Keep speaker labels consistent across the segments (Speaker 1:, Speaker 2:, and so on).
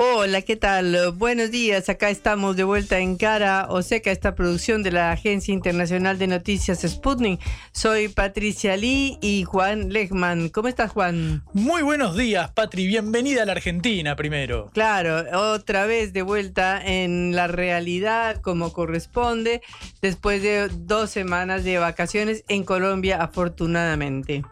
Speaker 1: Hola, ¿qué tal? Buenos días, acá estamos de vuelta en Cara o Seca, esta producción de la Agencia Internacional de Noticias Sputnik. Soy Patricia Lee y Juan Lechman. ¿Cómo estás, Juan?
Speaker 2: Muy buenos días, Patri. Bienvenida a la Argentina primero.
Speaker 1: Claro, otra vez de vuelta en la realidad como corresponde, después de dos semanas de vacaciones en Colombia, afortunadamente.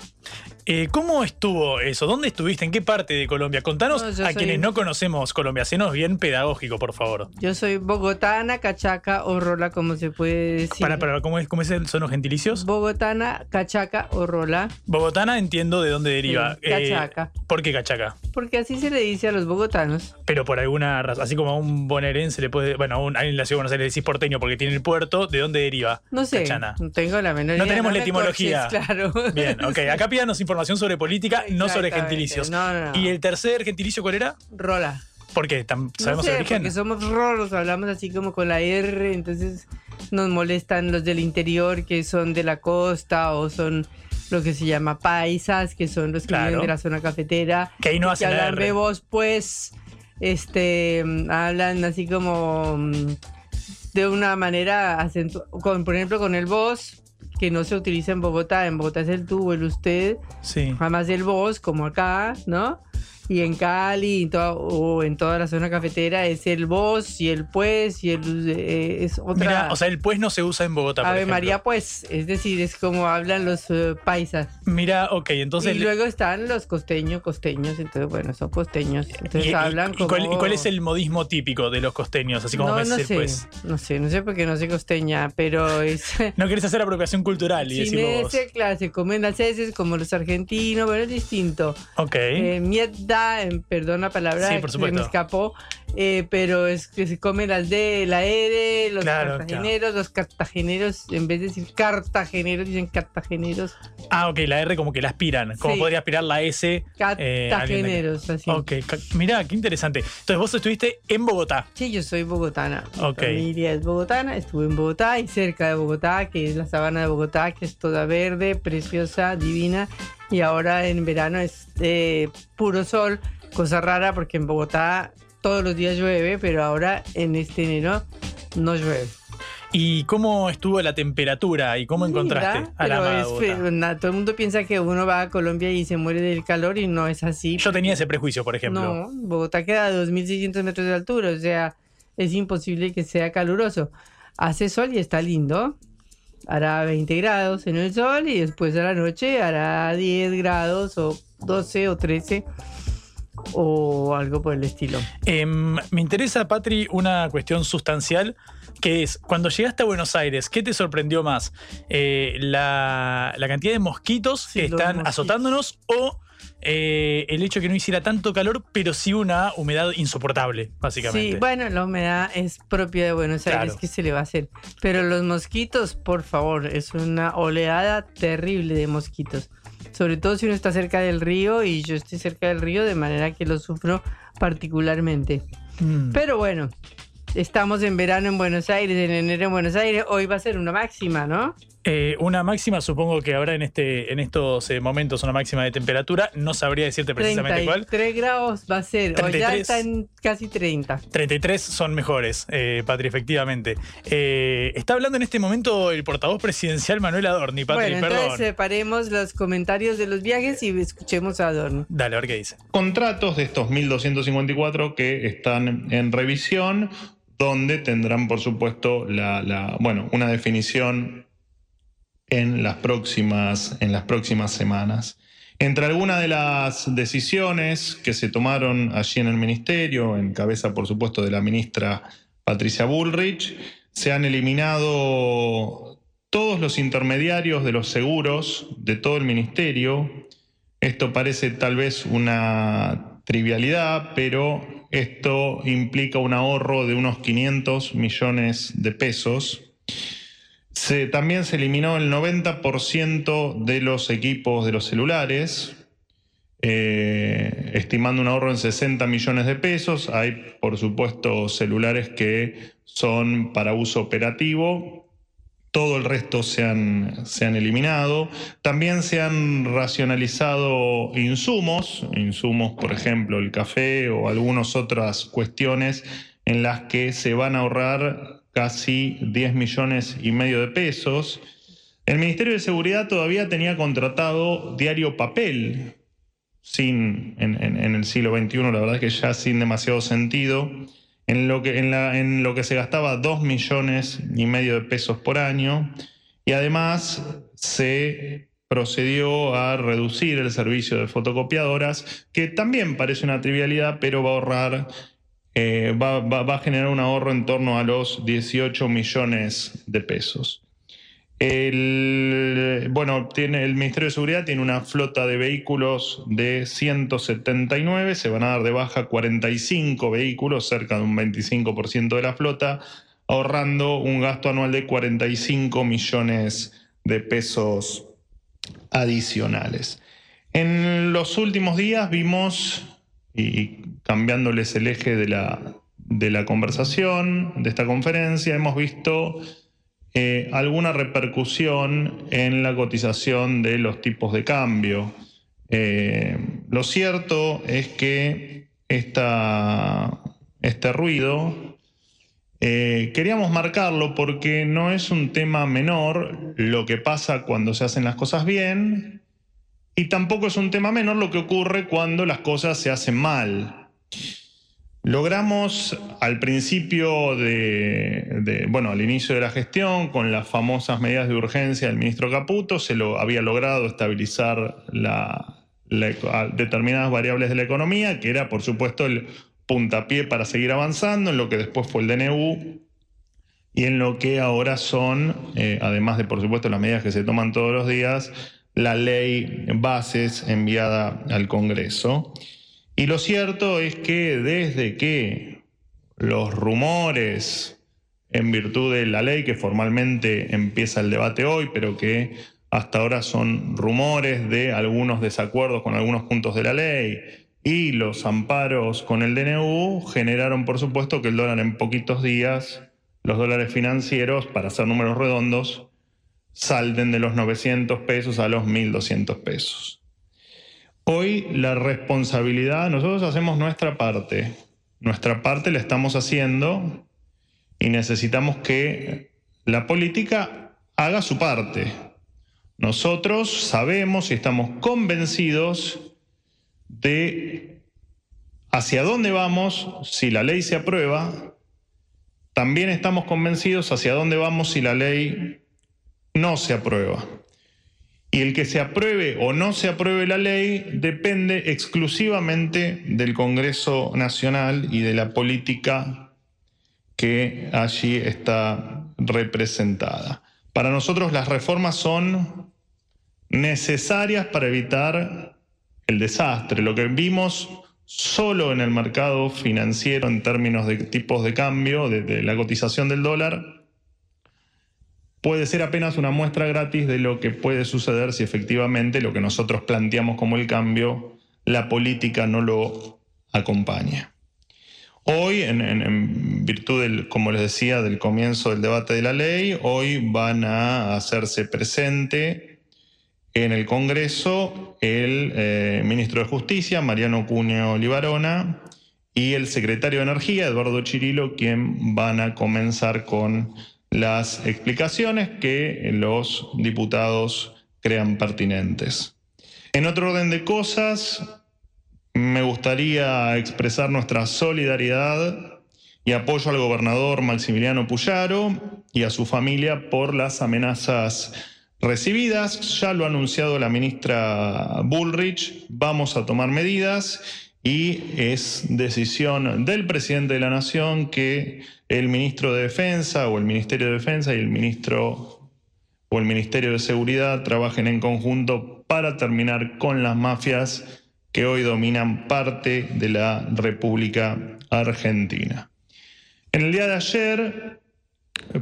Speaker 2: Eh, ¿Cómo estuvo eso? ¿Dónde estuviste? ¿En qué parte de Colombia? Contanos
Speaker 1: No,
Speaker 2: a
Speaker 1: soy-
Speaker 2: quienes no conocemos Colombia. Hacenos bien pedagógico, por favor.
Speaker 1: Yo soy bogotana, cachaca o rola, como se puede decir.
Speaker 2: Para, para, ¿cómo, es, ¿Cómo es el- son los gentilicios?
Speaker 1: Bogotana, cachaca o rola,
Speaker 2: Bogotana entiendo de dónde deriva.
Speaker 1: Sí, cachaca.
Speaker 2: ¿Por qué cachaca?
Speaker 1: porque así se le dice a los bogotanos.
Speaker 2: Pero por alguna razón, así como a un bonaerense le puede. Bueno, a un, alguien en la ciudad de Buenos Aires le decís porteño porque tiene el puerto, ¿de dónde deriva?
Speaker 1: No sé,
Speaker 2: Cachana.
Speaker 1: no tengo la menor
Speaker 2: No
Speaker 1: idea.
Speaker 2: tenemos la
Speaker 1: me
Speaker 2: etimología.
Speaker 1: corches, claro.
Speaker 2: Bien, ok. Acá pídanos información sobre política, no sobre gentilicios.
Speaker 1: No, no, no.
Speaker 2: ¿Y el tercer gentilicio cuál era?
Speaker 1: Rola.
Speaker 2: ¿Por qué? ¿Sabemos
Speaker 1: sé,
Speaker 2: el origen?
Speaker 1: porque somos rolos, hablamos así como con la R, entonces nos molestan los del interior que son de la costa o son lo que se llama paisas, que son los que
Speaker 2: Claro.
Speaker 1: viven de la zona cafetera.
Speaker 2: Que ahí no hacen
Speaker 1: que
Speaker 2: la
Speaker 1: hablan
Speaker 2: R.
Speaker 1: de vos, pues, este, hablan así como mm, de una manera, con, por ejemplo, con el vos, que no se utiliza en Bogotá, en Bogotá es el tú o el usted,
Speaker 2: Sí.
Speaker 1: jamás el vos, como acá, ¿no? Y en Cali en toda- o en toda la zona cafetera es el vos y el pues y el eh, es otra.
Speaker 2: Mira, o sea, el pues no se usa en Bogotá. por
Speaker 1: Ave
Speaker 2: ejemplo.
Speaker 1: María, pues, es decir, es como hablan los eh, paisas.
Speaker 2: Mira, ok, entonces.
Speaker 1: y luego están los costeños, costeños, entonces, bueno, son costeños. Entonces
Speaker 2: y-
Speaker 1: hablan
Speaker 2: y
Speaker 1: como.
Speaker 2: cuál, y cuál es el modismo típico de los costeños? Así como
Speaker 1: no,
Speaker 2: me
Speaker 1: no sé,
Speaker 2: pues.
Speaker 1: no sé, no sé porque no sé costeña, pero es.
Speaker 2: No querés hacer apropiación cultural y decimos.
Speaker 1: ese, claro, se comen las heces como los argentinos, pero es distinto.
Speaker 2: Ok.
Speaker 1: Eh, mierda, em, perdón la palabra,
Speaker 2: Sí, por
Speaker 1: se me escapó, eh, pero es que se comen las D, la R, los
Speaker 2: Claro,
Speaker 1: cartageneros, los cartageneros, en vez de decir cartageneros, dicen cartageneros,
Speaker 2: Ah, ok, la R como que la aspiran. Como
Speaker 1: Sí.
Speaker 2: podría aspirar la S. eh,
Speaker 1: cartageneros, así.
Speaker 2: Ok, mirá, qué interesante. Entonces vos estuviste en Bogotá.
Speaker 1: Sí, yo soy bogotana. Mi
Speaker 2: Ok.
Speaker 1: familia es bogotana, estuve en Bogotá y cerca de Bogotá, que es la sabana de Bogotá, que es toda verde, preciosa, divina. Y ahora en verano es eh, puro sol, cosa rara porque en Bogotá todos los días llueve, pero ahora en este enero no llueve.
Speaker 2: ¿Y cómo estuvo la temperatura y cómo encontraste
Speaker 1: Mira,
Speaker 2: a la
Speaker 1: pero es na- todo el mundo piensa que uno va a Colombia y se muere del calor y no es así.
Speaker 2: Yo tenía ese prejuicio, por ejemplo.
Speaker 1: No, Bogotá queda a 2.600 metros de altura, o sea, es imposible que sea caluroso. Hace sol y está lindo. Hará 20 grados en el sol y después a la noche hará 10 grados o 12 o 13 o algo por el estilo.
Speaker 2: Em, me interesa, Patri, una cuestión sustancial que es, cuando llegaste a Buenos Aires, ¿qué te sorprendió más? Eh, la, la cantidad de mosquitos
Speaker 1: Sí,
Speaker 2: que están
Speaker 1: mosquitos.
Speaker 2: azotándonos o eh, el hecho de que no hiciera tanto calor, pero sí una humedad insoportable, básicamente?
Speaker 1: Sí, bueno, la humedad es propia de Buenos Aires,
Speaker 2: Claro.
Speaker 1: ¿qué se le va a hacer? Pero los mosquitos, por favor, es una oleada terrible de mosquitos. Sobre todo si uno está cerca del río y yo estoy cerca del río, de manera que lo sufro particularmente.
Speaker 2: Mm.
Speaker 1: Pero bueno, estamos en verano en Buenos Aires, en enero en Buenos Aires, hoy va a ser una máxima, ¿no?
Speaker 2: Eh, una máxima, supongo que habrá en, este, en estos eh, momentos una máxima de temperatura. No sabría decirte precisamente cuál.
Speaker 1: 33 grados va a ser, o ya
Speaker 2: 33.
Speaker 1: está en casi 30.
Speaker 2: 33 son mejores, eh, Patri, efectivamente. Eh, está hablando en este momento el portavoz presidencial Manuel Adorni, Patri,
Speaker 1: bueno,
Speaker 2: perdón.
Speaker 1: entonces separemos los comentarios de los viajes y escuchemos a Adorno.
Speaker 2: Dale, a ver qué dice.
Speaker 3: contratos de estos 1.254 que están en revisión, donde tendrán, por supuesto, la, la- bueno, una definición en las próximas, en las próximas semanas. Entre algunas de las decisiones que se tomaron allí en el ministerio, en cabeza por supuesto de la ministra Patricia Bullrich, se han eliminado todos los intermediarios de los seguros de todo el ministerio. Esto parece tal vez una trivialidad, pero esto implica un ahorro de unos 500 millones de pesos. Se, también se eliminó el 90% de los equipos de los celulares, eh, estimando un ahorro en 60 millones de pesos. Hay, por supuesto, celulares que son para uso operativo todo el resto se han, se han eliminado. También se han racionalizado insumos, insumos, por ejemplo, el café o algunas otras cuestiones en las que se van a ahorrar casi 10 millones y medio de pesos. El Ministerio de Seguridad todavía tenía contratado diario papel, sin, en, en el siglo XXI, la verdad es que ya sin demasiado sentido en lo que, en, lo que se gastaba 2 millones y medio de pesos por año y además se procedió a reducir el servicio de fotocopiadoras, que también parece una trivialidad, pero va a ahorrar, eh, va, va a generar un ahorro en torno a los 18 millones de pesos. El, bueno, tiene, el Ministerio de Seguridad tiene una flota de vehículos de 179, se van a dar de baja 45 vehículos, cerca de un 25% de la flota, ahorrando un gasto anual de 45 millones de pesos adicionales. En los últimos días vimos, y cambiándoles el eje de la, de la conversación, de esta conferencia, hemos visto eh, alguna repercusión en la cotización de los tipos de cambio. Eh, lo cierto es que esta, este ruido eh, queríamos marcarlo porque no es un tema menor lo que pasa cuando se hacen las cosas bien y tampoco es un tema menor lo que ocurre cuando las cosas se hacen mal. Logramos al principio de, bueno, al inicio de la gestión, con las famosas medidas de urgencia del ministro Caputo, se lo había logrado estabilizar determinadas variables de la economía, que era, por supuesto, el puntapié para seguir avanzando en lo que después fue el DNU y en lo que ahora son, eh, además de, por supuesto, las medidas que se toman todos los días, la ley bases enviada al Congreso. Y lo cierto es que desde que los rumores, en virtud de la ley que formalmente empieza el debate hoy, pero que hasta ahora son rumores de algunos desacuerdos con algunos puntos de la ley, y los amparos con el DNU generaron, por supuesto, que el dólar en poquitos días, los dólares financieros, para hacer números redondos, salten de los 900 pesos a los 1.200 pesos. Hoy la responsabilidad, nosotros hacemos nuestra parte, nuestra parte la estamos haciendo y necesitamos que la política haga su parte. Nosotros sabemos y estamos convencidos de hacia dónde vamos si la ley se aprueba. También estamos convencidos hacia dónde vamos si la ley no se aprueba. Y el que se apruebe o no se apruebe la ley depende exclusivamente del Congreso Nacional y de la política que allí está representada. Para nosotros las reformas son necesarias para evitar el desastre. Lo que vimos solo en el mercado financiero en términos de tipos de cambio, de, la cotización del dólar, puede ser apenas una muestra gratis de lo que puede suceder si efectivamente lo que nosotros planteamos como el cambio, la política no lo acompaña. Hoy, en, virtud, del, como les decía, del comienzo del debate de la ley, hoy van a hacerse presente en el Congreso el eh, ministro de Justicia, Mariano Cuneo Libarona, y el secretario de Energía, Eduardo Chirilo, quien van a comenzar con las explicaciones que los diputados crean pertinentes. En otro orden de cosas, me gustaría expresar nuestra solidaridad y apoyo al gobernador Maximiliano Puyaro y a su familia por las amenazas recibidas. Ya lo ha anunciado la ministra Bullrich, vamos a tomar medidas y es decisión del presidente de la Nación que el ministro de Defensa o el Ministerio de Defensa y el ministro o el Ministerio de Seguridad trabajen en conjunto para terminar con las mafias que hoy dominan parte de la República Argentina. En el día de ayer,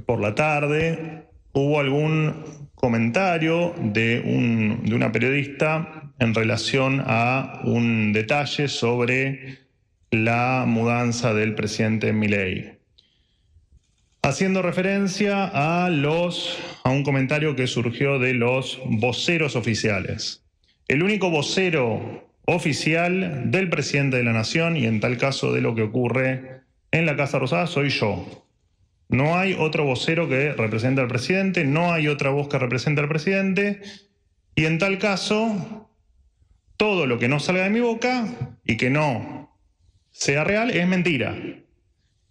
Speaker 3: por la tarde, hubo algún comentario de, un, de una periodista en relación a un detalle sobre la mudanza del presidente Milei. Haciendo referencia a, los, a un comentario que surgió de los voceros oficiales. El único vocero oficial del presidente de la Nación y en tal caso de lo que ocurre en la Casa Rosada soy yo. No hay otro vocero que represente al presidente, no hay otra voz que represente al presidente y en tal caso todo lo que no salga de mi boca y que no sea real es mentira.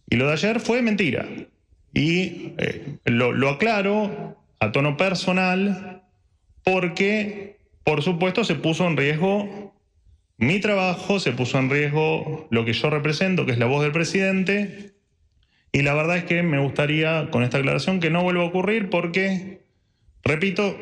Speaker 3: Y lo de ayer fue mentira. Y eh, lo, lo aclaro a tono personal porque, por supuesto, se puso en riesgo mi trabajo, se puso en riesgo lo que yo represento, que es la voz del presidente, y la verdad es que me gustaría, con esta aclaración, que no vuelva a ocurrir porque, repito,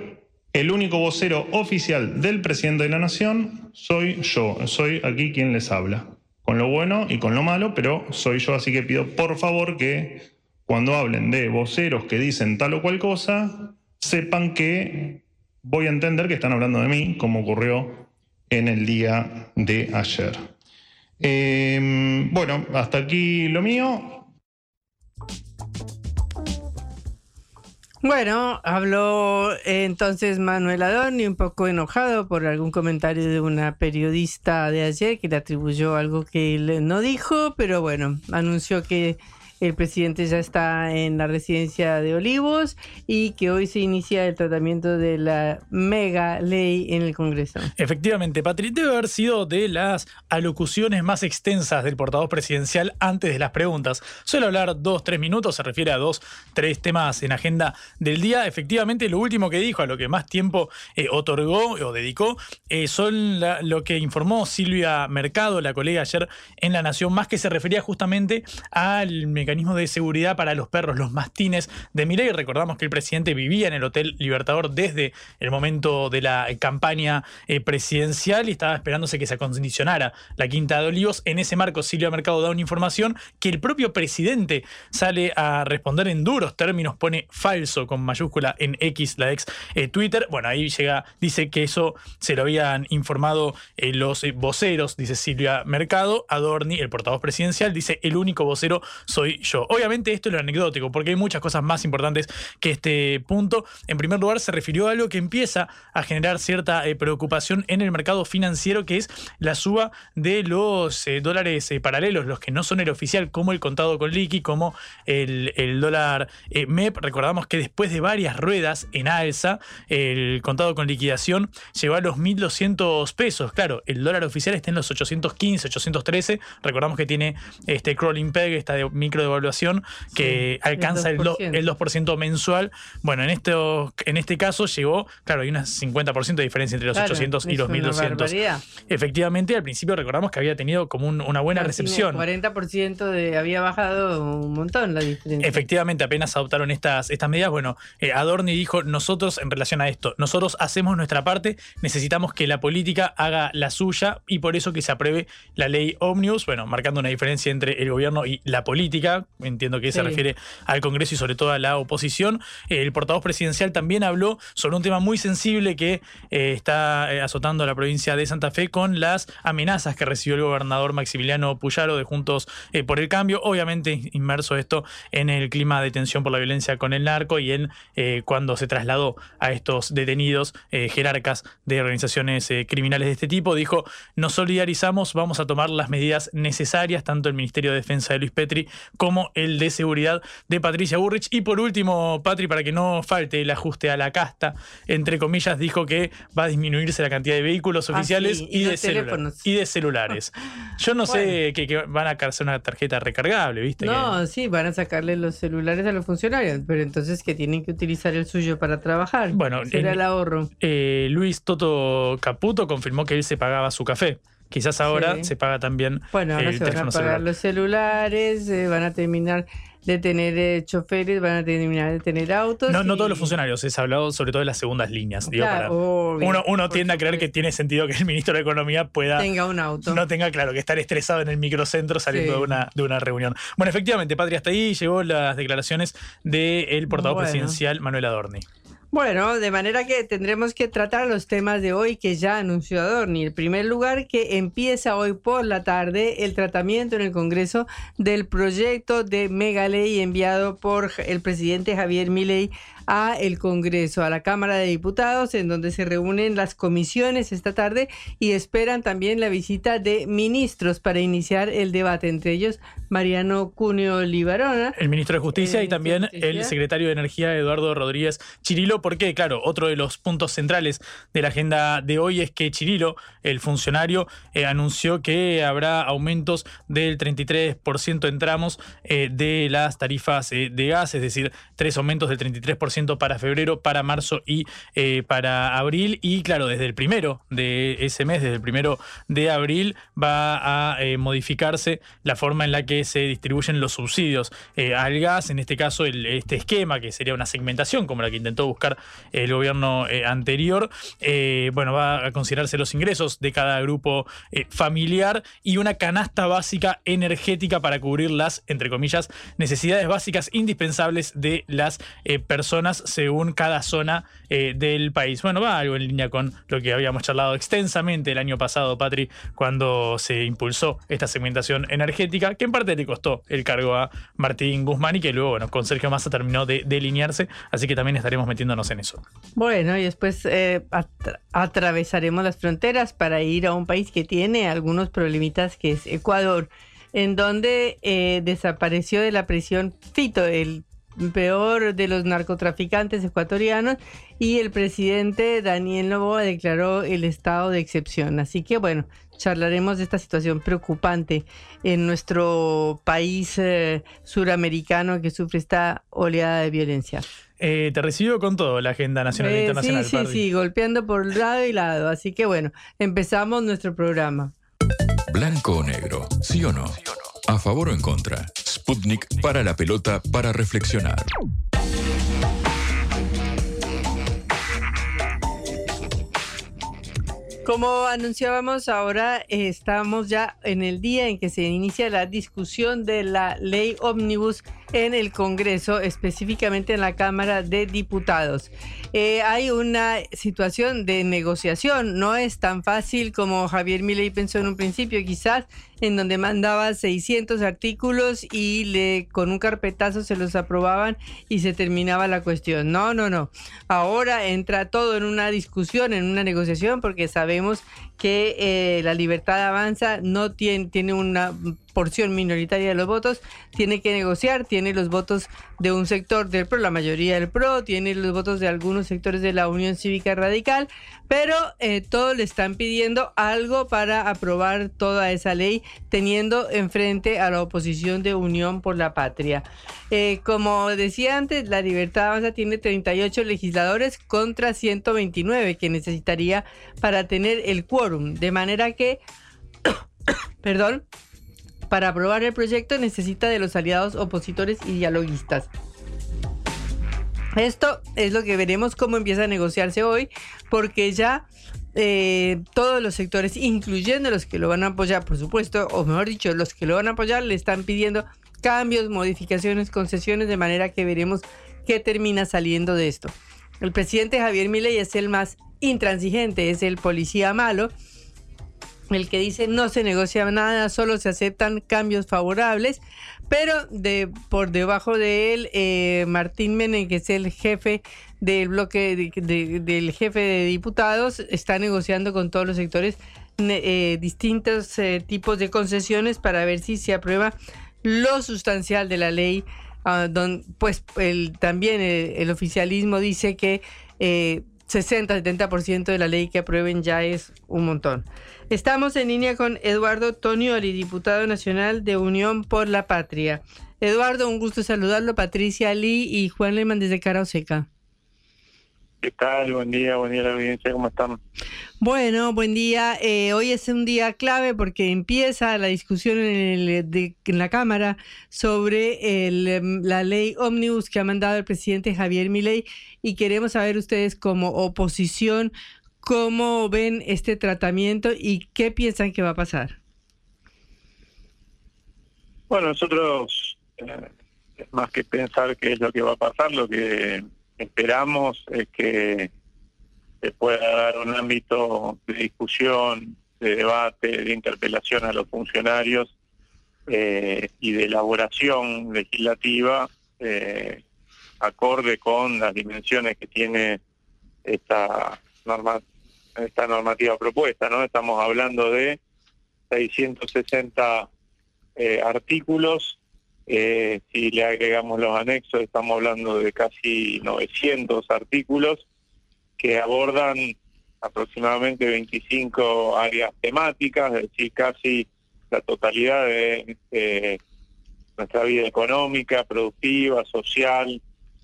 Speaker 3: el único vocero oficial del presidente de la Nación soy yo, soy aquí quien les habla, con lo bueno y con lo malo, pero soy yo, así que pido por favor que cuando hablen de voceros que dicen tal o cual cosa, sepan que voy a entender que están hablando de mí, como ocurrió en el día de ayer. Em, bueno, hasta aquí lo mío.
Speaker 1: Bueno, habló entonces Manuel Adorni un poco enojado por algún comentario de una periodista de ayer que le atribuyó algo que él no dijo, pero bueno, anunció que el presidente ya está en la residencia de Olivos y que hoy se inicia el tratamiento de la mega ley en el Congreso.
Speaker 2: Efectivamente, Patri, debe haber sido de las alocuciones más extensas del portavoz presidencial antes de las preguntas. Suele hablar dos, tres minutos, se refiere a dos, tres temas en agenda del día. Efectivamente, lo último que dijo, a lo que más tiempo eh, otorgó o dedicó, eh, son lo que informó Silvia Mercado, la colega ayer en La Nación, más que se refería justamente al mecanismo de seguridad para los perros, los mastines de Milei. Recordamos que el presidente vivía en el Hotel Libertador desde el momento de la campaña eh, presidencial y estaba esperándose que se acondicionara la Quinta de Olivos. En ese marco, Silvia Mercado da una información que el propio presidente sale a responder en duros términos, pone falso con mayúscula en X, la ex eh, Twitter. Bueno, ahí llega, dice que eso se lo habían informado eh, los voceros, dice Silvia Mercado. Adorni, el portavoz presidencial, dice el único vocero soy yo. Obviamente esto es lo anecdótico, porque hay muchas cosas más importantes que este punto. En primer lugar, se refirió a algo que empieza a generar cierta eh, preocupación en el mercado financiero, que es la suba de los eh, dólares eh, paralelos, los que no son el oficial, como el contado con liqui, como el, el dólar MEP. Recordamos que después de varias ruedas en alza, el contado con liquidación llegó a los 1.200 pesos. Claro, el dólar oficial está en los 815, 813. Recordamos que tiene este crawling peg, esta de micro de evaluación que alcanza el 2%, el 2 mensual. Bueno, en, esto, en este caso llegó, claro, hay un 50% de diferencia entre los 800 y los 1200. Efectivamente, al principio recordamos que había tenido como una buena recepción.
Speaker 1: 40% de, había bajado un montón la diferencia.
Speaker 2: Efectivamente, apenas adoptaron estas, estas medidas. Bueno, eh, Adorni dijo, nosotros en relación a esto, nosotros hacemos nuestra parte, necesitamos que la política haga la suya y por eso que se apruebe la ley Omnibus, bueno, marcando una diferencia entre el gobierno y la política entiendo que se refiere al Congreso y sobre todo a la oposición. El portavoz presidencial también habló sobre un tema muy sensible que eh, está eh, azotando a la provincia de Santa Fe con las amenazas que recibió el gobernador Maximiliano Puyaro de Juntos eh, por el Cambio. Obviamente inmerso esto en el clima de tensión por la violencia con el narco y en cuando se trasladó a estos detenidos jerarcas de organizaciones criminales de este tipo, dijo, nos solidarizamos, vamos a tomar las medidas necesarias, tanto el Ministerio de Defensa de Luis Petri como el de seguridad de Patricia Burrich. Y por último, Patri, para que no falte el ajuste a la casta, entre comillas, dijo que va a disminuirse la cantidad de vehículos
Speaker 1: Ah,
Speaker 2: oficiales
Speaker 1: sí,
Speaker 2: y,
Speaker 1: y
Speaker 2: de
Speaker 1: los
Speaker 2: celula-
Speaker 1: teléfonos.
Speaker 2: y de celulares. Yo no sé que, que van a hacer una tarjeta recargable, ¿viste? Que-
Speaker 1: No, sí, van a sacarle los celulares a los funcionarios, pero entonces que tienen que utilizar el suyo para trabajar.
Speaker 2: Bueno,
Speaker 1: será el ahorro.
Speaker 2: eh, Luis Toto Caputo confirmó que él se pagaba su café. Quizás ahora
Speaker 1: Sí.
Speaker 2: se paga también
Speaker 1: Bueno, ahora
Speaker 2: el
Speaker 1: se van a pagar
Speaker 2: celular.
Speaker 1: los celulares, eh, van a terminar de tener eh, choferes, van a terminar de tener autos.
Speaker 2: No, no todos los funcionarios, es hablado sobre todo de las segundas líneas. digo,
Speaker 1: Claro,
Speaker 2: para-
Speaker 1: obvio,
Speaker 2: uno uno tiende a creer que tiene sentido que el ministro de Economía pueda
Speaker 1: Tenga un auto.
Speaker 2: no tenga claro que estar estresado en el microcentro saliendo
Speaker 1: Sí.
Speaker 2: de, una, de una reunión. Bueno, efectivamente, Patria, hasta ahí llegó las declaraciones del portavoz
Speaker 1: Bueno.
Speaker 2: presidencial Manuel Adorni.
Speaker 1: Bueno, de manera que tendremos que tratar los temas de hoy que ya anunció Adorni. En primer lugar, que empieza hoy por la tarde el tratamiento en el Congreso del proyecto de mega ley enviado por el presidente Javier Milei a el Congreso, a la Cámara de Diputados, en donde se reúnen las comisiones esta tarde y esperan también la visita de ministros para iniciar el debate, entre ellos Mariano Cuneo Libarona.
Speaker 2: El ministro de Justicia
Speaker 1: Eh,
Speaker 2: y también
Speaker 1: Justicia.
Speaker 2: el secretario de Energía, Eduardo Rodríguez Chirilo, porque, claro, otro de los puntos centrales de la agenda de hoy es que Chirilo, el funcionario, eh, anunció que habrá aumentos del 33% en tramos eh, de las tarifas de gas, es decir, tres aumentos del 33% para febrero, para marzo y eh, para abril. Y, claro, desde el primero de ese mes, desde el primero de abril, va a eh, modificarse la forma en la que se distribuyen los subsidios eh, al gas, en este caso este esquema que sería una segmentación como la que intentó buscar el gobierno anterior, bueno, va a considerarse los ingresos de cada grupo familiar y una canasta básica energética para cubrir las, entre comillas, necesidades básicas indispensables de las eh, según cada zona eh, del país. Bueno, va algo en línea con lo que habíamos charlado extensamente el año pasado, Patri, cuando se impulsó esta segmentación energética, que en parte le costó el cargo a Martín Guzmán y que luego, bueno, con Sergio Massa terminó de delinearse, así que también estaremos metiéndonos en eso.
Speaker 1: Bueno, y después eh, atra- atravesaremos las fronteras para ir a un país que tiene algunos problemitas, que es Ecuador, en donde eh, desapareció de la prisión Fito, el peor de los narcotraficantes ecuatorianos, y el presidente Daniel Noboa declaró el estado de excepción. Así que bueno, charlaremos de esta situación preocupante en nuestro país eh, suramericano que sufre esta oleada de violencia.
Speaker 2: Eh, te recibo con todo la agenda nacional e
Speaker 1: Eh,
Speaker 2: internacional.
Speaker 1: Sí, sí, sí, golpeando por lado y lado. Así que bueno, empezamos nuestro programa.
Speaker 4: Blanco o negro, sí o no. A favor o en contra. Sputnik para la pelota para reflexionar.
Speaker 1: Como anunciábamos, ahora estamos ya en el día en que se inicia la discusión de la ley ómnibus en el Congreso, específicamente en la Cámara de Diputados. Eh, hay una situación de negociación, no es tan fácil como Javier Milei pensó en un principio, quizás, en donde mandaba 600 artículos y le con un carpetazo se los aprobaban y se terminaba la cuestión. No, no, no. Ahora entra todo en una discusión, en una negociación, porque sabemos que eh, la libertad avanza no tiene, tiene una porción minoritaria de los votos, tiene que negociar, tiene los votos de un sector del PRO, la mayoría del PRO, tiene los votos de algunos sectores de la Unión Cívica Radical, pero eh, todos le están pidiendo algo para aprobar toda esa ley, teniendo enfrente a la oposición de Unión por la Patria. Eh, como decía antes, la Libertad Avanza tiene 38 legisladores contra 129 que necesitaría para tener el quórum, de manera que, perdón, para aprobar el proyecto necesita de los aliados opositores y dialoguistas. Esto es lo que veremos cómo empieza a negociarse hoy, porque ya eh, todos los sectores, incluyendo los que lo van a apoyar, por supuesto, o mejor dicho, los que lo van a apoyar, le están pidiendo cambios, modificaciones, concesiones, de manera que veremos qué termina saliendo de esto. El presidente Javier Milei es el más intransigente, es el policía malo, el que dice no se negocia nada, solo se aceptan cambios favorables, pero de, por debajo de él, eh, Martín Menem, que es el jefe del bloque de- de- del jefe de diputados, está negociando con todos los sectores eh, distintos eh, tipos de concesiones para ver si se aprueba lo sustancial de la ley, ah, don- pues también el, el oficialismo dice que eh, 60-70% de la ley que aprueben ya es un montón. Estamos en línea con Eduardo Tonioli, diputado nacional de Unión por la Patria. Eduardo, un gusto saludarlo. Patricia Lee y Juan Lehmann desde Cara Oseca.
Speaker 5: ¿Qué tal? Buen día, buen día a la audiencia, ¿cómo están?
Speaker 1: Bueno, buen día. Eh, hoy es un día clave porque empieza la discusión en, el- de- en la Cámara sobre el, em, la ley Omnibus que ha mandado el presidente Javier Milei y queremos saber ustedes como oposición cómo ven este tratamiento y qué piensan que va a pasar.
Speaker 5: Bueno, nosotros, eh, más que pensar qué es lo que va a pasar, lo que esperamos es que se pueda dar un ámbito de discusión, de debate, de interpelación a los funcionarios eh, y de elaboración legislativa eh, acorde con las dimensiones que tiene esta norma esta normativa propuesta, ¿no? Estamos hablando de 660 eh, artículos. Eh, si le agregamos los anexos, estamos hablando de casi 900 artículos que abordan aproximadamente 25 áreas temáticas, es decir, casi la totalidad de eh, nuestra vida económica, productiva, social,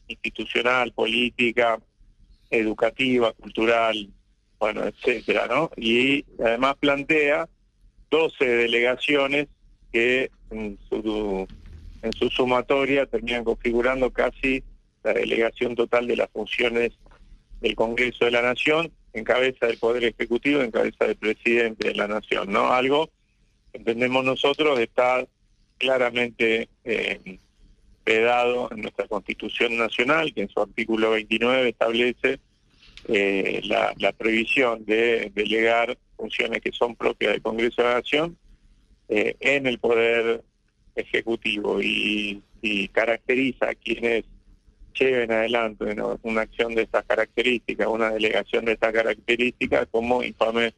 Speaker 5: institucional, política, educativa, cultural, bueno, etcétera, ¿no? Y además plantea 12 delegaciones que en su, en su sumatoria terminan configurando casi la delegación total de las funciones del Congreso de la Nación en cabeza del Poder Ejecutivo, en cabeza del presidente de la Nación, ¿no? Algo, entendemos nosotros, está claramente eh, vedado en nuestra Constitución Nacional, que en su artículo 29 establece eh, la, la prohibición de delegar funciones que son propias del Congreso de la Nación eh, en el Poder Ejecutivo y, y caracteriza a quienes lleven adelante una, acción de estas características, una delegación de estas características como infames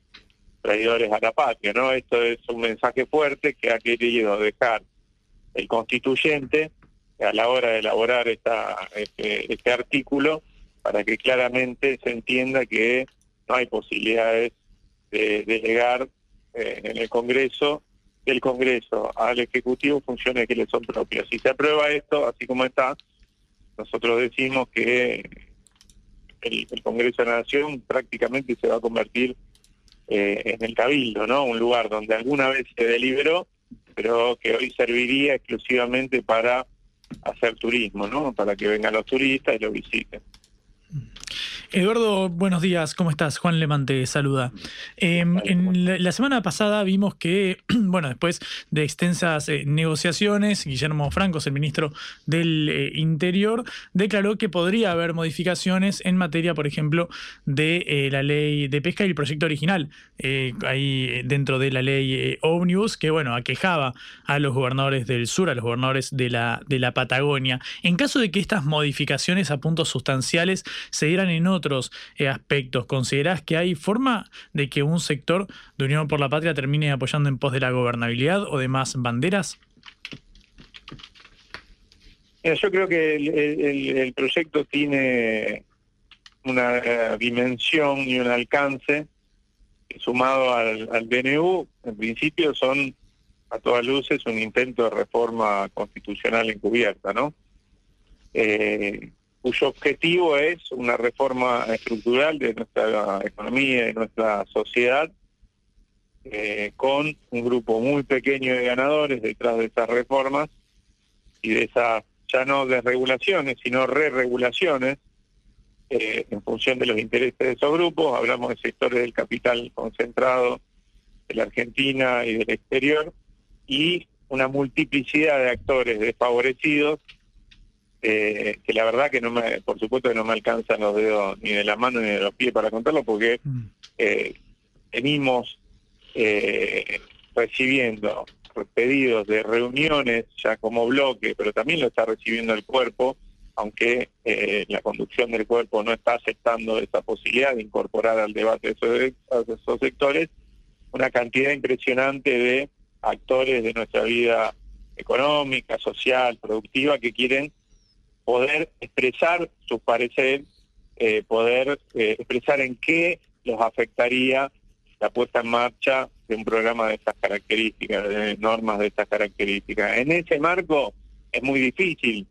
Speaker 5: traidores a la patria, ¿no? Esto es un mensaje fuerte que ha querido dejar el constituyente a la hora de elaborar esta, este, este artículo para que claramente se entienda que no hay posibilidades de delegar eh, en el Congreso, del Congreso al Ejecutivo funciones que le son propias. Si se aprueba esto, así como está, nosotros decimos que el, Congreso de la Nación prácticamente se va a convertir eh, en el Cabildo, ¿no? Un lugar donde alguna vez se deliberó, pero que hoy serviría exclusivamente para hacer turismo, ¿no? Para que vengan los turistas y lo visiten.
Speaker 2: Eduardo, buenos días, ¿cómo estás? Juan Lemán te saluda. Eh, en la, la semana pasada vimos que, bueno, después de extensas eh, negociaciones, Guillermo Francos, el ministro del eh, Interior, declaró que podría haber modificaciones en materia, por ejemplo, de eh, la ley de pesca y el proyecto original, ahí dentro de la ley Omnibus, que, bueno, aquejaba a los gobernadores del sur, a los gobernadores de la, de la Patagonia. En caso de que estas modificaciones a puntos sustanciales se dieran en otros eh, aspectos, ¿considerás que hay forma de que un sector de Unión por la Patria termine apoyando en pos de la gobernabilidad o demás banderas?
Speaker 5: Yo creo que el, proyecto tiene una dimensión y un alcance sumado al, al DNU, en principio son a todas luces un intento de reforma constitucional encubierta, ¿no? Eh, cuyo objetivo es una reforma estructural de nuestra economía y nuestra sociedad, eh, con un grupo muy pequeño de ganadores detrás de esas reformas y de esas ya no desregulaciones, sino re-regulaciones eh, en función de los intereses de esos grupos. Hablamos de sectores del capital concentrado de la Argentina y del exterior y una multiplicidad de actores desfavorecidos eh, que la verdad que no me, por supuesto que no me alcanzan los dedos ni de la mano ni de los pies para contarlo porque eh, venimos eh, recibiendo pedidos de reuniones ya como bloque, pero también lo está recibiendo el cuerpo, aunque eh, la conducción del cuerpo no está aceptando esa posibilidad de incorporar al debate esos, a esos sectores, una cantidad impresionante de actores de nuestra vida económica, social, productiva, que quieren poder expresar sus pareceres, eh, poder eh, expresar en qué los afectaría la puesta en marcha de un programa de estas características, de normas de estas características. En ese marco es muy difícil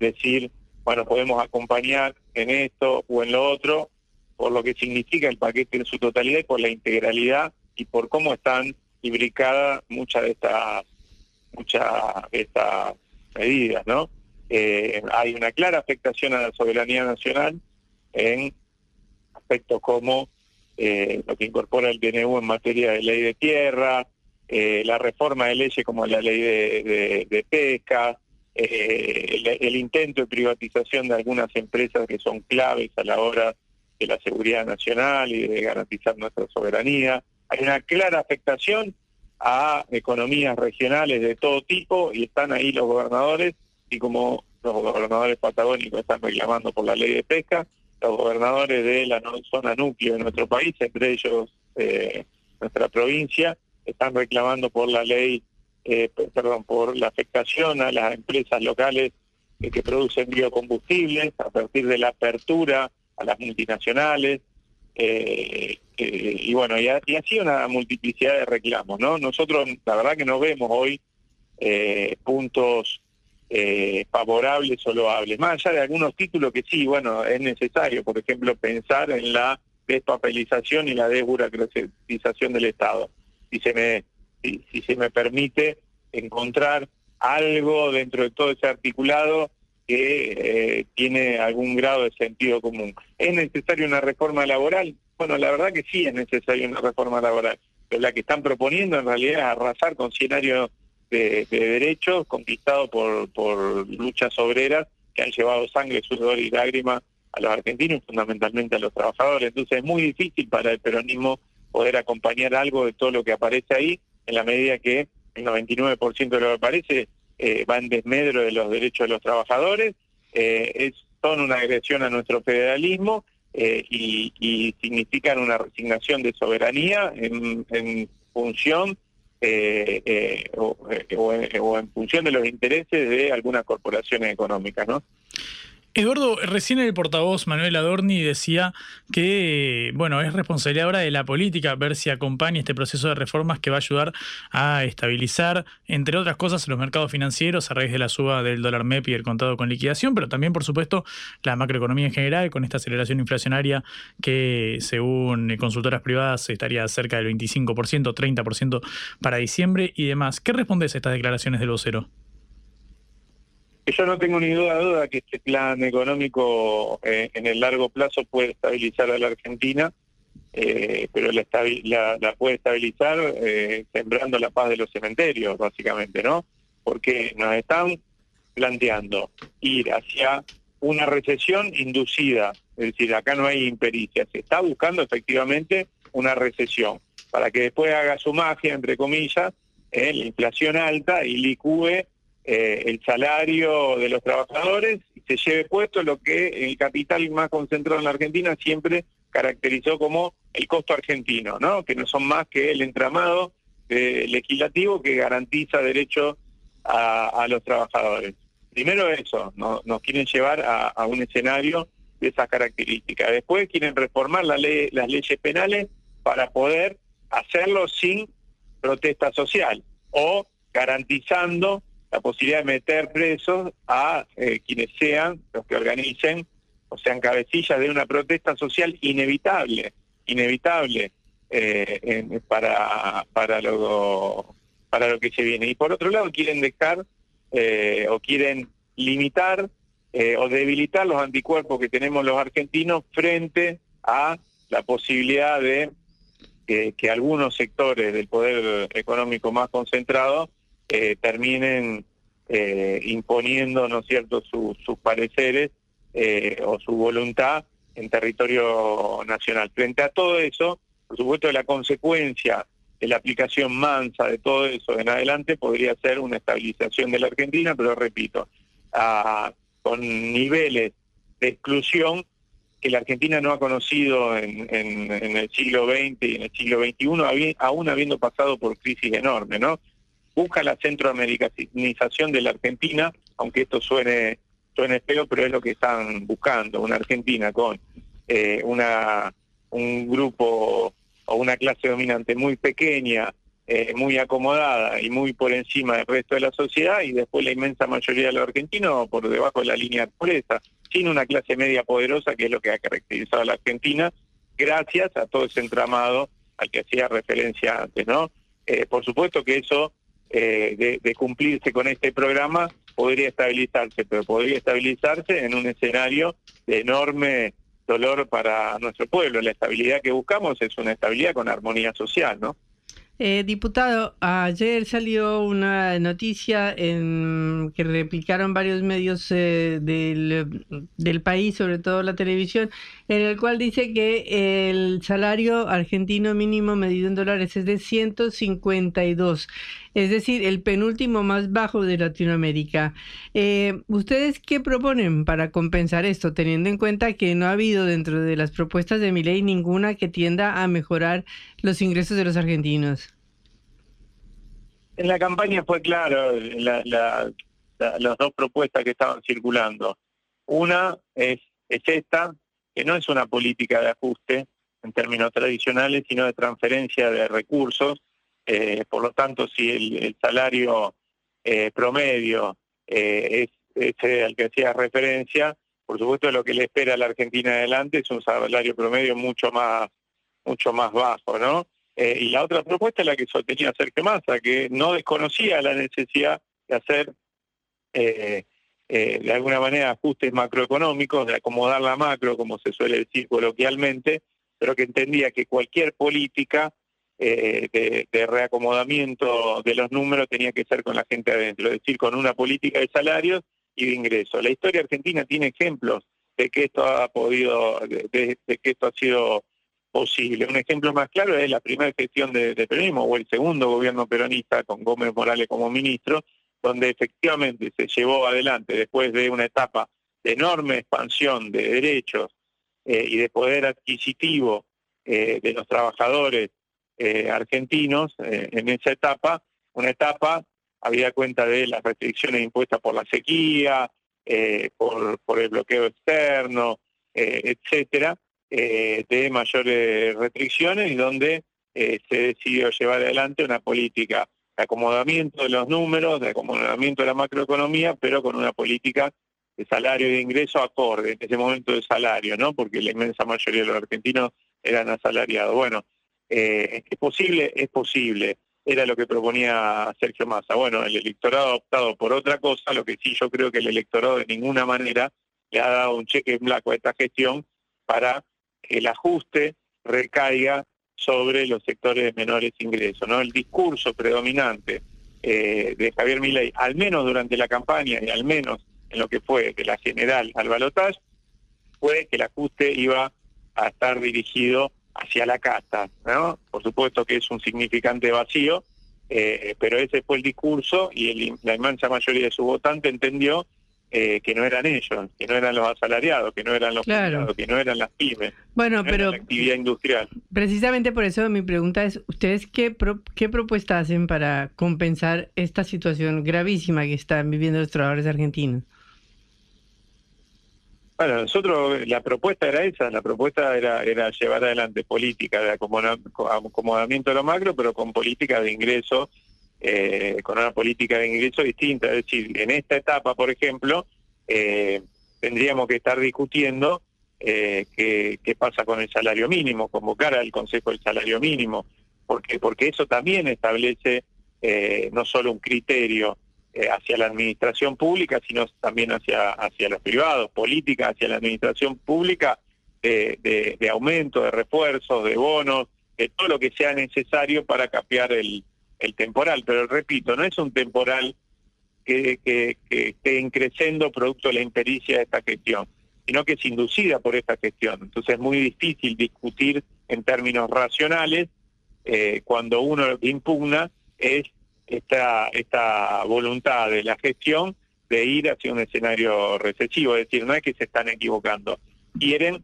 Speaker 5: decir, bueno, podemos acompañar en esto o en lo otro, por lo que significa el paquete en su totalidad y por la integralidad y por cómo están imbricadas muchas de estas muchas de estas medidas, ¿no? Eh, hay una clara afectación a la soberanía nacional en aspectos como eh, lo que incorpora el DNU en materia de ley de tierra, eh, la reforma de leyes como la ley de, pesca, el, el, intento de privatización de algunas empresas que son claves a la hora de la seguridad nacional y de garantizar nuestra soberanía. Hay una clara afectación a economías regionales de todo tipo y están ahí los gobernadores y como los gobernadores patagónicos están reclamando por la ley de pesca, los gobernadores de la zona núcleo de nuestro país, entre ellos eh, nuestra provincia, están reclamando por la ley, eh, perdón, por la afectación a las empresas locales eh, que producen biocombustibles a partir de la apertura a las multinacionales, eh, eh, y bueno, y, así una multiplicidad de reclamos, ¿no? Nosotros la verdad que no vemos hoy eh, favorables o loables, más allá de algunos títulos que sí, bueno, es necesario, por ejemplo, pensar en la despapelización y la desburocratización del Estado. Si se me, si se me permite encontrar algo dentro de todo ese articulado que eh, tiene algún grado de sentido común. ¿Es necesaria una reforma laboral? Bueno, la verdad que sí es necesaria una reforma laboral, pero la que están proponiendo en realidad es arrasar con escenarios de, derechos conquistados por, por luchas obreras que han llevado sangre, sudor y lágrimas a los argentinos, fundamentalmente a los trabajadores. Entonces es muy difícil para el peronismo poder acompañar algo de todo lo que aparece ahí, en la medida que el 99% de lo que aparece eh, va en desmedro de los derechos de los trabajadores, eh, es, son una agresión a nuestro federalismo eh, y, significan una resignación de soberanía en, función o, o, en función de los intereses de algunas corporaciones económicas, ¿no?
Speaker 2: Eduardo, recién el portavoz Manuel Adorni decía que, bueno, es responsabilidad ahora de la política ver si acompaña este proceso de reformas que va a ayudar a estabilizar, entre otras cosas, los mercados financieros a raíz de la suba del dólar MEP y el contado con liquidación, pero también, por supuesto, la macroeconomía en general, con esta aceleración inflacionaria que, según consultoras privadas, estaría cerca del 25%, 30% para diciembre y demás. ¿Qué respondes a estas declaraciones del vocero?
Speaker 5: Yo no tengo ni duda duda que este plan económico eh, en el largo plazo puede estabilizar a la Argentina, eh, pero la, la, puede estabilizar eh, sembrando la paz de los cementerios, básicamente, ¿no? Porque nos están planteando ir hacia una recesión inducida, es decir, acá no hay impericia, se está buscando efectivamente una recesión, para que después haga su magia, entre comillas, la inflación alta y licúe eh, el salario de los trabajadores y se lleve puesto lo que el capital más concentrado en la Argentina siempre caracterizó como el costo argentino, ¿no? que no son más que el entramado legislativo que garantiza derechos a, los trabajadores. Primero eso, nos quieren llevar a, un escenario de esas características. Después quieren reformar la ley, las leyes penales para poder hacerlo sin protesta social o garantizando la posibilidad de meter presos a eh, quienes sean los que organicen o sean cabecillas de una protesta social inevitable, inevitable eh, para, para, lo, para lo que se viene. Y por otro lado quieren dejar eh, o quieren limitar o debilitar los anticuerpos que tenemos los argentinos frente a la posibilidad de que algunos sectores del poder económico más concentrado eh, terminen eh, imponiendo, ¿no cierto?, sus pareceres eh, o su voluntad en territorio nacional. Frente a todo eso, por supuesto, la consecuencia de la aplicación mansa de todo eso en adelante podría ser una estabilización de la Argentina, pero repito, con niveles de exclusión que la Argentina no ha conocido en, en, el siglo XX y en el siglo XXI, aún habiendo pasado por crisis enormes, ¿no? Busca la centroamericanización de la Argentina, aunque esto suene, suene feo, pero es lo que están buscando, una Argentina con eh, una un grupo o una clase dominante muy pequeña, eh, muy acomodada y muy por encima del resto de la sociedad y después la inmensa mayoría de los argentinos por debajo de la línea de pobreza, sin una clase media poderosa que es lo que ha caracterizado a la Argentina, gracias a todo ese entramado al que hacía referencia antes, ¿no? Eh, por supuesto que eso, eh, de, cumplirse con este programa, podría estabilizarse, pero podría estabilizarse en un escenario de enorme dolor para nuestro pueblo. La estabilidad que buscamos es una estabilidad con armonía social, ¿no?
Speaker 1: Eh, diputado, ayer salió una noticia en, que replicaron varios medios eh, del, del, país, sobre todo la televisión, en el cual dice que el salario argentino mínimo medido en dólares es de 152 es decir, el penúltimo más bajo de Latinoamérica. Eh, ¿Ustedes qué proponen para compensar esto, teniendo en cuenta que no ha habido dentro de las propuestas de mi ley ninguna que tienda a mejorar los ingresos de los argentinos?
Speaker 5: En la campaña fue claro las dos propuestas que estaban circulando. Una es, es esta, que no es una política de ajuste en términos tradicionales, sino de transferencia de recursos eh, por lo tanto, si el, salario eh, promedio eh, es ese al que hacía referencia, por supuesto lo que le espera a la Argentina adelante es un salario promedio mucho más mucho más bajo, ¿no? y la otra propuesta es la que sostenía Sergio Massa, que no desconocía la necesidad de hacer de alguna manera ajustes macroeconómicos, de acomodar la macro, como se suele decir coloquialmente, pero que entendía que cualquier política eh, de, reacomodamiento de los números tenía que ser con la gente adentro, es decir, con una política de salarios y de ingresos. La historia argentina tiene ejemplos de que esto ha podido, de, que esto ha sido posible. Un ejemplo más claro es la primera gestión de, de, peronismo o el segundo gobierno peronista con Gómez Morales como ministro, donde efectivamente se llevó adelante después de una etapa de enorme expansión de derechos eh, y de poder adquisitivo eh, de los trabajadores eh, argentinos eh, en esa etapa, una etapa había cuenta de las restricciones impuestas por la sequía, eh, por, por, el bloqueo externo, etcétera, de mayores restricciones y donde se decidió llevar adelante una política de acomodamiento de los números, de acomodamiento de la macroeconomía, pero con una política de salario y de ingreso acorde, en ese momento de salario, ¿no? Porque la inmensa mayoría de los argentinos eran asalariados. Bueno, eh, ¿Es posible? Es posible. Era lo que proponía Sergio Massa. Bueno, el electorado ha optado por otra cosa, lo que sí yo creo que el electorado de ninguna manera le ha dado un cheque en blanco a esta gestión para que el ajuste recaiga sobre los sectores de menores ingresos. ¿no? El discurso predominante eh, de Javier Milei, al menos durante la campaña y al menos en lo que fue de la general al balotaje, fue que el ajuste iba a estar dirigido hacia la casa, ¿no? Por supuesto que es un significante vacío, eh, pero ese fue el discurso y la inmensa mayoría de su votante entendió eh, que no eran ellos, que no eran los asalariados, que no eran los que no eran las pymes,
Speaker 1: bueno, pero
Speaker 5: la actividad industrial.
Speaker 1: Precisamente por eso mi pregunta es, ¿ustedes qué, qué propuesta hacen para compensar esta situación gravísima que están viviendo los trabajadores argentinos?
Speaker 5: Bueno, nosotros la propuesta era esa, la propuesta era, llevar adelante política de acomodamiento de lo macro, pero con política de ingreso, eh, con una política de ingreso distinta. Es decir, en esta etapa, por ejemplo, eh, tendríamos que estar discutiendo eh, qué, qué pasa con el salario mínimo, convocar al Consejo del Salario Mínimo, porque, porque eso también establece no solo un criterio eh, hacia la administración pública, sino también hacia, hacia los privados, política hacia la administración pública de, de, aumento, de refuerzos, de bonos, de todo lo que sea necesario para capear el, el temporal. Pero repito, no es un temporal que, que, que esté creciendo producto de la impericia de esta gestión, sino que es inducida por esta gestión. Entonces es muy difícil discutir en términos racionales eh, cuando uno impugna es esta, esta voluntad de la gestión de ir hacia un escenario recesivo, es decir, no es que se están equivocando, quieren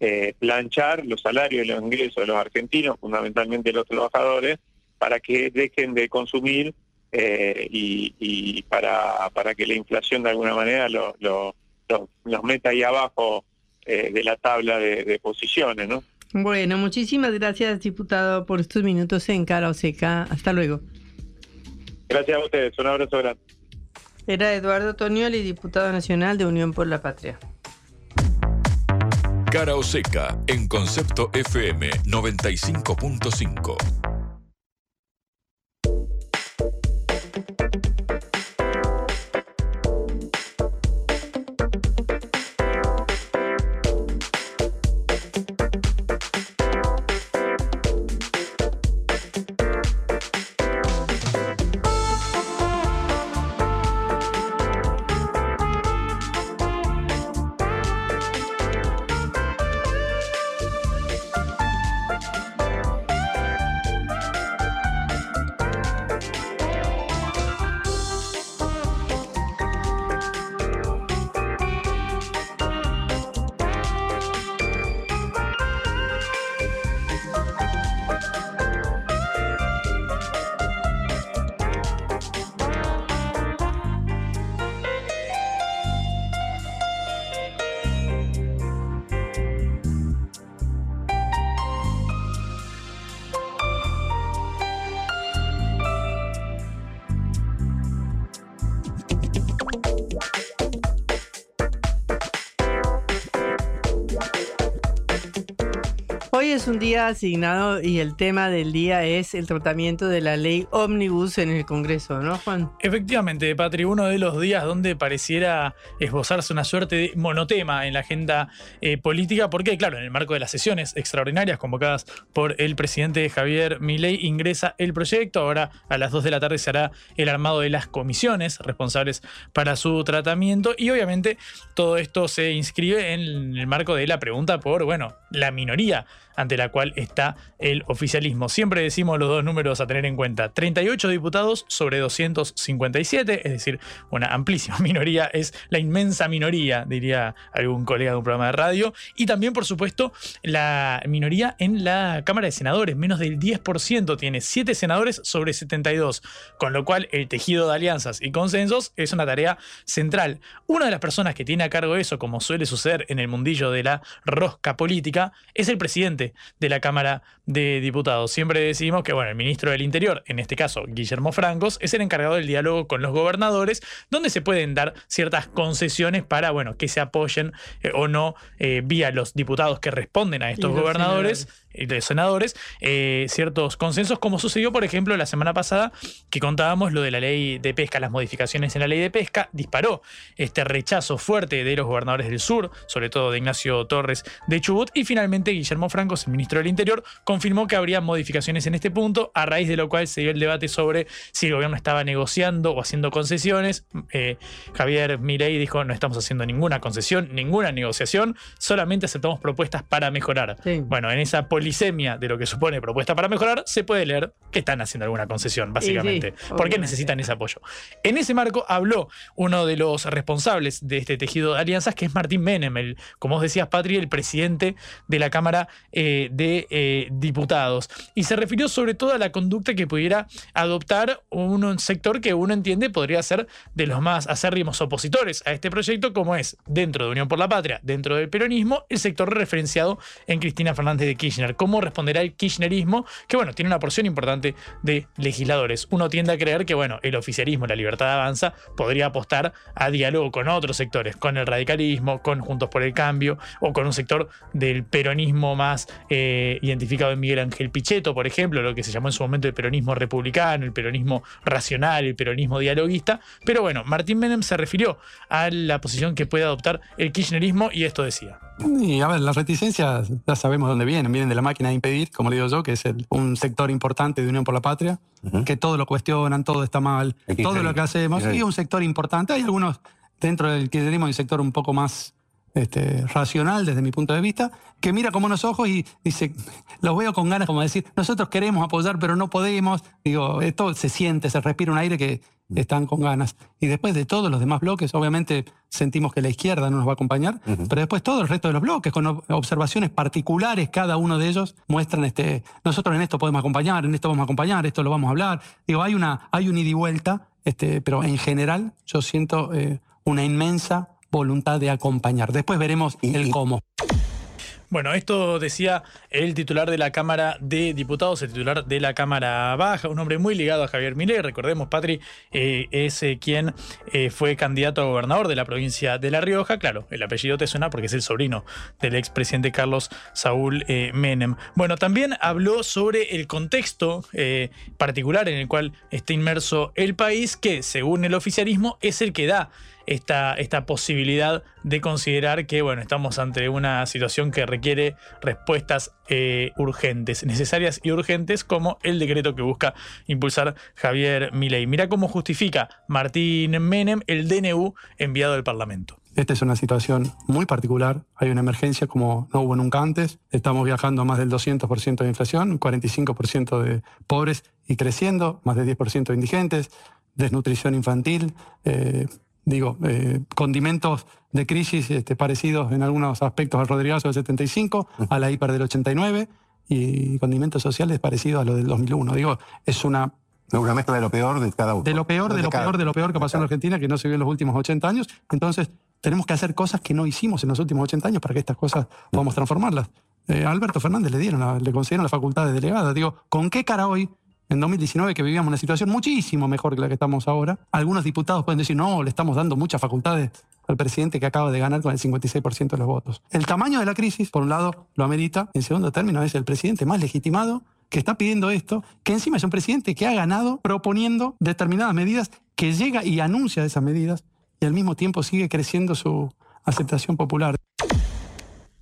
Speaker 5: eh, planchar los salarios y los ingresos de los argentinos, fundamentalmente los trabajadores, para que dejen de consumir eh, y, para, para que la inflación de alguna manera lo, lo- lo- los meta ahí abajo eh, de la tabla de, de posiciones, ¿no?
Speaker 1: Bueno, muchísimas gracias, diputado, por estos minutos en Cara o Seca. Hasta luego.
Speaker 5: Gracias a ustedes, un abrazo grande.
Speaker 1: Era Eduardo Tonioli, diputado nacional de Unión por la Patria.
Speaker 4: Cara o seca en Concepto FM 95.5.
Speaker 1: es un día asignado y el tema del día es el tratamiento de la ley Omnibus en el Congreso, ¿no, Juan?
Speaker 2: Efectivamente, Patri, uno de los días donde pareciera esbozarse una suerte de monotema en la agenda eh, política, porque, claro, en el marco de las sesiones extraordinarias convocadas por el presidente Javier Milei, ingresa el proyecto. Ahora a las 2 de la tarde se hará el armado de las comisiones responsables para su tratamiento, y obviamente todo esto se inscribe en el marco de la pregunta por, bueno, la minoría ante la cual está el oficialismo. Siempre decimos los dos números a tener en cuenta. 38 diputados sobre 257, es decir, una amplísima minoría, es la inmensa minoría, diría algún colega de un programa de radio. Y también, por supuesto, la minoría en la Cámara de Senadores, menos del 10%, tiene 7 senadores sobre 72, con lo cual el tejido de alianzas y consensos es una tarea central. Una de las personas que tiene a cargo eso, como suele suceder en el mundillo de la rosca política, es el presidente de la Cámara de Diputados. Siempre decimos que, bueno, el ministro del Interior, en este caso Guillermo Francos, es el encargado del diálogo con los gobernadores, donde se pueden dar ciertas concesiones para, bueno, que se apoyen eh, o no eh, vía los diputados que responden a estos gobernadores de senadores eh, ciertos consensos, como sucedió, por ejemplo, la semana pasada, que contábamos lo de la ley de pesca, las modificaciones en la ley de pesca, disparó este rechazo fuerte de los gobernadores del sur, sobre todo de Ignacio Torres de Chubut, y finalmente Guillermo Francos, el ministro del Interior, confirmó que habría modificaciones en este punto, a raíz de lo cual se dio el debate sobre si el gobierno estaba negociando o haciendo concesiones. Eh, Javier Mirey dijo, no estamos haciendo ninguna concesión, ninguna negociación, solamente aceptamos propuestas para mejorar. Bueno, en esa polisemia de lo que supone propuesta para mejorar, se puede leer que están haciendo alguna concesión, básicamente.
Speaker 1: sí,
Speaker 2: porque
Speaker 1: obviamente.
Speaker 2: necesitan ese apoyo. En ese marco habló uno de los responsables de este tejido de alianzas, que es Martín Menem, el, como vos decías, Patri, el presidente de la Cámara eh, de eh, Diputados. Y se refirió sobre todo a la conducta que pudiera adoptar un, un sector que uno entiende podría ser de los más acérrimos opositores a este proyecto, como es dentro de Unión por la Patria, dentro del peronismo, el sector referenciado en Cristina Fernández de Kirchner. ¿Cómo responderá el kirchnerismo? Que bueno, tiene una porción importante de legisladores. Uno tiende a creer que bueno, el oficialismo, la libertad avanza, podría apostar a diálogo con otros sectores, con el radicalismo, con Juntos por el Cambio, o con un sector del peronismo más eh, identificado en Miguel Ángel Pichetto, por ejemplo, lo que se llamó en su momento el peronismo republicano, el peronismo racional, el peronismo dialoguista. Pero bueno, Martín Menem se refirió a la posición que puede adoptar el kirchnerismo y esto decía.
Speaker 6: Y a ver, las reticencias ya sabemos dónde vienen. Vienen de la máquina de impedir, como le digo yo, que es el- un sector importante de Unión por la Patria, que todo lo cuestionan, todo está mal, todo lo que hacemos. Y un sector importante. Hay algunos dentro del kirchnerismo, un sector un poco más este, racional desde mi punto de vista, que mira con unos ojos y dice, los veo con ganas como de decir, nosotros queremos apoyar, pero no podemos. Digo, esto se siente, se respira un aire que están con ganas. Y después de todos los demás bloques, obviamente sentimos que la izquierda no nos va a acompañar, pero después todo el resto de los bloques, con ob- observaciones particulares, cada uno de ellos muestran, este, nosotros en esto podemos acompañar, en esto vamos a acompañar, esto lo vamos a hablar. Digo, hay una, hay un ida y vuelta, este, pero en general yo siento eh, una inmensa voluntad de acompañar. Después veremos el cómo.
Speaker 2: Bueno, esto decía el titular de la Cámara de Diputados, el titular de la Cámara Baja, un hombre muy ligado a Javier Milei. Recordemos, Patri eh, es eh, quien eh, fue candidato a gobernador de la provincia de La Rioja. Claro, el apellido te suena porque es el sobrino del expresidente Carlos Saúl Menem. Bueno, también habló sobre el contexto particular en el cual está inmerso el país, que según el oficialismo es el que da esta, posibilidad de considerar que bueno, estamos ante una situación que requiere respuestas eh, urgentes, necesarias y urgentes, como el decreto que busca impulsar Javier Milei. Mira cómo justifica Martín Menem el DNU enviado al Parlamento.
Speaker 6: Esta es una situación muy particular. Hay una emergencia como no hubo nunca antes. Estamos viajando a más del 200% de inflación, un 45% de pobres y creciendo, más del 10% de indigentes, desnutrición infantil, eh, digo, eh, condimentos de crisis este, parecidos en algunos aspectos al Rodrigazo del 75, a la hiper del 89 y condimentos sociales parecidos a lo del 2001. Digo, es una
Speaker 7: Una mezcla de lo peor de cada uno.
Speaker 6: de lo peor, de lo
Speaker 7: cada-
Speaker 6: peor, de lo peor que pasó en Argentina, que no se vio en los últimos 80 años. Entonces, tenemos que hacer cosas que no hicimos en los últimos 80 años para que estas cosas podamos transformarlas. Eh, a Alberto Fernández le dieron, la- le concedieron la facultad de delegada. Digo, ¿con qué cara hoy, en 2019, que vivíamos una situación muchísimo mejor que la que estamos ahora? Algunos diputados pueden decir, no, le estamos dando muchas facultades al presidente que acaba de ganar con el 56% de los votos. El tamaño de la crisis, por un lado, lo amerita. En segundo término, es el presidente más legitimado que está pidiendo esto, que encima es un presidente que ha ganado proponiendo determinadas medidas, que llega y anuncia esas medidas y al mismo tiempo sigue creciendo su aceptación popular.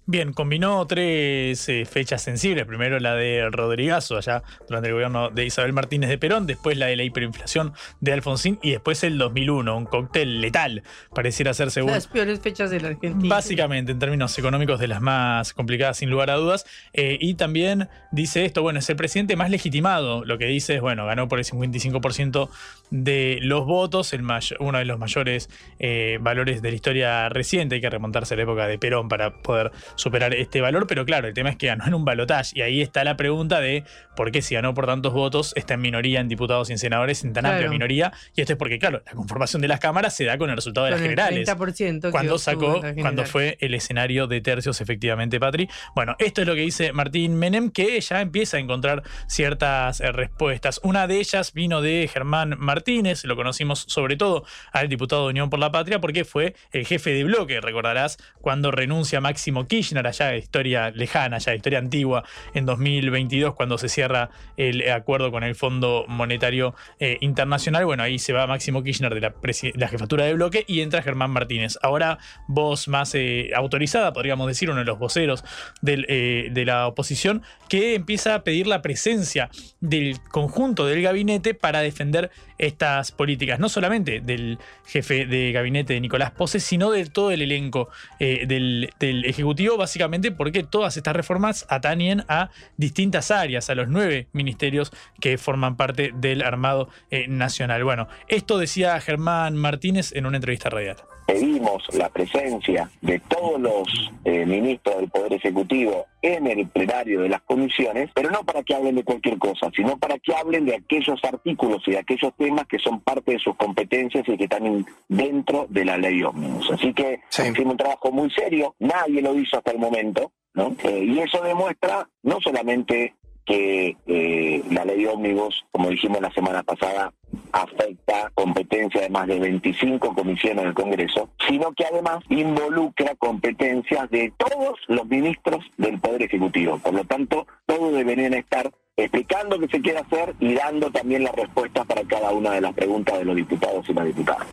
Speaker 2: Bien, combinó tres eh, fechas sensibles. Primero la de Rodrigazo, allá durante el gobierno de Isabel Martínez de Perón, después la de la hiperinflación de Alfonsín y después el 2001, un cóctel letal, pareciera ser según
Speaker 1: Las peores fechas de la Argentina.
Speaker 2: Básicamente, en términos económicos, de las más complicadas, sin lugar a dudas. Eh, y también dice esto: bueno, es el presidente más legitimado. Lo que dice es, bueno, ganó por el 55% de los votos, el uno de los mayores eh, valores de la historia reciente. Hay que remontarse a la época de Perón para poder superar este valor. Pero claro, el tema es que ganó en un balotaje. Y ahí está la pregunta de por qué, si ganó por tantos votos, está en minoría en diputados y en senadores, en tan amplia minoría. Y esto es porque, claro, la conformación de las cámaras se da con el resultado de las
Speaker 1: Con
Speaker 2: generales
Speaker 1: 30% que
Speaker 2: cuando sacó, cuando fue el escenario de tercios, efectivamente, Patri. Bueno, esto es lo que dice Martín Menem, que ya empieza a encontrar ciertas eh, respuestas. Una de ellas vino de Germán Martínez, lo conocimos sobre todo al diputado de Unión por la Patria, porque fue el jefe de bloque, recordarás, cuando renuncia Máximo Kirchner, allá de historia lejana, ya de historia antigua, en 2022, cuando se cierra el acuerdo con el Fondo Monetario eh, Internacional. Bueno, ahí se va Máximo Kirchner de la, jefatura de bloque y entra Germán Martínez. Ahora, voz más eh, autorizada, podríamos decir, uno de los voceros eh, de la oposición, que empieza a pedir la presencia del conjunto del gabinete para defender estas políticas, no solamente del jefe de gabinete de Nicolás Pose, sino de todo el elenco del Ejecutivo, básicamente porque todas estas reformas atañen a distintas áreas, a los nueve ministerios que forman parte del Armado eh, Nacional. Bueno, esto decía Germán Martínez en una entrevista radial.
Speaker 8: pedimos la presencia de todos los eh, ministros del Poder Ejecutivo en el plenario de las comisiones, pero no para que hablen de cualquier cosa, sino para que hablen de aquellos artículos y de aquellos temas que son parte de sus competencias y que están en- dentro de la ley ómnibus. Así que hicimos un trabajo muy serio, nadie lo hizo hasta el momento, ¿no? Eh, y eso demuestra no solamente que eh, la ley ómnibus, como dijimos la semana pasada, afecta competencia de más de 25 comisiones del Congreso, sino que además involucra competencias de todos los ministros del Poder Ejecutivo. Por lo tanto, todos deberían estar explicando qué se quiere hacer y dando también las respuestas para cada una de las preguntas de los diputados y las diputadas.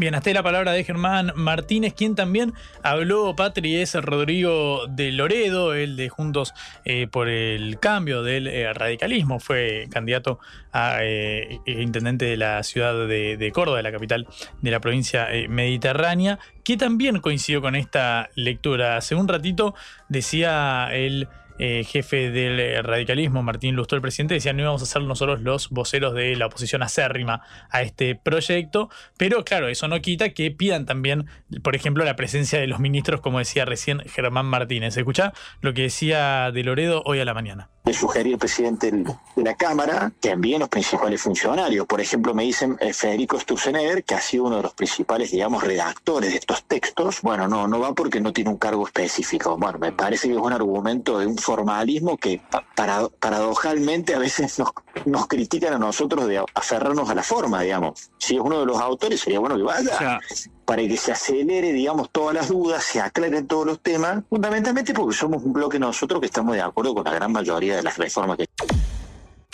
Speaker 2: Bien, hasta la palabra de Germán Martínez, quien también habló, Patri, es Rodrigo de Loredo, el de Juntos eh, por el Cambio del eh, Radicalismo, fue candidato a eh, intendente de la ciudad de, Córdoba, la capital de la provincia mediterránea, que también coincidió con esta lectura. Hace un ratito decía él eh, jefe del eh, radicalismo, Martín Lustó, el presidente, decía no íbamos a ser nosotros los voceros de la oposición acérrima a este proyecto, pero claro, eso no quita que pidan también, por ejemplo, la presencia de los ministros, como decía recién Germán Martínez. Escucha lo que decía de Loredo hoy a la mañana
Speaker 9: le sugerí al presidente de la Cámara que envíen los principales funcionarios. Por ejemplo, me dicen eh, Federico Sturzenegger, que ha sido uno de los principales, digamos, redactores de estos textos. Bueno, no, no va porque no tiene un cargo específico. Bueno, me parece que es un argumento de un formalismo que para, paradojalmente a veces nos, nos critican a nosotros de aferrarnos a la forma, digamos. Si es uno de los autores, sería bueno que vaya para que se acelere, digamos, todas las dudas, se aclaren todos los temas, fundamentalmente porque somos un bloque nosotros que estamos de acuerdo con la gran mayoría de las reformas que...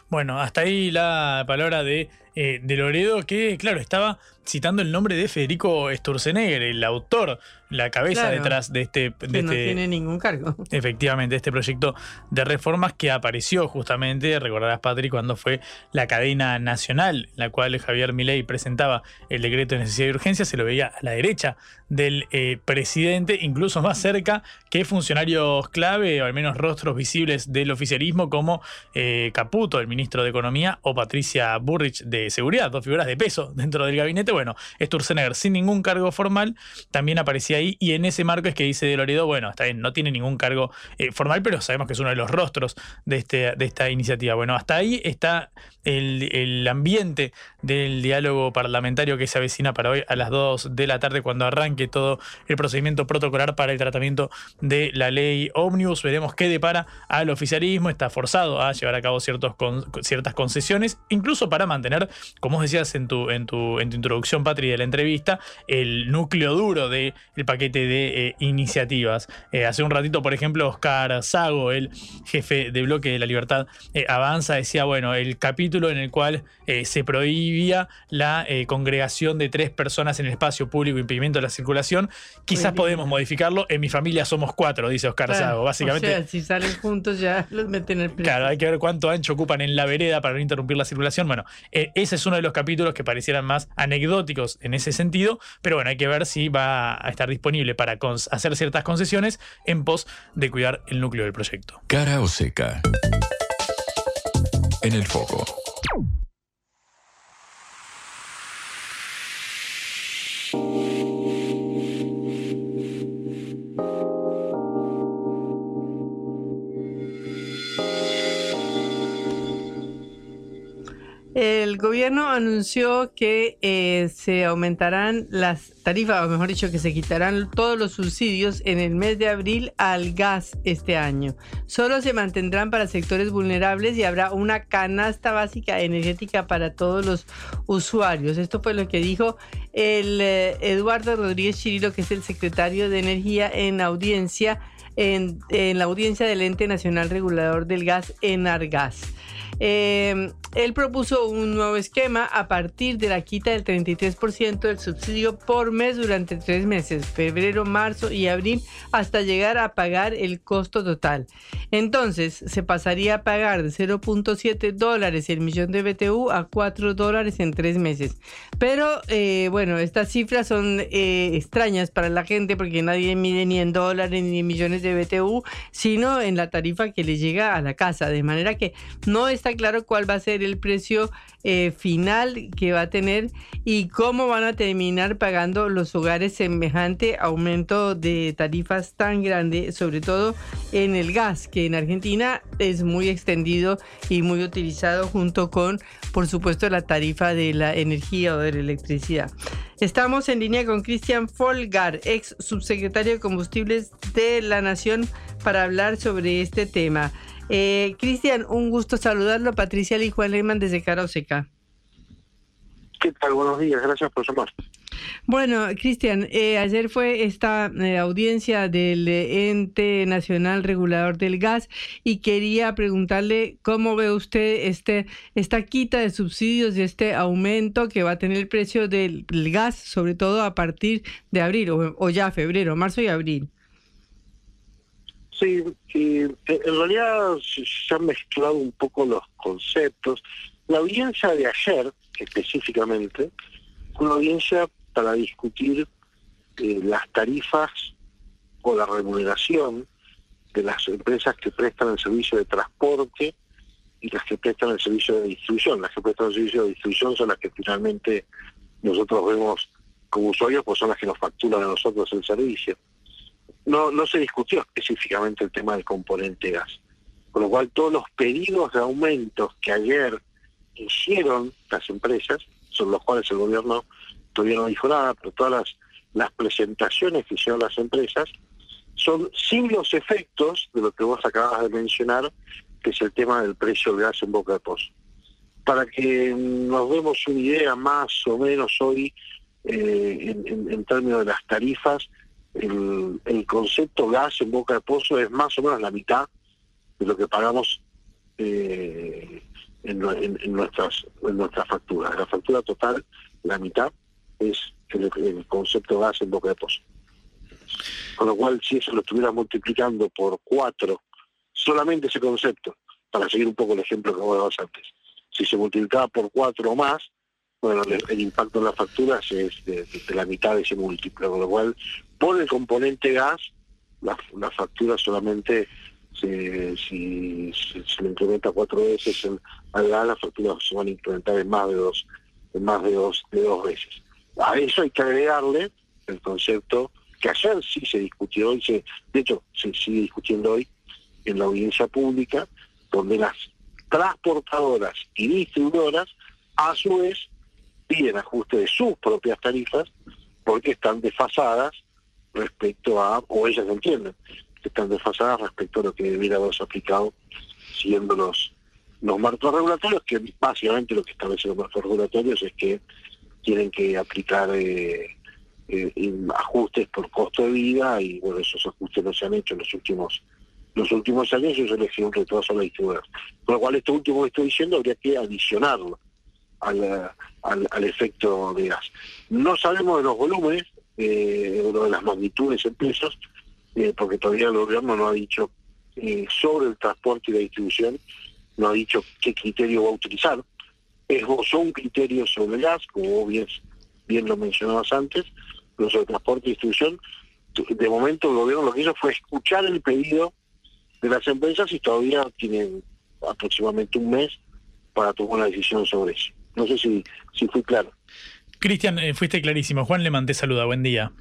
Speaker 2: Bueno, hasta ahí la palabra de, eh, de Loredo, que claro, estaba citando el nombre de Federico Sturzenegger, el autor la cabeza detrás de este... De
Speaker 1: no
Speaker 2: este-
Speaker 1: tiene ningún cargo.
Speaker 2: Efectivamente, este proyecto de reformas que apareció justamente, recordarás Patri, cuando fue la cadena nacional, en la cual Javier Milei presentaba el decreto de necesidad y urgencia, se lo veía a la derecha del eh, presidente, incluso más cerca que funcionarios clave, o al menos rostros visibles del oficialismo, como eh, Caputo, el ministro de Economía, o Patricia Burrich de Seguridad, dos figuras de peso dentro del gabinete. Bueno, Sturzenegger, sin ningún cargo formal, también aparecía ahí, y en ese marco es que dice De Loredo, bueno, está bien, no tiene ningún cargo eh, formal, pero sabemos que es uno de los rostros de, este, de esta iniciativa. Bueno, hasta ahí está el, el ambiente del diálogo parlamentario que se avecina para hoy a las 2 de la tarde cuando arranque todo el procedimiento protocolar para el tratamiento de la ley Omnibus. Veremos qué depara al oficialismo. Está forzado a llevar a cabo ciertos ciertas concesiones, incluso para mantener, como decías en tu, en tu, en tu introducción, Patri, de la entrevista, el núcleo duro del paquete de eh, iniciativas. Eh, hace un ratito, por ejemplo, Oscar Sago, el jefe de bloque de la libertad eh, avanza, decía, bueno, el capítulo en el cual eh, se prohibía la eh, congregación de tres personas en el espacio público, impedimento de la circulación, quizás
Speaker 1: Muy
Speaker 2: podemos modificarlo. En mi familia somos cuatro, dice Oscar
Speaker 1: Claro,
Speaker 2: Sago. Básicamente,
Speaker 1: O sea, si salen juntos ya los meten en el preso.
Speaker 2: Claro, hay que ver cuánto ancho ocupan en la vereda para no interrumpir la circulación. Bueno, eh, ese es uno de los capítulos que parecieran más anecdóticos en ese sentido, pero bueno, hay que ver si va a estar disponible para hacer ciertas concesiones en pos de cuidar el núcleo del proyecto.
Speaker 4: Cara o seca. En el foco.
Speaker 1: you El gobierno anunció que eh, se aumentarán las tarifas, o mejor dicho, que se quitarán todos los subsidios en el mes de abril al gas este año. Solo se mantendrán para sectores vulnerables y habrá una canasta básica energética para todos los usuarios. Esto fue lo que dijo el eh, Eduardo Rodríguez Chirilo, que es el secretario de Energía en audiencia, en, en la audiencia del Ente Nacional Regulador del Gas, Enargas. Eh, él propuso un nuevo esquema a partir de la quita del 33% del subsidio por mes durante tres meses, febrero, marzo y abril, hasta llegar a pagar el costo total. Entonces, se pasaría a pagar de 0.7 dólares el millón de BTU a 4 dólares en tres meses. Pero, eh, bueno, estas cifras son eh, extrañas para la gente porque nadie mide ni en dólares ni en millones de BTU, sino en la tarifa que le llega a la casa. De manera que no está claro cuál va a ser el precio eh, final que va a tener y cómo van a terminar pagando los hogares semejante aumento de tarifas tan grande, sobre todo en el gas, que en Argentina es muy extendido y muy utilizado junto con, por supuesto, la tarifa de la energía o de la electricidad. Estamos en línea con Cristian Folgar, ex subsecretario de Combustibles de la Nación, para hablar sobre este tema. Eh, Cristian, un gusto saludarlo. Patricia y Juan Lehmann desde Caroseca.
Speaker 10: ¿Qué tal? Buenos días, gracias por llamar.
Speaker 1: Bueno, Cristian, eh, ayer fue esta eh, audiencia del eh, Ente Nacional Regulador del Gas y quería preguntarle cómo ve usted este esta quita de subsidios y este aumento que va a tener el precio del, del gas, sobre todo a partir de abril o, o ya febrero, marzo y abril.
Speaker 10: Sí, eh, en realidad se se han mezclado un poco los conceptos. La audiencia de ayer, específicamente, fue una audiencia para discutir eh, las tarifas o la remuneración de las empresas que prestan el servicio de transporte y las que prestan el servicio de distribución. Las que prestan el servicio de distribución son las que finalmente nosotros vemos como usuarios, pues son las que nos facturan a nosotros el servicio. No, no se discutió específicamente el tema del componente gas. Con lo cual todos los pedidos de aumentos que ayer hicieron las empresas, son los cuales el gobierno todavía no dijo nada, pero todas las, presentaciones que hicieron las empresas son sin los efectos de lo que vos acabas de mencionar, que es el tema del precio del gas en Boca de Pozo. Para que nos demos una idea más o menos hoy, eh, en, términos de las tarifas, el, concepto gas en Boca de Pozo es más o menos la mitad de lo que pagamos eh, en, nuestras en nuestras facturas. La factura total, la mitad, es el, el concepto gas en Boca de Pozo. Con lo cual, si eso lo estuviera multiplicando por cuatro, solamente ese concepto, para seguir un poco el ejemplo que vos dabas antes, si se multiplicaba por cuatro o más, bueno, el, impacto en las facturas es de, la mitad de ese múltiplo, con lo cual, por el componente gas, la, la factura solamente se, si, se le incrementa cuatro veces al gas, las facturas se van a incrementar en más de dos, en más de dos, de dos veces. A eso hay que agregarle el concepto que ayer sí se discutió, y se, de hecho se sigue discutiendo hoy en la audiencia pública, donde las transportadoras y distribuidoras a su vez piden ajuste de sus propias tarifas porque están desfasadas respecto a, o ellas entienden, que están desfasadas respecto a lo que debiera haberse aplicado siguiendo los, marcos regulatorios, que básicamente lo que establecen los marcos regulatorios es que tienen que aplicar eh, eh, ajustes por costo de vida y bueno, esos ajustes no se han hecho en los últimos los últimos años y eso le un retraso a la distribuidora. Con lo cual, esto último que estoy diciendo habría que adicionarlo al, al, efecto de gas. No sabemos de los volúmenes, eh, de las magnitudes en pesos, eh, porque todavía el gobierno no ha dicho eh, sobre el transporte y la distribución, no ha dicho qué criterio va a utilizar. Esbozó un criterio sobre gas, como bien, bien lo mencionabas antes, pero sobre transporte y distribución, de momento el gobierno lo que hizo fue escuchar el pedido de las empresas y todavía tienen aproximadamente un mes para tomar una decisión sobre eso. No sé si, si fui claro.
Speaker 2: Cristian, eh, fuiste clarísimo. Juan le te saluda, buen día.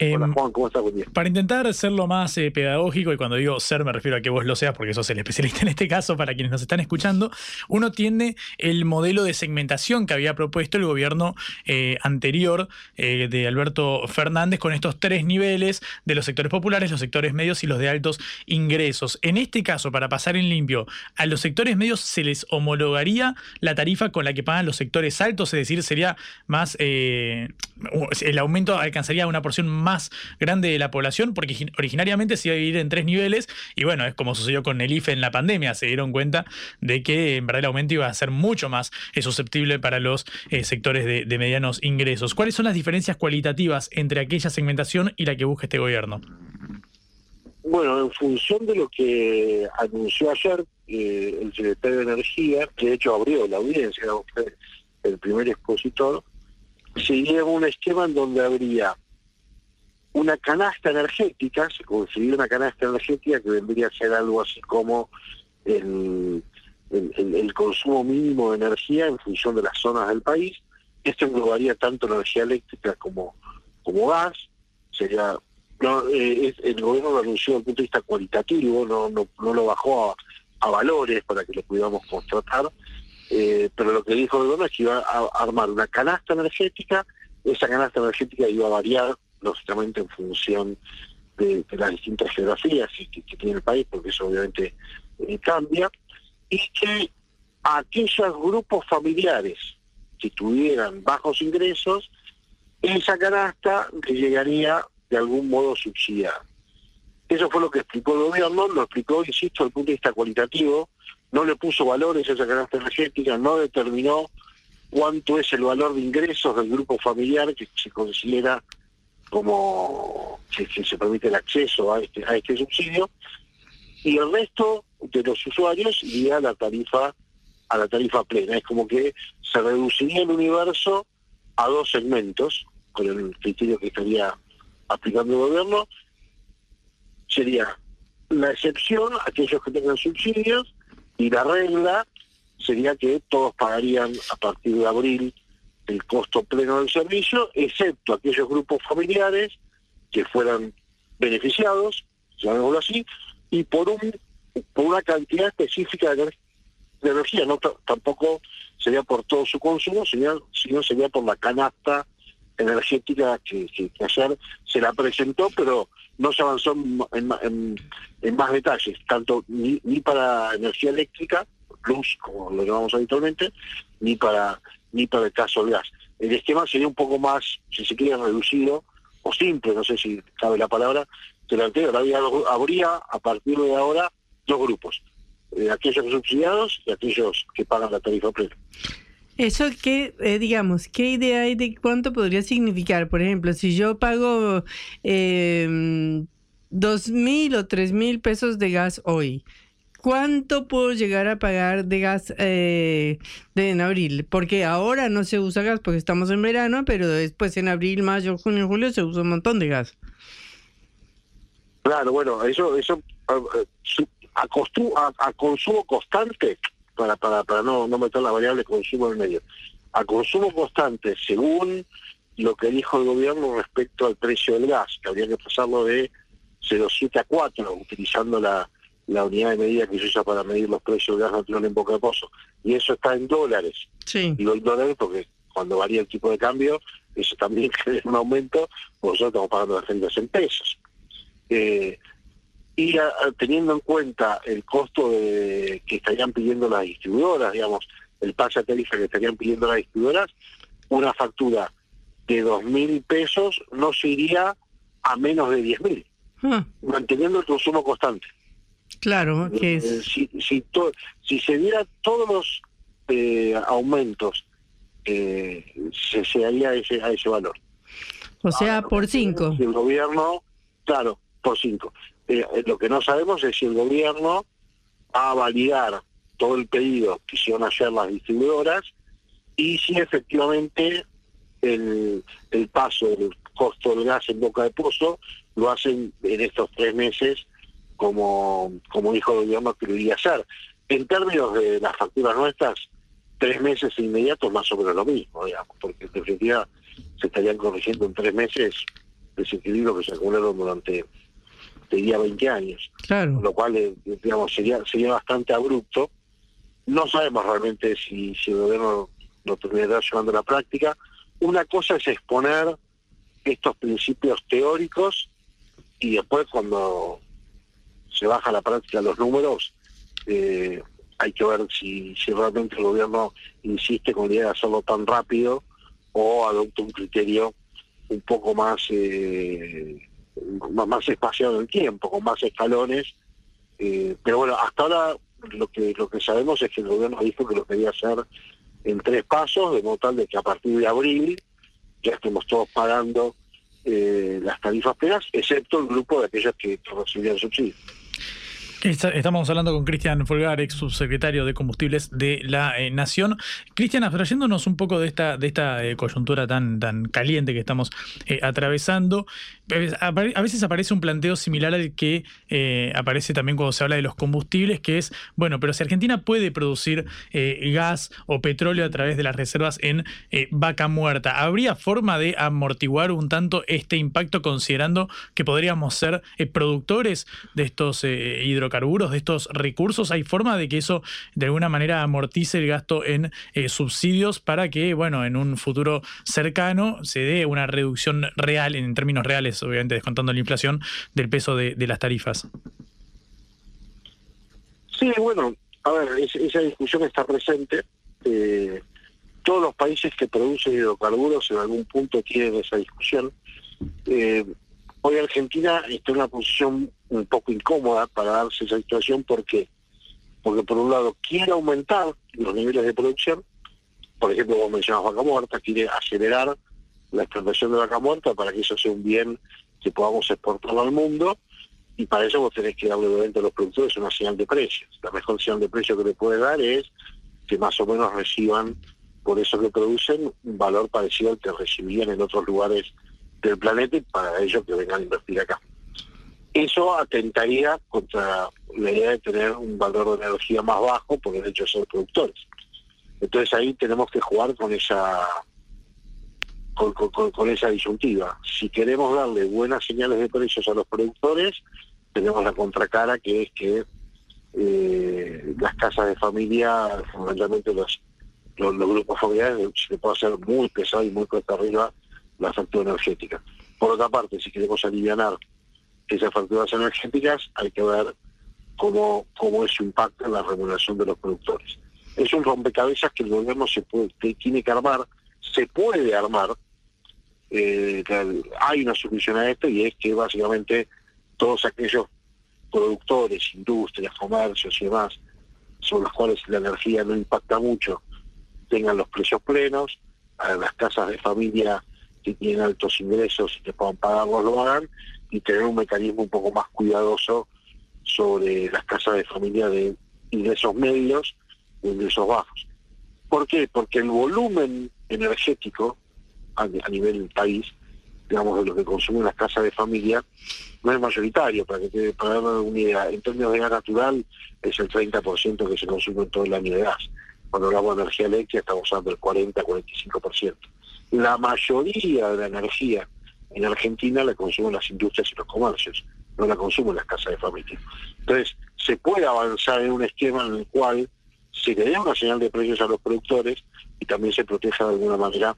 Speaker 10: Hola em, Juan, ¿cómo estás? Buen día.
Speaker 2: Para intentar ser lo más eh, pedagógico, y cuando digo ser me refiero a que vos lo seas, porque sos el especialista en este caso, para quienes nos están escuchando, uno tiene el modelo de segmentación que había propuesto el gobierno eh, anterior de Alberto Fernández con estos tres niveles de los sectores populares, los sectores medios y los de altos ingresos. En este caso, para pasar en limpio, a los sectores medios se les homologaría la tarifa con la que pagan los sectores altos, es decir, sería más eh, el aumento alcanzaría una porción más grande de la población, porque originariamente se iba a dividir en tres niveles, y bueno, es como sucedió con el IFE en la pandemia, se dieron cuenta de que en verdad el aumento iba a ser mucho más eh, susceptible para los eh, sectores de, de medianos ingresos. ¿Cuáles son las diferencias cualitativas entre aquella segmentación y la que busca este gobierno?
Speaker 10: Bueno, en función de lo que anunció ayer eh, el secretario de Energía, que de hecho abrió la audiencia, el primer expositor, sería un esquema en donde habría una canasta energética, se conseguiría una canasta energética que vendría a ser algo así como el, el, consumo mínimo de energía en función de las zonas del país. Esto englobaría tanto energía eléctrica como, como gas. Sería no, eh, el gobierno lo anunció desde el punto de vista cualitativo, no, no, no lo bajó a, a valores para que lo pudiéramos constatar eh, pero lo que dijo el gobierno es que iba a armar una canasta energética, esa canasta energética iba a variar, lógicamente, en función de, las distintas geografías que, tiene el país, porque eso obviamente eh, cambia, y que aquellos grupos familiares que tuvieran bajos ingresos, esa canasta le llegaría de algún modo subsidiada. Eso fue lo que explicó el gobierno, lo explicó, insisto, desde el punto de vista cualitativo, no le puso valores a esa canasta energética, no determinó cuánto es el valor de ingresos del grupo familiar que se considera como que, se permite el acceso a este, a este subsidio, y el resto de los usuarios iría a la tarifa, a la tarifa plena. Es como que se reduciría el universo a dos segmentos, con el criterio que estaría aplicando el gobierno, sería la excepción, aquellos que tengan subsidios, y la regla sería que todos pagarían a partir de abril el costo pleno del servicio, excepto aquellos grupos familiares que fueran beneficiados, llamémoslo así, y por un por una cantidad específica de, energía, no tampoco sería por todo su consumo, sino, sino sería por la canasta energética que, que- que ayer se la presentó, pero no se avanzó en, más detalles, tanto ni, para energía eléctrica, plus, como lo llamamos habitualmente, ni para ni para el caso del gas. El esquema sería un poco más, si se quiere, reducido o simple, no sé si cabe la palabra, que lo anterior. Habría, habría a partir de ahora dos grupos, eh, aquellos subsidiados y aquellos que pagan la tarifa plena.
Speaker 1: Eso que, eh, digamos, ¿qué idea hay de cuánto podría significar? Por ejemplo, si yo pago eh, dos mil o tres mil pesos de gas hoy, ¿cuánto puedo llegar a pagar de gas eh, de, en abril? Porque ahora no se usa gas porque estamos en verano, pero después en abril, mayo, junio, julio se usa un montón de gas.
Speaker 10: Claro, bueno, eso eso a, a costu- a- a consumo constante, para para, para no, no meter la variable consumo en el medio, a consumo constante, según lo que dijo el gobierno respecto al precio del gas, que habría que pasarlo de 0,7 a 4, utilizando la, la unidad de medida que se usa para medir los precios del gas natural en Boca de Pozo. Y eso está en dólares.
Speaker 1: Sí.
Speaker 10: Digo en dólares porque cuando varía el tipo de cambio, eso también genera un aumento, porque nosotros estamos pagando las rentas en pesos. Eh, y a- a- teniendo en cuenta el costo de, que estarían pidiendo las distribuidoras, digamos, el pase a tarifa que estarían pidiendo las distribuidoras, una factura de dos mil pesos no se iría a menos de diez mil,
Speaker 1: Ah,
Speaker 10: manteniendo el consumo constante.
Speaker 1: claro, que
Speaker 10: Eh,
Speaker 1: es...
Speaker 10: si, si, to- si se diera todos los eh, aumentos, eh, se, se haría ese, a ese valor.
Speaker 1: O sea, por cinco.
Speaker 10: Si el gobierno, claro, por cinco. Eh, eh, lo que no sabemos es si el gobierno va a validar todo el pedido que hicieron ayer las distribuidoras y si efectivamente el, el paso del costo del gas en boca de pozo lo hacen en estos tres meses como, como dijo el gobierno que lo iría a hacer. En términos de las facturas nuestras, tres meses inmediatos más o menos lo mismo, digamos, porque en definitiva se estarían corrigiendo en tres meses desequilibrios que se acumularon durante, te diría, 20 años.
Speaker 1: Claro.
Speaker 10: Lo cual, eh, digamos, sería, sería bastante abrupto. No sabemos realmente si, si el gobierno lo terminará llevando a la práctica. Una cosa es exponer estos principios teóricos y después cuando se baja a la práctica los números, eh, hay que ver si, si realmente el gobierno insiste con la idea de hacerlo tan rápido o adopta un criterio un poco más eh, más espaciado en el tiempo, con más escalones. Eh, pero bueno, hasta ahora lo que lo que sabemos es que el gobierno dijo que lo quería hacer en tres pasos, de modo tal de que a partir de abril ya estemos todos pagando eh, las tarifas plenas, excepto el grupo de aquellos que, recibían subsidios.
Speaker 2: Está- Estamos hablando con Cristian Folgar, ex subsecretario de Combustibles de la eh, Nación. Cristian, abstrayéndonos un poco de esta, de esta coyuntura tan, tan caliente que estamos atravesando, a veces aparece un planteo similar al que eh, aparece también cuando se habla de los combustibles, que es, bueno, pero si Argentina puede producir eh, gas o petróleo a través de las reservas en eh, vaca muerta, ¿habría forma de amortiguar un tanto este impacto considerando que podríamos ser eh, productores de estos eh, hidrocarburos, de estos recursos? ¿Hay forma de que eso de alguna manera amortice el gasto en eh, subsidios para que, bueno, en un futuro cercano se dé una reducción real, en términos reales, obviamente descontando la inflación, del peso de, las tarifas?
Speaker 10: Sí, bueno, a ver, es- esa discusión está presente. Eh, todos los países que producen hidrocarburos en algún punto tienen esa discusión. Eh, hoy Argentina está en una posición un poco incómoda para darse esa situación porque porque por un lado quiere aumentar los niveles de producción, por ejemplo, vos mencionas vaca muerta, quiere acelerar la explotación de vaca muerta para que eso sea un bien que podamos exportarlo al mundo, y para eso vos tenés que darle obviamente a los productores una señal de precios. La mejor señal de precio que le puede dar es que más o menos reciban por eso que producen un valor parecido al que recibirían en otros lugares del planeta y para ellos que vengan a invertir acá. Eso atentaría contra la idea de tener un valor de energía más bajo por el hecho de ser productores. Entonces ahí tenemos que jugar con esa con, esa disyuntiva. Si queremos darle buenas señales de precios a los productores, tenemos la contracara que es que eh, las casas de familia, fundamentalmente los, grupos familiares, se puede hacer muy pesado y muy cuesta arriba la factura energética. Por otra parte, si queremos aliviar esas facturas energéticas, hay que ver cómo, cómo es su impacto en la remuneración de los productores. Es un rompecabezas que el gobierno se puede, que tiene que armar, se puede armar. Eh, hay una solución a esto y es que básicamente todos aquellos productores, industrias, comercios y demás, sobre los cuales la energía no impacta mucho, tengan los precios plenos, a las casas de familia que tienen altos ingresos y que puedan pagarlos lo hagan, y tener un mecanismo un poco más cuidadoso sobre las casas de familia de ingresos medios e ingresos bajos. ¿Por qué? Porque el volumen energético a, a nivel país, digamos, de lo que consumen las casas de familia, no es mayoritario, para que te para dar una idea. En términos de gas natural, es el 30% que se consume en todo el año de gas. Cuando hablamos de energía eléctrica, estamos hablando del 40-45%. La mayoría de la energía en Argentina la consumen las industrias y los comercios, no la consumen las casas de familia. Entonces, se puede avanzar en un esquema en el cual se le dé una señal de precios a los productores y también se proteja de alguna manera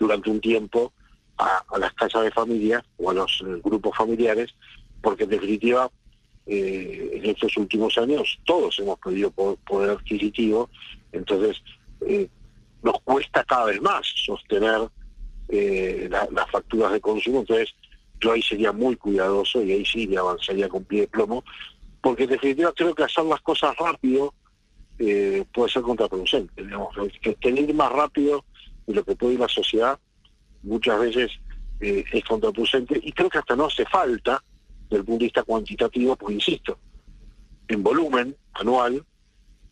Speaker 10: durante un tiempo a, las casas de familia o a los eh, grupos familiares, porque en definitiva eh, en estos últimos años todos hemos perdido po- poder adquisitivo, entonces eh, nos cuesta cada vez más sostener la- las facturas de consumo, entonces yo ahí sería muy cuidadoso y ahí sí le avanzaría con pie de plomo, porque en definitiva creo que hacer las cosas rápido puede ser contraproducente, digamos, que tener más rápido de lo que puede ir la sociedad muchas veces eh, es contraproducente y creo que hasta no hace falta desde el punto de vista cuantitativo, porque insisto, en volumen anual,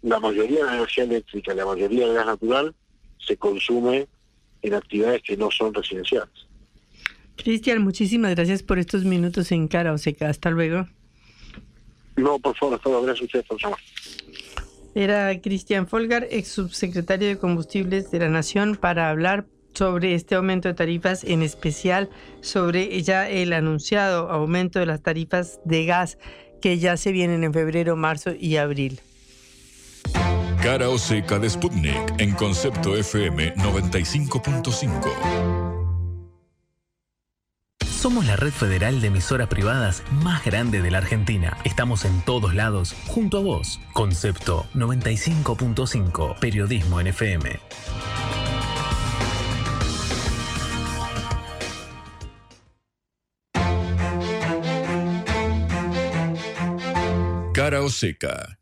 Speaker 10: la mayoría de la energía eléctrica, la mayoría del gas natural se consume en actividades que no son residenciales.
Speaker 1: Cristian, muchísimas gracias por estos minutos en Cara o Seca. Hasta luego.
Speaker 10: No, por favor, hasta luego. gracias a ustedes por llamar.
Speaker 1: Era Cristian Folgar, ex subsecretario de Combustibles de la Nación, para hablar sobre este aumento de tarifas, en especial sobre ya el anunciado aumento de las tarifas de gas que ya se vienen en febrero, marzo y abril.
Speaker 4: Cara o seca de Sputnik en concepto FM 95.5.
Speaker 11: Somos la red federal de emisoras privadas más grande de la Argentina. Estamos en todos lados, junto a vos. Concepto 95.5, Periodismo en FM.
Speaker 4: Cara o seca.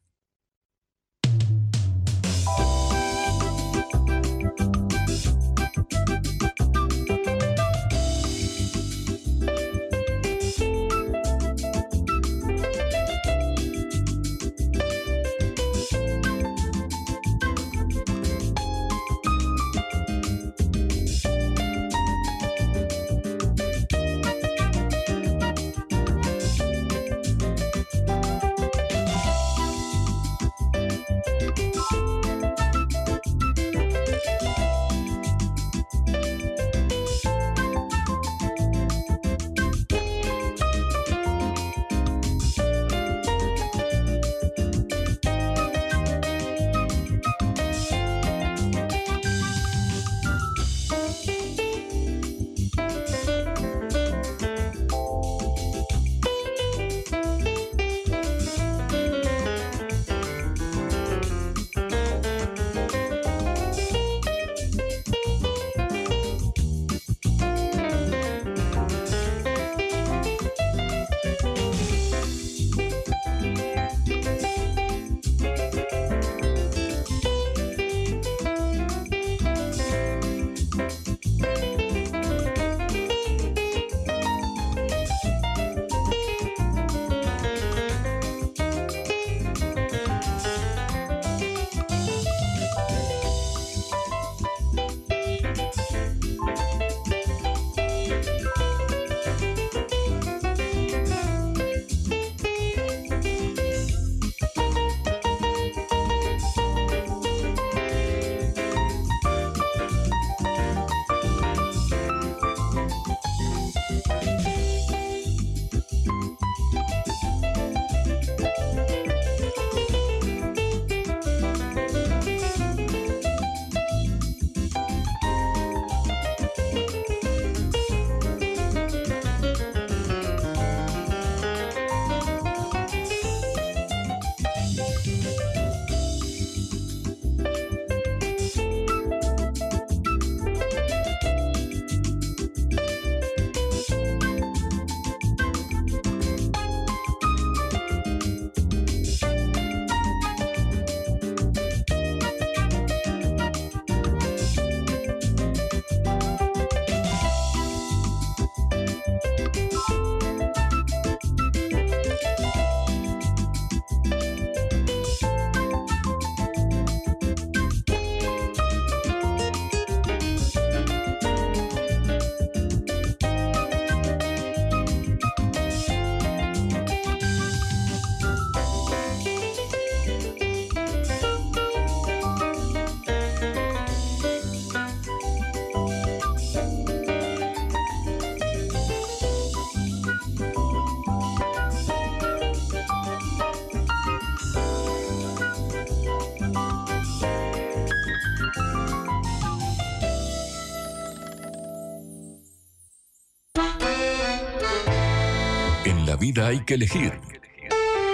Speaker 4: Hay que elegir.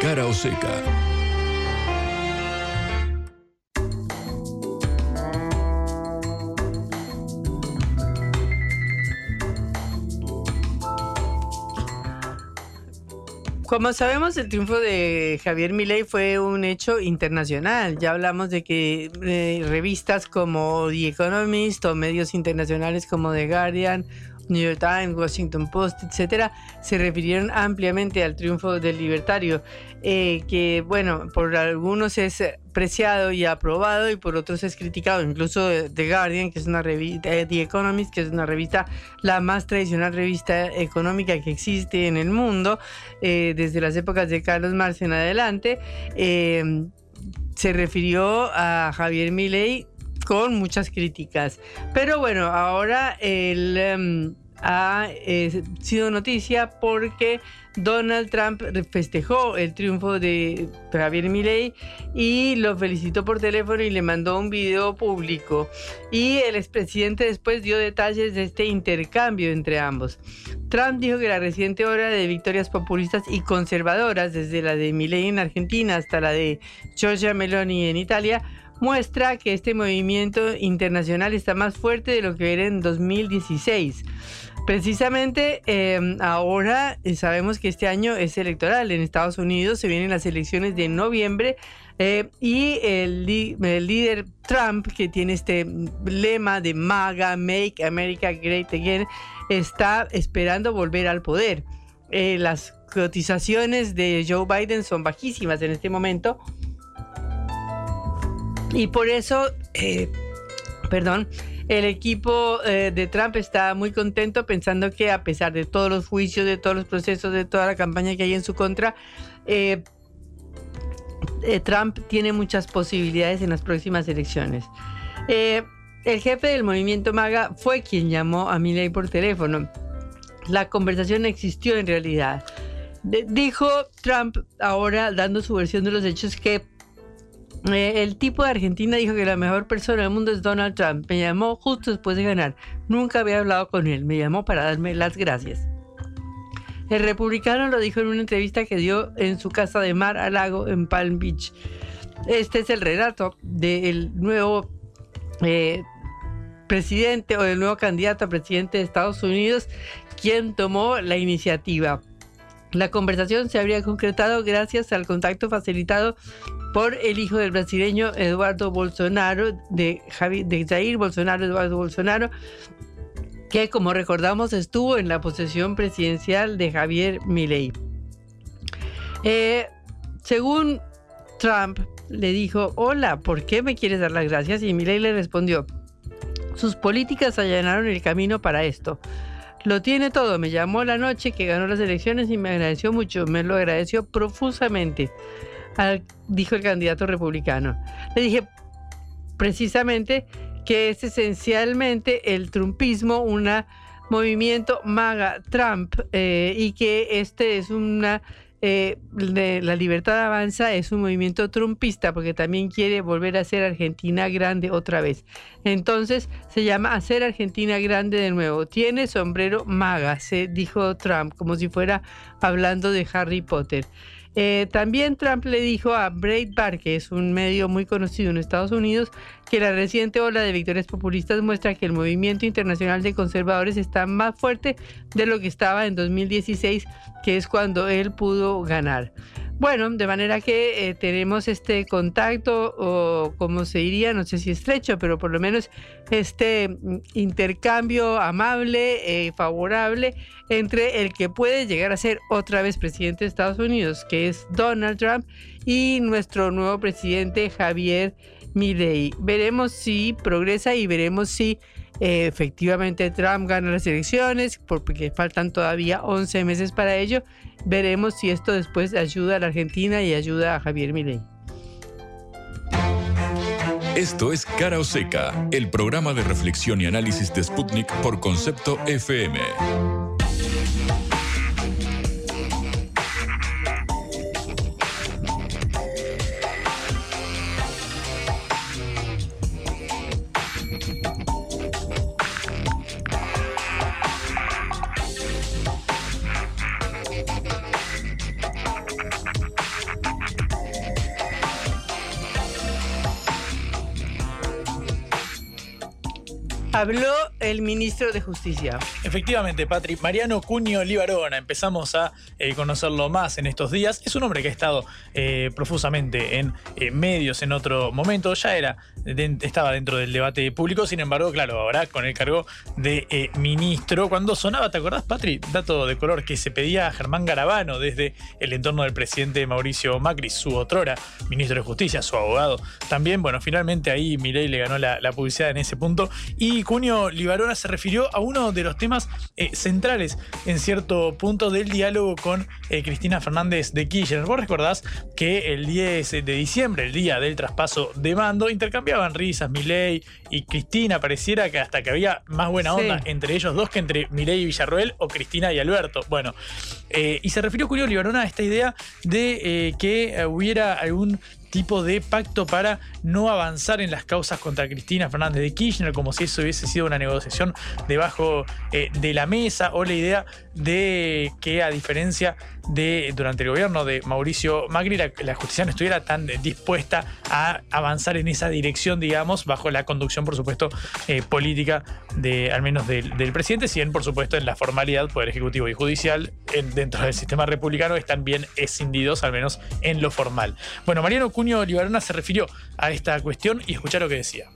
Speaker 4: Cara o seca.
Speaker 1: Como sabemos, el triunfo de Javier Milei fue un hecho internacional. Ya hablamos de que eh, revistas como The Economist o medios internacionales como The Guardian, New York Times, Washington Post, etcétera, se refirieron ampliamente al triunfo del libertario, eh, que bueno, por algunos es preciado y aprobado y por otros es criticado, incluso The Guardian, que es una revista, eh, The Economist, que es una revista, la más tradicional revista económica que existe en el mundo, eh, desde las épocas de Carlos Marx en adelante, se refirió a Javier Milei con muchas críticas. Pero bueno, ahora él em, ha eh, sido noticia porque Donald Trump festejó el triunfo de Javier Milei y lo felicitó por teléfono y le mandó un video público. Y el expresidente después dio detalles de este intercambio entre ambos. Trump dijo que la reciente hora de victorias populistas y conservadoras, desde la de Milei en Argentina hasta la de Giorgia Meloni en Italia, muestra que este movimiento internacional está más fuerte de lo que era en 2016. Precisamente em, ahora eh, sabemos que este año es electoral en Estados Unidos, se vienen las elecciones de noviembre eh, y el, líder Trump, que tiene este lema de MAGA, Make America Great Again, está esperando volver al poder. Eh, las cotizaciones de Joe Biden son bajísimas en este momento y por eso, perdón, el equipo eh, de Trump está muy contento pensando que a pesar de todos los juicios, de todos los procesos, de toda la campaña que hay en su contra, eh, Trump tiene muchas posibilidades en las próximas elecciones. el jefe del movimiento MAGA fue quien llamó a Milley por teléfono. La conversación existió en realidad. dijo Trump ahora, dando su versión de los hechos, que eh, el tipo de Argentina dijo que la mejor persona del mundo es Donald Trump. Me llamó justo después de ganar. Nunca había hablado con él. Me llamó para darme las gracias. El republicano lo dijo en una entrevista que dio en su casa de mar a lago en Palm Beach. Este es el relato del nuevo eh, presidente o del nuevo candidato a presidente de Estados Unidos, quien tomó la iniciativa. La conversación se habría concretado gracias al contacto facilitado por el hijo del brasileño Eduardo Bolsonaro, de, Jair Bolsonaro, Eduardo Bolsonaro, que como recordamos estuvo en la posesión presidencial de Javier Milei. Eh, según Trump le dijo, hola, ¿por qué me quieres dar las gracias? Y Milei le respondió, sus políticas allanaron el camino para esto. Lo tiene todo. Me llamó la noche que ganó las elecciones y me agradeció mucho. Me lo agradeció profusamente, dijo el candidato republicano. Le dije precisamente que es esencialmente el trumpismo, un movimiento MAGA Trump eh, y que este es una eh, la libertad avanza es un movimiento trumpista porque también quiere volver a ser Argentina grande otra vez. Entonces se llama hacer Argentina grande de nuevo. Tiene sombrero maga, se dijo Trump, como si fuera hablando de Harry Potter. Eh, también Trump le dijo a Breitbart, que es un medio muy conocido en Estados Unidos, que la reciente ola de victorias populistas muestra que el movimiento internacional de conservadores está más fuerte de lo que estaba en 2016, que es cuando él pudo ganar. Bueno, de manera que eh, tenemos este contacto, o como se diría, no sé si estrecho, pero por lo menos este mm, intercambio amable, eh, favorable, entre el que puede llegar a ser otra vez presidente de Estados Unidos, que es Donald Trump, y nuestro nuevo presidente Javier Milei. Veremos si progresa y veremos si eh, efectivamente Trump gana las elecciones, porque faltan todavía 11 meses para ello. Veremos si esto después ayuda a la Argentina y ayuda a Javier Milei.
Speaker 4: Esto es Cara o Seca, el programa de reflexión y análisis de Sputnik por concepto FM.
Speaker 1: Habló el ministro de Justicia.
Speaker 2: Efectivamente, Patri. Mariano Cuño Libarona, empezamos a eh, conocerlo más en estos días. Es un hombre que ha estado eh, profusamente en eh, medios en otro momento. Ya era, estaba dentro del debate público, sin embargo, claro, ahora con el cargo de ministro. Cuando sonaba, ¿te acordás, Patri? Dato de color que se pedía a Germán Garabano desde el entorno del presidente Mauricio Macri, su otrora ministro de Justicia, su abogado. También, bueno, finalmente ahí Milei le ganó la, la publicidad en ese punto. Y Cuño Libarona se refirió a uno de los temas eh, centrales en cierto punto del diálogo con eh, Cristina Fernández de Kirchner. Vos recordás que el 10 de diciembre, el día del traspaso de mando, intercambiaban risas Milei y Cristina. Pareciera que hasta que había más buena
Speaker 1: Sí.
Speaker 2: onda entre ellos dos que entre Milei y Villarroel o Cristina y Alberto. Bueno, eh, y se refirió Julio Libarona a esta idea de que hubiera algún tipo de pacto para no avanzar en las causas contra Cristina Fernández de Kirchner, como si eso hubiese sido una negociación debajo eh, de la mesa, o la idea de que a diferencia de durante el gobierno de Mauricio Macri, la, justicia no estuviera tan dispuesta a avanzar en esa dirección, digamos, bajo la conducción, por supuesto, eh, política de al menos del, del presidente, si bien, por supuesto, en la formalidad, Poder Ejecutivo y Judicial, en- dentro del sistema republicano, están bien escindidos, al menos en lo formal. Bueno, Mariano Cuño Libarona se refirió a esta cuestión y escuchá lo que decía.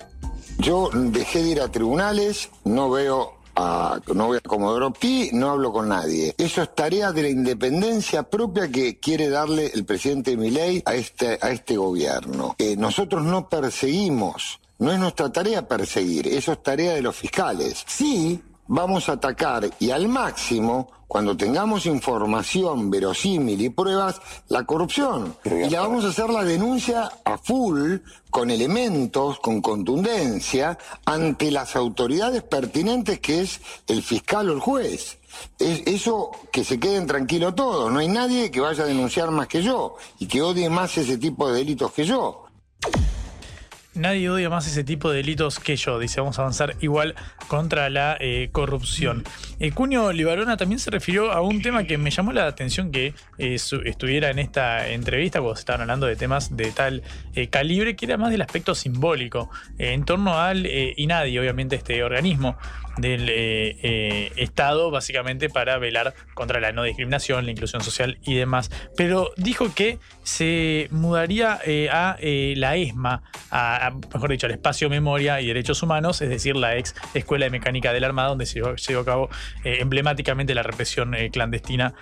Speaker 12: Yo dejé de ir a tribunales, no veo no voy a Comodoro Pi, no hablo con nadie. Eso es tarea de la independencia propia que quiere darle el presidente Milei a este, a este gobierno. Eh, nosotros no perseguimos, no es nuestra tarea perseguir, eso es tarea de los fiscales. Sí, vamos a atacar y al máximo, cuando tengamos información verosímil y pruebas, la corrupción. Y la vamos a hacer la denuncia a full, con elementos, con contundencia, ante las autoridades pertinentes que es el fiscal o el juez. Es- eso que se queden tranquilos todos, no hay nadie que vaya a denunciar más que yo y que odie más ese tipo de delitos que yo.
Speaker 2: Nadie odia más ese tipo de delitos que yo, dice, vamos a avanzar igual contra la eh, corrupción. Eh, Cuño Libarona también se refirió a un tema que me llamó la atención que eh, estuviera en esta entrevista cuando se estaban hablando de temas de tal eh, calibre, que era más del aspecto simbólico, en torno al INADI, obviamente este organismo del eh, eh, Estado, básicamente para velar contra la no discriminación, la inclusión social y demás. Pero dijo que se mudaría eh, a la ESMA, a, mejor dicho, al Espacio Memoria y Derechos Humanos, es decir, la ex Escuela de Mecánica de la Armada, donde se llevó, a cabo emblemáticamente la represión clandestina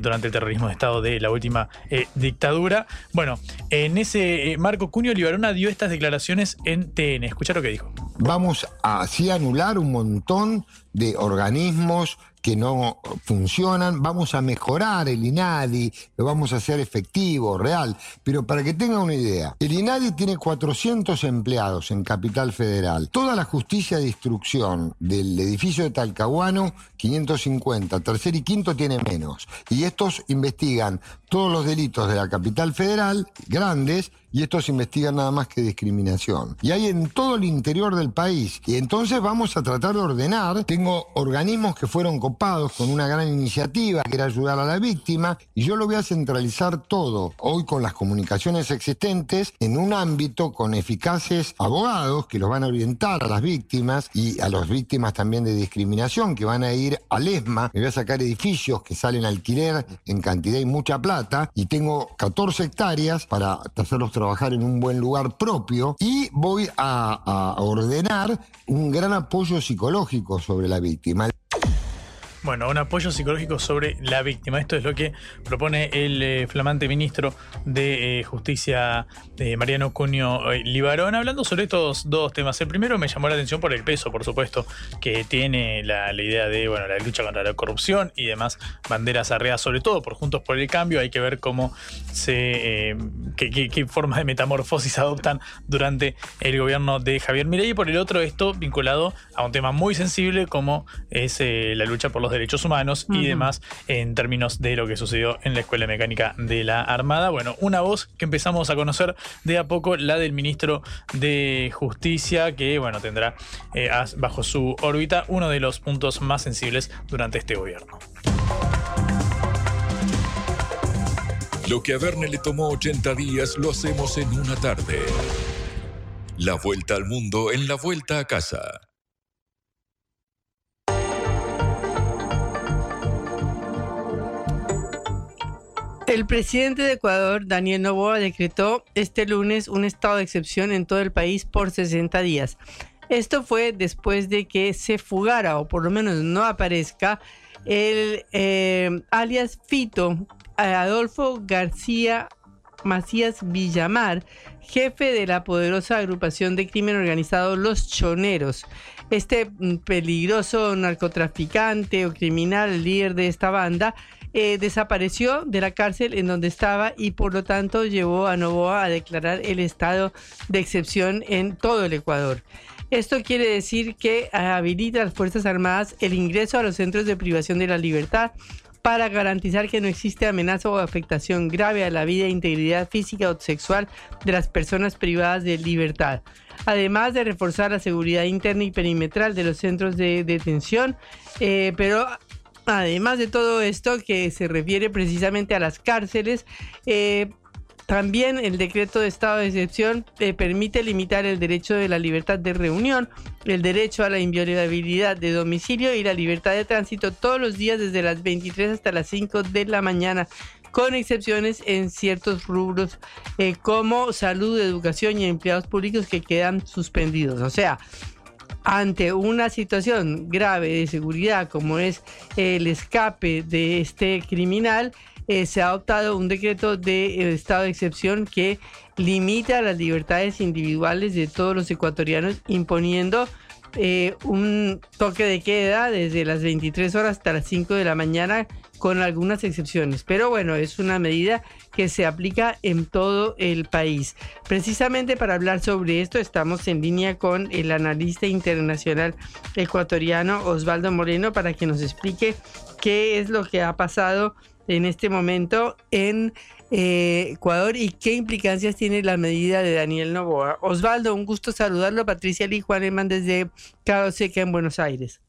Speaker 2: durante el terrorismo de Estado de la última dictadura. Bueno, en ese marco, Cunio Libarona dio estas declaraciones en TN. Escucha lo que dijo.
Speaker 12: Vamos a así anular un montón de organismos que no funcionan, vamos a mejorar el INADI, lo vamos a hacer efectivo, real. Pero para que tengan una idea, el INADI tiene 400 empleados en Capital Federal. Toda la justicia de instrucción del edificio de Talcahuano, 550, tercer y quinto tiene menos. Y estos investigan todos los delitos de la Capital Federal, grandes, y estos investigan nada más que discriminación. Y hay en todo el interior del país. Y entonces vamos a tratar de ordenar. Tengo organismos que fueron copados con una gran iniciativa que era ayudar a la víctima y yo lo voy a centralizar todo hoy con las comunicaciones existentes en un ámbito con eficaces abogados que los van a orientar a las víctimas y a las víctimas también de discriminación que van a ir al ESMA. Me voy a sacar edificios que salen a alquiler en cantidad y mucha plata y tengo 14 hectáreas para hacerlos trabajar en un buen lugar propio y voy a, ordenar un gran apoyo psicológico sobre la víctima.
Speaker 2: Bueno, un apoyo psicológico sobre la víctima. Esto es lo que propone el eh, flamante ministro de eh, Justicia, eh, Mariano Cuño eh, Libarón, hablando sobre estos dos temas. El primero me llamó la atención por el peso, por supuesto, que tiene la, idea de bueno, la lucha contra la corrupción y demás banderas arreadas, sobre todo por Juntos por el Cambio. Hay que ver cómo se. qué, qué- qué forma de metamorfosis adoptan durante el gobierno de Javier Milei. Y por el otro, esto vinculado a un tema muy sensible como es la lucha por los derechos humanos y demás en términos de lo que sucedió en la Escuela Mecánica de la Armada. Bueno, una voz que empezamos a conocer de a poco, la del ministro de Justicia, que bueno, tendrá eh, bajo su órbita uno de los puntos más sensibles durante este gobierno.
Speaker 4: Lo que a Verne le tomó 80 días lo hacemos en una tarde. La vuelta al mundo en la vuelta a casa.
Speaker 1: El presidente de Ecuador, Daniel Noboa, decretó este lunes un estado de excepción en todo el país por 60 días. Esto fue después de que se fugara, o por lo menos no aparezca, el eh, alias Fito Adolfo García Macías Villamar, jefe de la poderosa agrupación de crimen organizado Los Choneros. Este mm, peligroso narcotraficante o criminal líder de esta banda eh, desapareció de la cárcel en donde estaba y por lo tanto llevó a Novoa a declarar el estado de excepción en todo el Ecuador. Esto quiere decir que habilita a las Fuerzas Armadas el ingreso a los centros de privación de la libertad para garantizar que no existe amenaza o afectación grave a la vida e integridad física o sexual de las personas privadas de libertad. Además de reforzar la seguridad interna y perimetral de los centros de detención, eh, pero Además de todo esto que se refiere precisamente a las cárceles, eh, también el decreto de estado de excepción eh, permite limitar el derecho de la libertad de reunión, el derecho a la inviolabilidad de domicilio y la libertad de tránsito todos los días desde las 23 hasta las 5 de la mañana con excepciones en ciertos rubros eh, como salud, educación y empleados públicos que quedan suspendidos. O sea, ante una situación grave de seguridad como es el escape de este criminal, eh, se ha adoptado un decreto de eh, estado de excepción que limita las libertades individuales de todos los ecuatorianos, imponiendo eh, un toque de queda desde las 23 horas hasta las 5 de la mañana con algunas excepciones. Pero bueno, es una medida que se aplica en todo el país. Precisamente para hablar sobre esto estamos en línea con el analista internacional ecuatoriano Osvaldo Moreno para que nos explique qué es lo que ha pasado en este momento en eh, Ecuador y qué implicancias tiene la medida de Daniel Novoa. Osvaldo, un gusto saludarlo. Patricia Lee Juan Hernández desde Cabo Seca en Buenos Aires.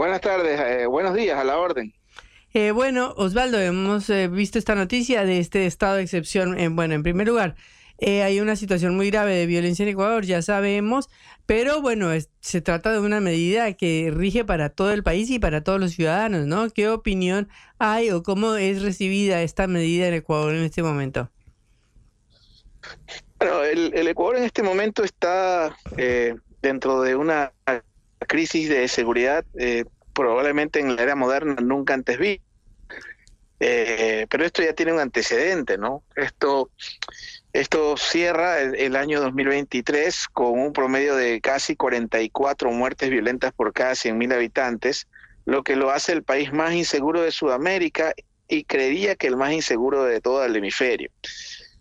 Speaker 13: Buenas tardes, eh, buenos días, a la orden.
Speaker 1: Eh, bueno, Osvaldo, hemos eh, visto esta noticia de este estado de excepción. bueno, en primer lugar, hay una situación muy grave de violencia en Ecuador, ya sabemos, pero bueno, se trata de una medida que rige para todo el país y para todos los ciudadanos, ¿no? ¿Qué opinión hay o cómo es recibida esta medida en Ecuador en este momento?
Speaker 13: Bueno, el, el Ecuador en este momento está dentro de una crisis de seguridad eh, probablemente en la era moderna nunca antes vi. Eh, pero esto ya tiene un antecedente, ¿no? Esto, esto cierra el, año 2023 con un promedio de casi 44 muertes violentas por cada 100.000 habitantes, lo que lo hace el país más inseguro de Sudamérica y creería que el más inseguro de todo el hemisferio.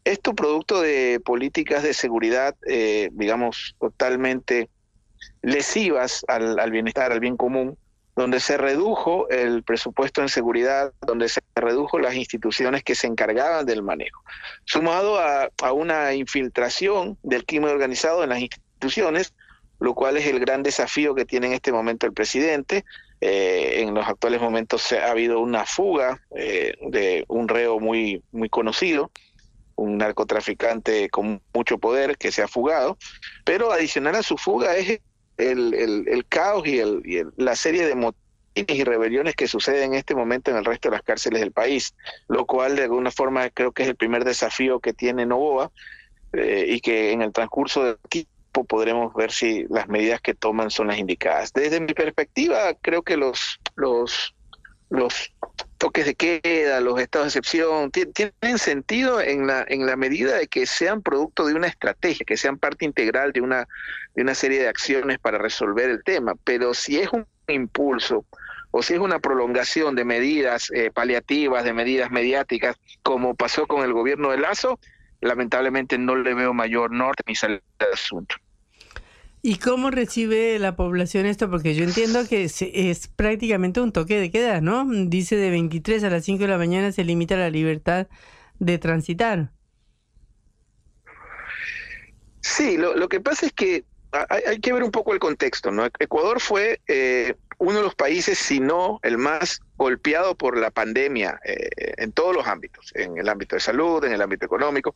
Speaker 13: Esto producto de políticas de seguridad, eh, digamos, totalmente lesivas al, bienestar, al bien común, donde se redujo el presupuesto en seguridad, donde se redujo las instituciones que se encargaban del manejo, sumado a, una infiltración del crimen organizado en las instituciones, lo cual es el gran desafío que tiene en este momento el presidente. Eh, en los actuales momentos ha habido una fuga eh, de un reo muy, muy conocido, un narcotraficante con mucho poder que se ha fugado, pero adicional a su fuga es el, el, caos y, el, y la serie de motines y rebeliones que suceden en este momento en el resto de las cárceles del país, lo cual de alguna forma creo que es el primer desafío que tiene Novoa eh, y que en el transcurso del tiempo podremos ver si las medidas que toman son las indicadas. Desde mi perspectiva, creo que los, los, los toques de queda, los estados de excepción, tienen sentido en la, en la medida de que sean producto de una estrategia, que sean parte integral de una, de una serie de acciones para resolver el tema. Pero si es un impulso o si es una prolongación de medidas eh, paliativas, de medidas mediáticas, como pasó con el gobierno de Lazo, lamentablemente no le veo mayor norte ni salida del asunto.
Speaker 1: ¿Y cómo recibe la población esto? Porque yo entiendo que es, prácticamente un toque de queda, ¿no? Dice de 23 a las 5 de la mañana se limita la libertad de transitar.
Speaker 13: Sí, lo, que pasa es que hay, que ver un poco el contexto, ¿no? Ecuador fue eh, uno de los países, si no el más golpeado por la pandemia eh, en todos los ámbitos, en el ámbito de salud, en el ámbito económico.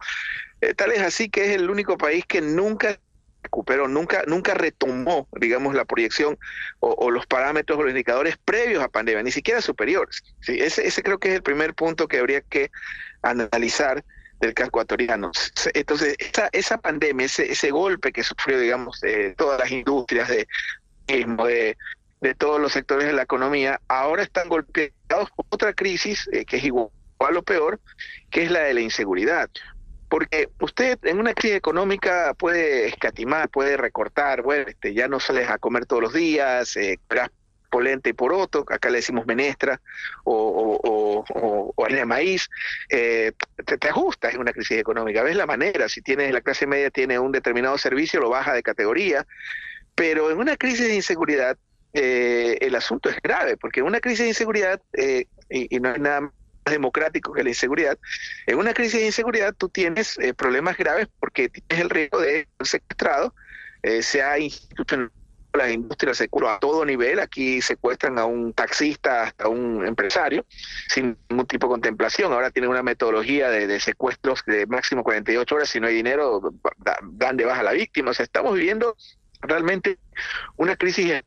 Speaker 13: Eh, tal es así que es el único país que nunca recuperó, nunca, nunca retomó, digamos, la proyección o, los parámetros o los indicadores previos a pandemia, ni siquiera superiores. ¿sí? Ese, ese creo que es el primer punto que habría que analizar del caso ecuatoriano. Entonces, esa, esa pandemia, ese, ese golpe que sufrió, digamos, de todas las industrias, de, de, de todos los sectores de la economía, ahora están golpeados por otra crisis eh, que es igual o peor, que es la de la inseguridad. Porque usted en una crisis económica puede escatimar, puede recortar, bueno, este, ya no sales a comer todos los días, eh, polente y poroto, acá le decimos menestra o, o, maíz, eh, te, te, ajustas en una crisis económica, ves la manera, si tienes la clase media tiene un determinado servicio, lo baja de categoría, pero en una crisis de inseguridad eh, el asunto es grave, porque en una crisis de inseguridad, eh, y, y, no hay nada más democrático que la inseguridad, en una crisis de inseguridad tú tienes eh, problemas graves porque tienes el riesgo de ser secuestrado, eh, sea institucional las industrias se a todo nivel, aquí secuestran a un taxista hasta un empresario sin ningún tipo de contemplación, ahora tienen una metodología de, de secuestros de máximo 48 horas, si no hay dinero dan de baja a la víctima, o sea, estamos viviendo realmente una crisis en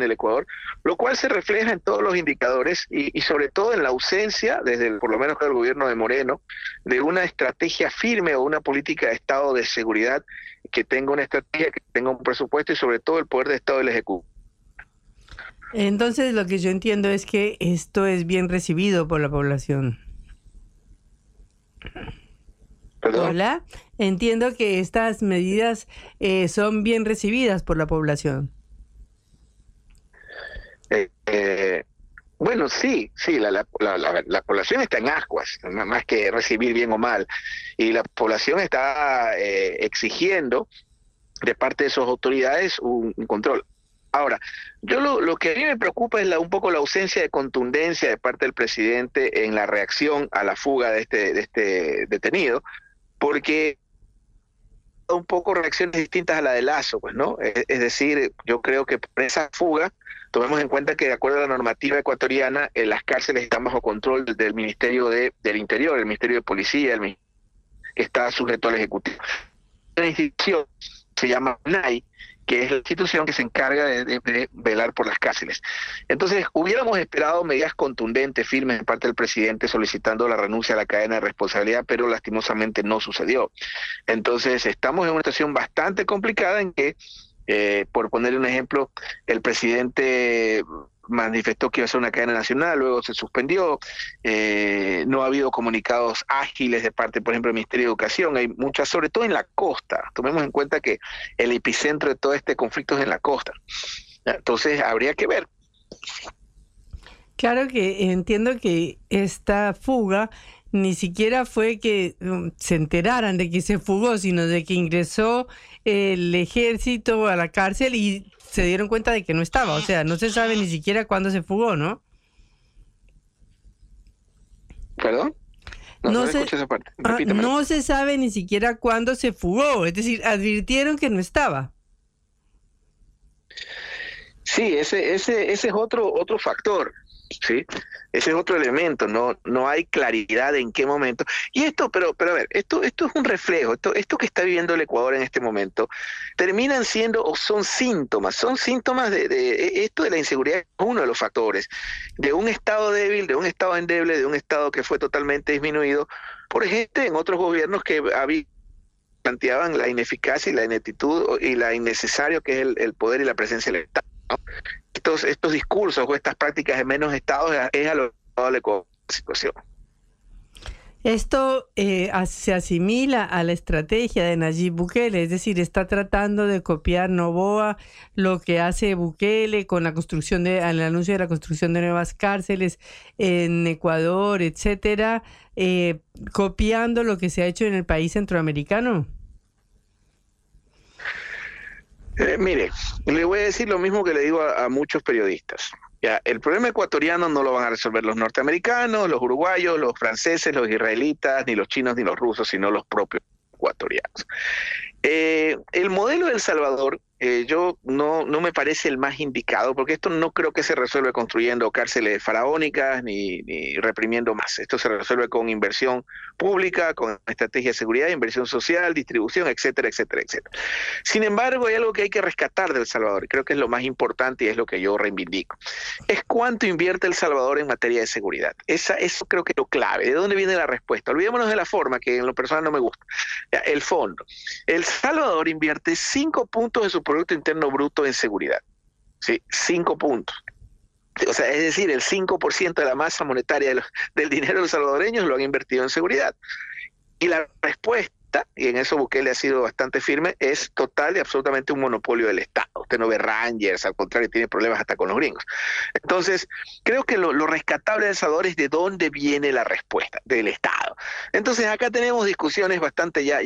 Speaker 13: el Ecuador, lo cual se refleja en todos los indicadores y, y sobre todo en la ausencia, desde el, por lo menos el gobierno de Moreno, de una estrategia firme o una política de Estado de seguridad que tenga una estrategia, que tenga un presupuesto y sobre todo el poder de Estado del Ejecutivo.
Speaker 1: Entonces lo que yo entiendo es que esto es bien recibido por la población.
Speaker 13: ¿Perdón?
Speaker 1: Hola, entiendo que estas medidas eh, son bien recibidas por la población.
Speaker 13: Eh, bueno, sí, sí, la, la, la, la, población está en ascuas, más que recibir bien o mal, y la población está eh, exigiendo de parte de sus autoridades un, un control. Ahora, yo lo, lo, que a mí me preocupa es la, un poco la ausencia de contundencia de parte del presidente en la reacción a la fuga de este, de este detenido, porque un poco reacciones distintas a la de Lazo, pues, ¿no? Es, es decir, yo creo que por esa fuga Tomemos en cuenta que de acuerdo a la normativa ecuatoriana, eh, las cárceles están bajo control del, Ministerio de, del Interior, el Ministerio de Policía, el, está sujeto al Ejecutivo. Una institución se llama NAI, que es la institución que se encarga de, de, de, velar por las cárceles. Entonces, hubiéramos esperado medidas contundentes, firmes de parte del presidente solicitando la renuncia a la cadena de responsabilidad, pero lastimosamente no sucedió. Entonces, estamos en una situación bastante complicada en que eh, por ponerle un ejemplo, el presidente manifestó que iba a ser una cadena nacional, luego se suspendió, eh, no ha habido comunicados ágiles de parte, por ejemplo, del Ministerio de Educación, hay muchas, sobre todo en la costa, tomemos en cuenta que el epicentro de todo este conflicto es en la costa, entonces habría que ver.
Speaker 1: Claro que entiendo que esta fuga ni siquiera fue que um, se enteraran de que se fugó, sino de que ingresó el ejército a la cárcel y se dieron cuenta de que no estaba. O sea, no se sabe ni siquiera cuándo se fugó, ¿no?
Speaker 13: ¿Perdón? No,
Speaker 1: no,
Speaker 13: no
Speaker 1: se,
Speaker 13: esa parte.
Speaker 1: ah, no se sabe ni siquiera cuándo se fugó. Es decir, advirtieron que no estaba.
Speaker 13: Sí, ese, ese, ese es otro, otro factor. ¿Sí? Ese es otro elemento, no, no hay claridad en qué momento. Y esto, pero, pero a ver, esto, esto es un reflejo, esto, esto que está viviendo el Ecuador en este momento, terminan siendo o son síntomas, son síntomas de, de esto de la inseguridad, es uno de los factores, de un estado débil, de un estado endeble, de un estado que fue totalmente disminuido por gente en otros gobiernos que había planteaban la ineficacia y la ineptitud y la innecesario que es el, poder y la presencia del Estado. Estos, estos discursos o estas prácticas de menos estados es a lo que.
Speaker 1: Esto eh, se asimila a la estrategia de Nayib Bukele, es decir, está tratando de copiar Novoa lo que hace Bukele con la construcción de, el anuncio de la construcción de nuevas cárceles en Ecuador, etcétera, eh, copiando lo que se ha hecho en el país centroamericano.
Speaker 13: Eh, mire, le voy a decir lo mismo que le digo a, muchos periodistas. El problema ecuatoriano no lo van a resolver los norteamericanos, los uruguayos, los franceses, los israelitas, ni los chinos, ni los rusos, sino los propios ecuatorianos. Eh, el modelo de El Salvador eh, yo no, no me parece el más indicado, porque esto no creo que se resuelve construyendo cárceles faraónicas ni, ni reprimiendo más. Esto se resuelve con inversión pública, con estrategia de seguridad, inversión social, distribución, etcétera, etcétera, etcétera. Sin embargo, hay algo que hay que rescatar de El Salvador, y creo que es lo más importante y es lo que yo reivindico. Es cuánto invierte El Salvador en materia de seguridad. Esa, eso creo que es lo clave. ¿De dónde viene la respuesta? Olvidémonos de la forma, que en lo personal no me gusta. El fondo. El Salvador invierte cinco puntos de su Producto Interno Bruto en seguridad. ¿sí? Cinco puntos. O sea, es decir, el 5% de la masa monetaria del dinero de los salvadoreños lo han invertido en seguridad. Y la respuesta, y en eso Bukele ha sido bastante firme, es total y absolutamente un monopolio del Estado. Usted no ve Rangers, al contrario, tiene problemas hasta con los gringos. Entonces, creo que lo, rescatable de El es de dónde viene la respuesta, del Estado. Entonces, acá tenemos discusiones bastante ya,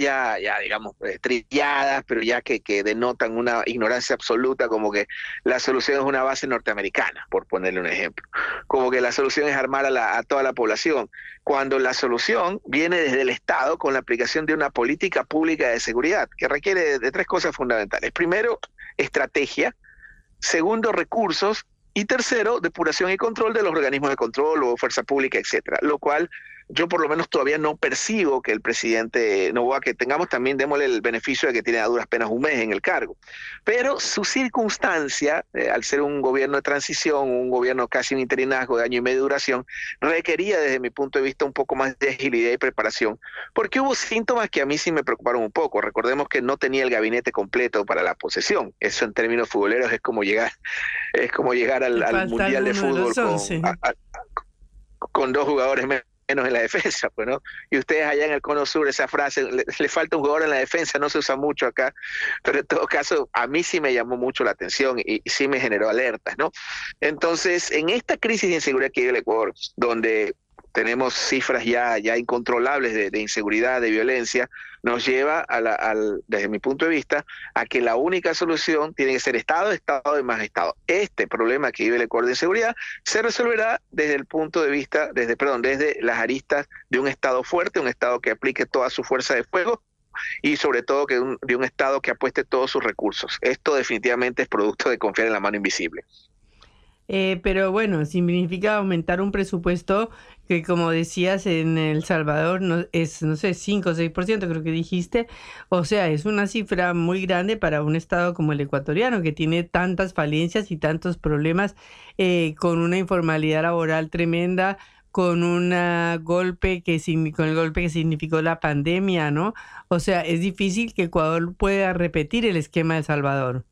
Speaker 13: digamos, eh, trilladas, pero ya que, que denotan una ignorancia absoluta, como que la solución es una base norteamericana, por ponerle un ejemplo. Como que la solución es armar a, la, a toda la población, cuando la solución viene desde el Estado con la aplicación de una política pública de seguridad, que requiere de, tres cosas fundamentales. Primero, estrategia. Segundo, recursos. Y tercero, depuración y control de los organismos de control o fuerza pública, etcétera. Lo cual yo por lo menos todavía no percibo que el presidente Novoa, que tengamos también, démosle el beneficio de que tiene a duras penas un mes en el cargo. Pero su circunstancia, eh, al ser un gobierno de transición, un gobierno casi un interinazgo de año y medio de duración, requería desde mi punto de vista un poco más de agilidad y preparación, porque hubo síntomas que a mí sí me preocuparon un poco. Recordemos que no tenía el gabinete completo para la posesión. Eso en términos futboleros es como llegar, es como llegar al, al Mundial de Fútbol con, a, a, con dos jugadores menos menos en la defensa, pues, ¿no? Y ustedes allá en el Cono Sur, esa frase, le, falta un jugador en la defensa, no se usa mucho acá, pero en todo caso, a mí sí me llamó mucho la atención y, sí me generó alertas, ¿no? Entonces, en esta crisis de inseguridad que en el Ecuador, donde tenemos cifras ya, ya incontrolables de, de inseguridad, de violencia, nos lleva, a la, al, desde mi punto de vista, a que la única solución tiene que ser Estado, Estado y más Estado. Este problema que vive el Ecuador de inseguridad se resolverá desde el punto de vista, desde, perdón, desde las aristas de un Estado fuerte, un Estado que aplique toda su fuerza de fuego y sobre todo que de un Estado que apueste todos sus recursos. Esto definitivamente es producto de confiar en la mano invisible.
Speaker 1: Eh, pero bueno, significa aumentar un presupuesto que como decías en El Salvador no, es, no sé, 5 o 6% creo que dijiste. O sea, es una cifra muy grande para un estado como el ecuatoriano que tiene tantas falencias y tantos problemas eh, con una informalidad laboral tremenda, con un golpe que con el golpe que significó la pandemia, ¿no? O sea, es difícil que Ecuador pueda repetir el esquema de El Salvador.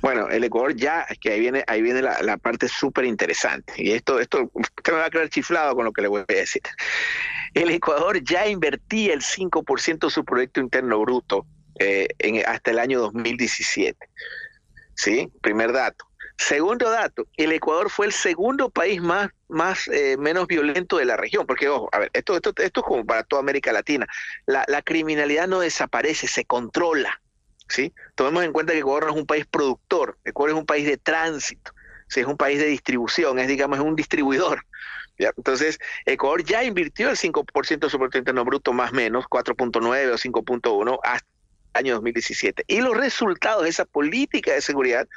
Speaker 13: Bueno, el Ecuador ya, es que ahí viene, ahí viene la, la parte súper interesante. Y esto, esto, usted me va a quedar chiflado con lo que le voy a decir. El Ecuador ya invertía el 5% de su Producto Interno Bruto eh, hasta el año 2017. ¿Sí? Primer dato. Segundo dato, el Ecuador fue el segundo país más, más eh, menos violento de la región, porque ojo, a ver, esto, esto, esto es como para toda América Latina. La, la criminalidad no desaparece, se controla. ¿Sí? Tomemos en cuenta que Ecuador no es un país productor, Ecuador es un país de tránsito, ¿sí? es un país de distribución, es digamos un distribuidor. Entonces, Ecuador ya invirtió el 5% de su Producto Interno Bruto más o menos, 4.9 o 5.1 hasta el año 2017. Y los resultados de esa política de seguridad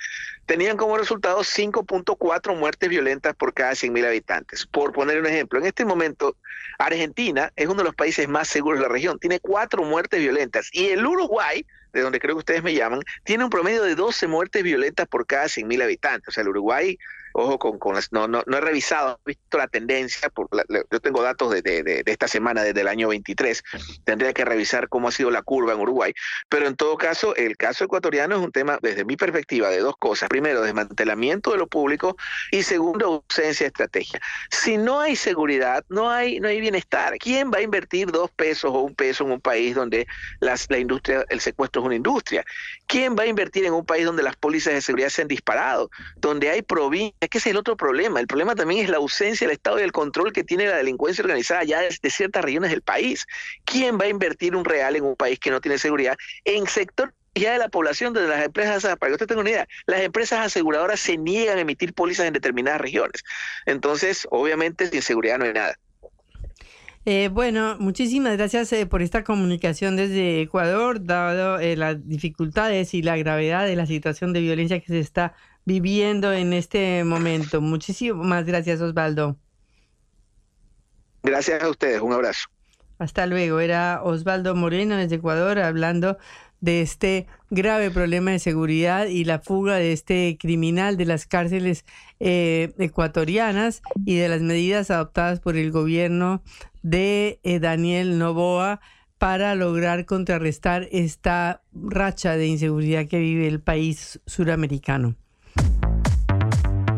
Speaker 13: tenían como resultado 5.4 muertes violentas por cada 100.000 habitantes. Por poner un ejemplo, en este momento Argentina es uno de los países más seguros de la región, tiene cuatro muertes violentas y el Uruguay de donde creo que ustedes me llaman, tiene un promedio de 12 muertes violentas por cada 100.000 habitantes. O sea, el Uruguay, ojo, con, con las, no, no, no, he revisado, he visto la tendencia, yo tengo datos de, de, de, esta semana, desde el año 23, tendría que revisar cómo ha sido la curva en Uruguay, pero en todo caso, el caso ecuatoriano es un tema, desde mi perspectiva, de dos cosas. Primero, desmantelamiento de lo público y segundo, ausencia de estrategia. Si no hay seguridad, no hay, no hay bienestar. ¿Quién va a invertir dos pesos o un peso en un país donde las, la industria, el secuestro es una industria. ¿Quién va a invertir en un país donde las pólizas de seguridad se han disparado? Donde hay provincias, que es el otro problema. El problema también es la ausencia del Estado y el control que tiene la delincuencia organizada ya de ciertas regiones del país. ¿Quién va a invertir un real en un país que no tiene seguridad en sector ya de la población de las empresas, para que usted tenga una idea, las empresas aseguradoras se niegan a emitir pólizas en determinadas regiones. Entonces, obviamente, sin seguridad no hay nada.
Speaker 1: Eh, bueno, muchísimas gracias eh, por esta comunicación desde Ecuador, dado eh, las dificultades y la gravedad de la situación de violencia que se está viviendo en este momento. Muchísimas gracias, Osvaldo.
Speaker 13: Gracias a ustedes, un abrazo.
Speaker 1: Hasta luego. Era Osvaldo Moreno desde Ecuador hablando de este grave problema de seguridad y la fuga de este criminal de las cárceles eh, ecuatorianas y de las medidas adoptadas por el gobierno de eh, Daniel Novoa para lograr contrarrestar esta racha de inseguridad que vive el país suramericano.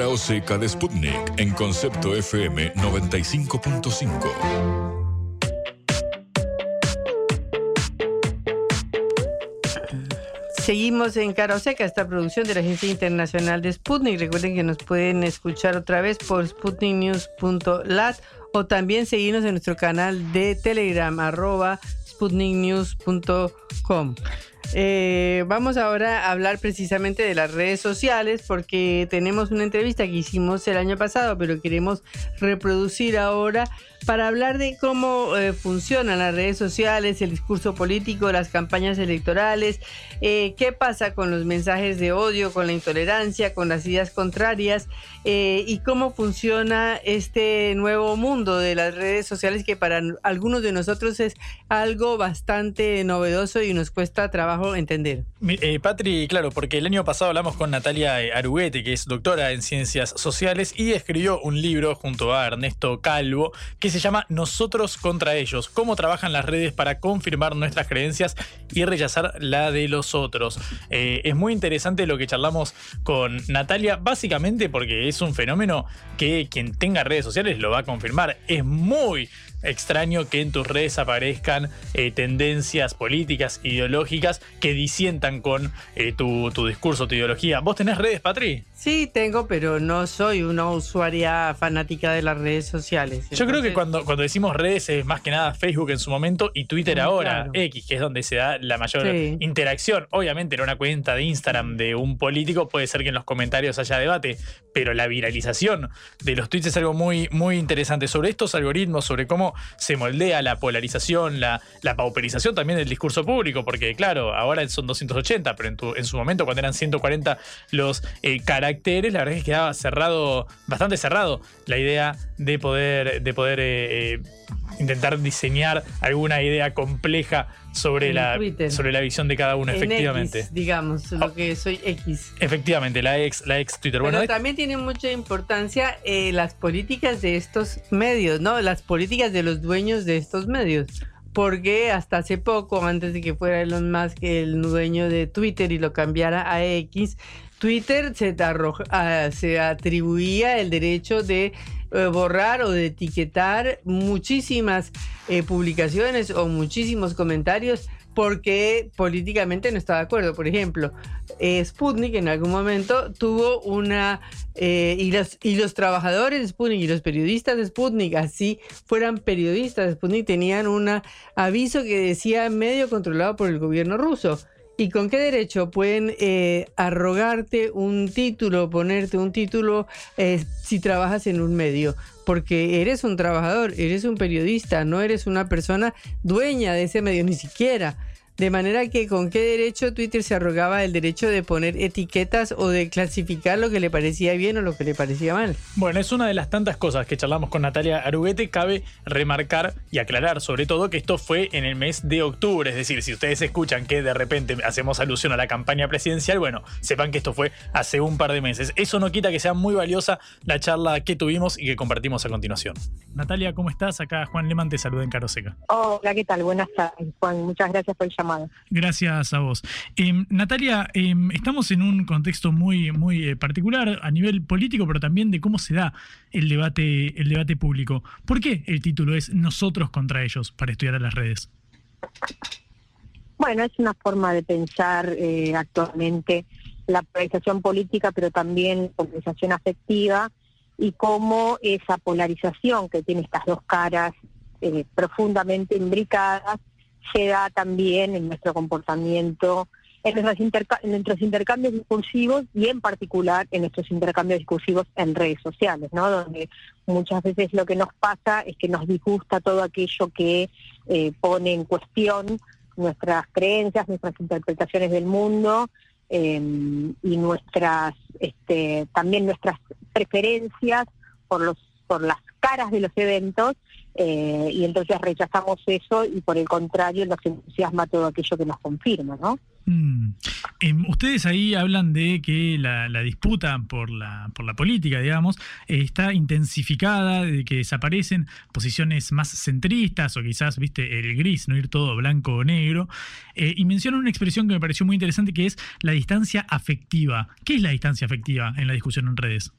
Speaker 4: Cara o seca de Sputnik en concepto FM 95.5.
Speaker 1: Seguimos en Cara Seca, esta producción de la Agencia Internacional de Sputnik. Recuerden que nos pueden escuchar otra vez por sputniknews.lat o también seguirnos en nuestro canal de Telegram, arroba sputniknews.com. Eh, vamos ahora a hablar precisamente de las redes sociales porque tenemos una entrevista que hicimos el año pasado, pero queremos reproducir ahora para hablar de cómo eh, funcionan las redes sociales, el discurso político, las campañas electorales, eh, qué pasa con los mensajes de odio, con la intolerancia, con las ideas contrarias eh, y cómo funciona este nuevo mundo de las redes sociales que para algunos de nosotros es algo bastante novedoso y nos cuesta trabajo entender.
Speaker 2: Patri, claro, porque el año pasado hablamos con Natalia Aruguete, que es doctora en ciencias sociales y escribió un libro junto a Ernesto Calvo que se llama Nosotros contra ellos, cómo trabajan las redes para confirmar nuestras creencias y rechazar la de los otros. Eh, es muy interesante lo que charlamos con Natalia, básicamente porque es un fenómeno que quien tenga redes sociales lo va a confirmar. Es muy extraño que en tus redes aparezcan eh, tendencias políticas, ideológicas que disientan con eh, tu, tu, discurso, tu ideología. ¿Vos tenés redes, Patri?
Speaker 1: Sí, tengo, pero no soy una usuaria fanática de las redes sociales.
Speaker 2: Yo creo que cuando, cuando decimos redes es más que nada Facebook en su momento y Twitter
Speaker 1: Mm,
Speaker 2: ahora,
Speaker 1: claro.
Speaker 2: X, que es donde se da la mayor
Speaker 1: Sí.
Speaker 2: interacción. Obviamente en una cuenta de Instagram de un político puede ser que en los comentarios haya debate, pero la viralización de los tweets es algo muy, muy interesante. Sobre estos algoritmos, sobre cómo se moldea la polarización, la, la pauperización también del discurso público, porque claro, ahora son 280, pero en, tu- en su momento cuando eran 140 los eh, caracteres, la verdad es que quedaba cerrado, bastante cerrado la idea de poder, de poder eh, eh, intentar diseñar alguna idea compleja sobre la,
Speaker 1: Twitter.
Speaker 2: sobre la visión de cada uno,
Speaker 1: En
Speaker 2: efectivamente.
Speaker 1: X, digamos, lo que soy X.
Speaker 2: Efectivamente, la ex, la ex Twitter. Bueno,
Speaker 1: Pero también tiene mucha importancia eh, las políticas de estos medios, ¿no? Las políticas de los dueños de estos medios. Porque hasta hace poco, antes de que fuera Elon Musk el dueño de Twitter y lo cambiara a X, Twitter se, ah, se atribuía el derecho de eh, borrar o de etiquetar muchísimas eh, publicaciones o muchísimos comentarios porque políticamente no estaba de acuerdo. Por ejemplo, eh, Sputnik en algún momento tuvo una... eh, y, los, y los trabajadores de Sputnik y los periodistas de Sputnik, así fueran periodistas de Sputnik, tenían un aviso que decía medio controlado por el gobierno ruso. ¿Y con qué derecho pueden eh, arrogarte un título, ponerte un título eh, si trabajas en un medio? Porque eres un trabajador, eres un periodista, no eres una persona dueña de ese medio, ni siquiera. De manera que con qué derecho Twitter se arrogaba el derecho de poner etiquetas o de clasificar lo que le parecía bien o lo que le parecía mal.
Speaker 2: Bueno, es una de las tantas cosas que charlamos con Natalia Aruguete. Cabe remarcar y aclarar, sobre todo, que esto fue en el mes de octubre. Es decir, si ustedes escuchan que de repente hacemos alusión a la campaña presidencial, bueno, sepan que esto fue hace un par de meses. Eso no quita que sea muy valiosa la charla que tuvimos y que compartimos a continuación. Natalia, ¿cómo estás? Acá Juan Leman te saluda en Caroseca.
Speaker 14: Hola, ¿qué tal? Buenas tardes, Juan. Muchas gracias por el llamado.
Speaker 2: Gracias a vos. Em, Natalia, em, estamos en un contexto muy, muy eh, particular a nivel político, pero también de cómo se da el debate, el debate público. ¿Por qué el título es Nosotros contra ellos para estudiar a las redes?
Speaker 14: Bueno, es una forma de pensar eh, actualmente la polarización política, pero también la polarización afectiva y cómo esa polarización que tiene estas dos caras eh, profundamente imbricadas se da también en nuestro comportamiento, en nuestros, intercambios discursivos y en particular en nuestros intercambios discursivos en redes sociales, ¿no? Donde muchas veces lo que nos pasa es que nos disgusta todo aquello que eh, pone en cuestión nuestras creencias, nuestras interpretaciones del mundo eh, y nuestras, este, también nuestras preferencias por los, por las caras de los eventos eh, y entonces rechazamos eso y por el contrario nos entusiasma todo aquello que nos confirma, ¿no?
Speaker 2: Mm. Em, ustedes ahí hablan de que la, disputa por la, por la política, digamos, está intensificada, de que desaparecen posiciones más centristas o quizás, viste, el gris, no ir todo blanco o negro. Eh, y mencionan una expresión que me pareció muy interesante que es la distancia afectiva. ¿Qué es la distancia afectiva en la discusión en redes?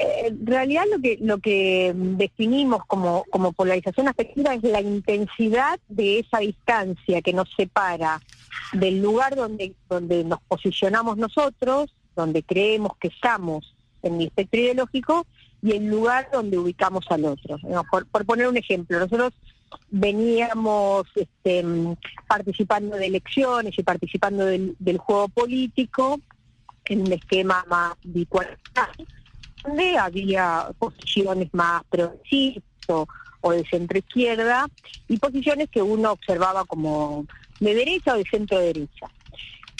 Speaker 14: Eh, en realidad lo que lo que definimos como, como polarización afectiva es la intensidad de esa distancia que nos separa del lugar donde, donde nos posicionamos nosotros, donde creemos que estamos en el espectro ideológico, y el lugar donde ubicamos al otro. Por, por poner un ejemplo, nosotros veníamos este, participando de elecciones y participando del, juego político en un esquema más bipolar, había posiciones más progresistas o, de centro izquierda y posiciones que uno observaba como de derecha o de centro derecha.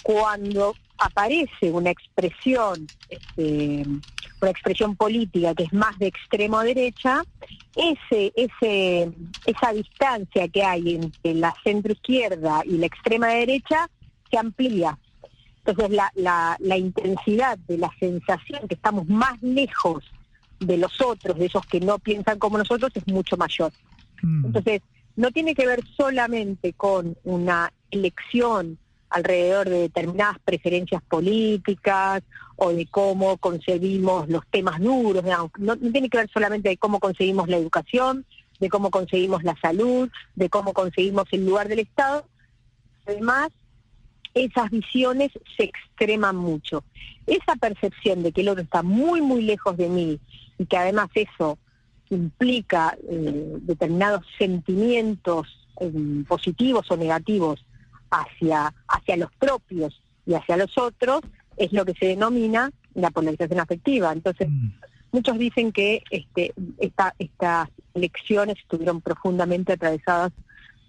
Speaker 14: Cuando aparece una expresión, este, una expresión política que es más de extremo derecha, ese, esa distancia que hay entre la centro izquierda y la extrema derecha se amplía. Entonces la, la, la intensidad de la sensación que estamos más lejos de los otros, de esos que no piensan como nosotros, es mucho mayor. Entonces, no tiene que ver solamente con una elección alrededor de determinadas preferencias políticas o de cómo concebimos los temas duros, no, no tiene que ver solamente de cómo conseguimos la educación, de cómo conseguimos la salud, de cómo conseguimos el lugar del Estado. Además, esas visiones se extreman mucho. Esa percepción de que el otro está muy, muy lejos de mí y que además eso implica eh, determinados sentimientos eh, positivos o negativos hacia, hacia los propios y hacia los otros, es lo que se denomina la polarización afectiva. Entonces, muchos dicen que este, esta, estas elecciones estuvieron profundamente atravesadas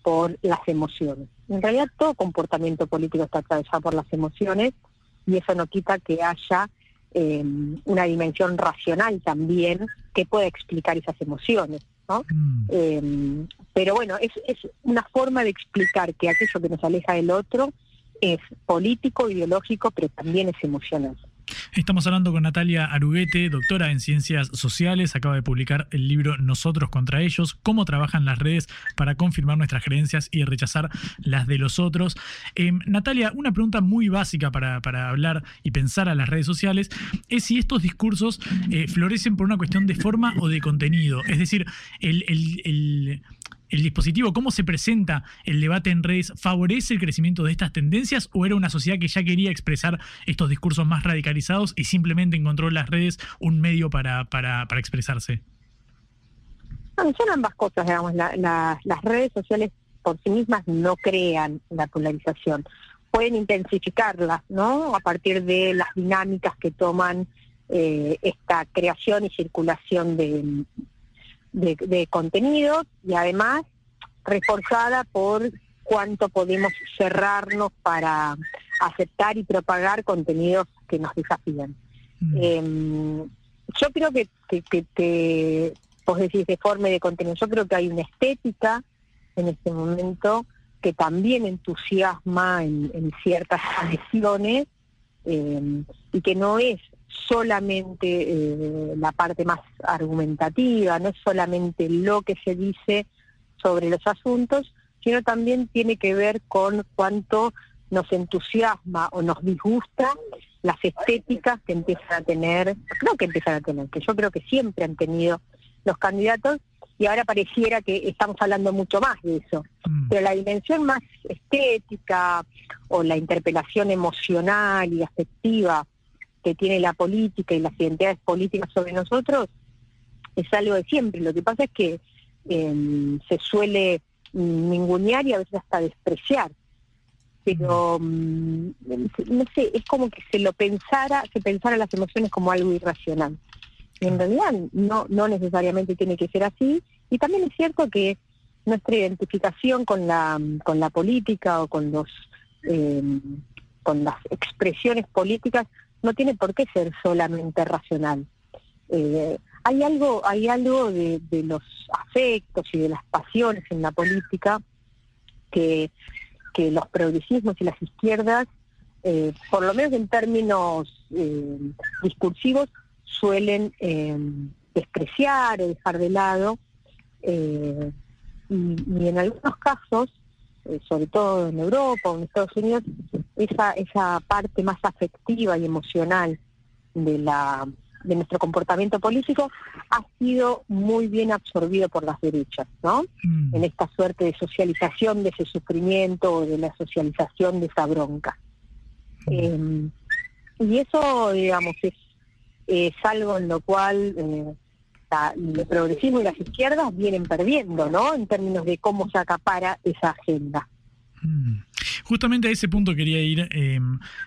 Speaker 14: por las emociones. En realidad todo comportamiento político está atravesado por las emociones y eso no quita que haya eh, una dimensión racional también que pueda explicar esas emociones. ¿no? Eh, pero bueno, es, es una forma de explicar que aquello que nos aleja del otro es político, ideológico, pero también es emocional.
Speaker 2: Estamos hablando con Natalia Aruguete, doctora en Ciencias Sociales. Acaba de publicar el libro Nosotros contra ellos, cómo trabajan las redes para confirmar nuestras creencias y rechazar las de los otros. Eh, Natalia, una pregunta muy básica para, para, hablar y pensar a las redes sociales es si estos discursos eh, florecen por una cuestión de forma o de contenido. Es decir, el, el, el el dispositivo, cómo se presenta el debate en redes, favorece el crecimiento de estas tendencias o era una sociedad que ya quería expresar estos discursos más radicalizados y simplemente encontró en las redes un medio para, para, para expresarse?
Speaker 14: Bueno, son ambas cosas, digamos. La, la, las redes sociales por sí mismas no crean la polarización. Pueden intensificarla, ¿no? A partir de las dinámicas que toman eh, esta creación y circulación de, de, de contenido y además reforzada por cuánto podemos cerrarnos para aceptar y propagar contenidos que nos desafían. Eh, yo creo que, que, que te, vos decís de forma y de contenido, yo creo que hay una estética en este momento que también entusiasma en, en ciertas adhesiones eh, y que no es solamente eh, la parte más argumentativa, no es solamente lo que se dice sobre los asuntos, sino también tiene que ver con cuánto nos entusiasma o nos disgusta las estéticas que empiezan a tener, no que empiezan a tener, que yo creo que siempre han tenido los candidatos y ahora pareciera que estamos hablando mucho más de eso. Pero la dimensión más estética o la interpelación emocional y afectiva que tiene la política y las identidades políticas sobre nosotros es algo de siempre. Lo que pasa es que eh, se suele ningunear y a veces hasta despreciar. Pero, mm, no sé, es como que se lo pensara, se pensara las emociones como algo irracional. Y en realidad no, no necesariamente tiene que ser así. Y también es cierto que nuestra identificación con la, con la política o con los eh, con las expresiones políticas no tiene por qué ser solamente racional. Eh, hay algo, hay algo de, los afectos y de las pasiones en la política que, que los progresismos y las izquierdas, eh, por lo menos en términos eh, discursivos, suelen despreciar o dejar de lado. Y, y, en algunos casos, sobre todo en Europa o en Estados Unidos, esa, esa parte más afectiva y emocional de la de nuestro comportamiento político ha sido muy bien absorbido por las derechas, ¿no? Mm. En esta suerte de socialización de ese sufrimiento o de la socialización de esa bronca. Mm. Eh, y eso, digamos, es, es, algo en lo cual eh, la- el progresismo y las izquierdas vienen perdiendo, ¿no? En términos de cómo se acapara esa agenda.
Speaker 2: Justamente a ese punto quería ir, eh,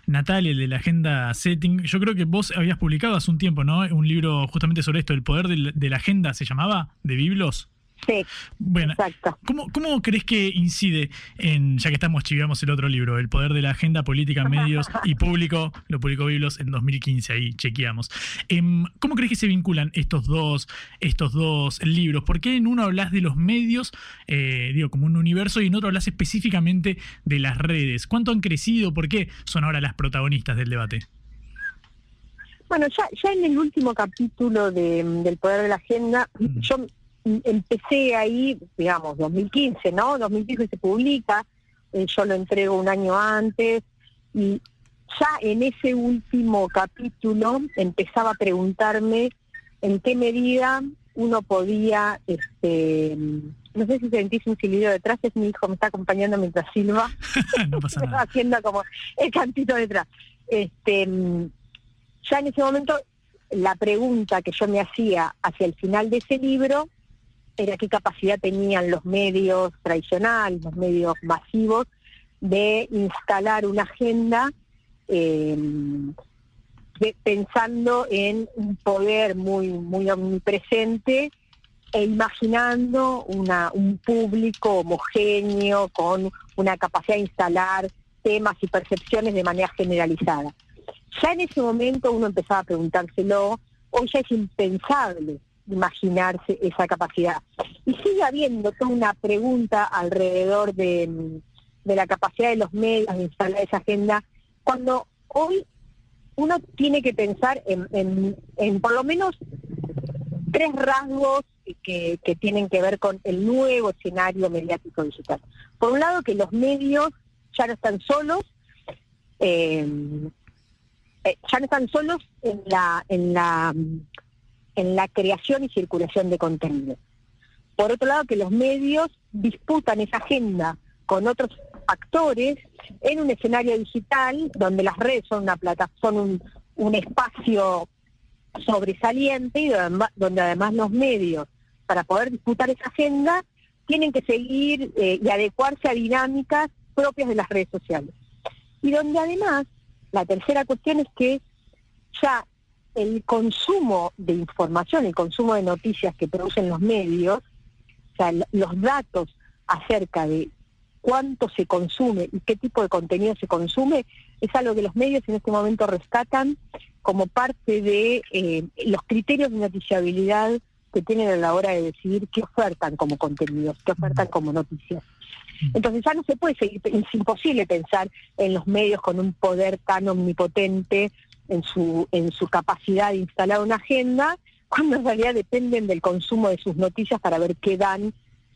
Speaker 2: Natalia, de la agenda setting. Yo creo que vos habías publicado hace un tiempo, ¿no? Un libro justamente sobre esto, El poder del- de la agenda, ¿se llamaba? ¿De Biblos?
Speaker 14: Sí.
Speaker 2: Bueno, ¿cómo, ¿cómo crees que incide en, ya que estamos chiviamos el otro libro, El poder de la agenda política, medios y público, lo publicó Biblos en 2015, ahí chequeamos. Em, ¿Cómo crees que se vinculan estos dos, estos dos libros? ¿Por qué en uno hablas de los medios, eh, digo, como un universo, y en otro hablas específicamente de las redes? ¿Cuánto han crecido? ¿Por qué son ahora las protagonistas del debate?
Speaker 14: Bueno, ya, ya en el último capítulo de, del Poder de la Agenda, yo mm, empecé ahí, digamos, 2015, ¿no? 2015 se publica, eh, yo lo entrego un año antes, y ya en ese último capítulo empezaba a preguntarme en qué medida uno podía, este, no sé si sentís un silbido detrás, es mi hijo, me está acompañando mientras silba.
Speaker 2: no pasa
Speaker 14: nada. haciendo como el cantito detrás. Este, ya en ese momento la pregunta que yo me hacía hacia el final de ese libro era qué capacidad tenían los medios tradicionales, los medios masivos, de instalar una agenda de- pensando en un poder muy, muy omnipresente e imaginando una, un público homogéneo con una capacidad de instalar temas y percepciones de manera generalizada. Ya en ese momento uno empezaba a preguntárselo, hoy ya es impensable imaginarse esa capacidad. Y sigue habiendo toda una pregunta alrededor de, de la capacidad de los medios de instalar esa agenda, cuando hoy uno tiene que pensar en, en- en por lo menos tres rasgos que, que tienen que ver con el nuevo escenario mediático digital. Por un lado, que los medios ya no están solos, eh, eh, ya no están solos en la, en la en la creación y circulación de contenido. Por otro lado, que los medios disputan esa agenda con otros actores en un escenario digital donde las redes son una plata, son un, espacio sobresaliente y donde, donde además los medios, para poder disputar esa agenda, tienen que seguir eh, y adecuarse a dinámicas propias de las redes sociales. Y donde además, la tercera cuestión es que ya el consumo de información, el consumo de noticias que producen los medios, o sea, los datos acerca de cuánto se consume y qué tipo de contenido se consume, es algo que los medios en este momento rescatan como parte de eh, los criterios de noticiabilidad que tienen a la hora de decidir qué ofertan como contenidos, qué ofertan como noticias. Entonces ya no se puede seguir, es imposible pensar en los medios con un poder tan omnipotente en su, en su capacidad de instalar una agenda, cuando en realidad dependen del consumo de sus noticias para ver qué dan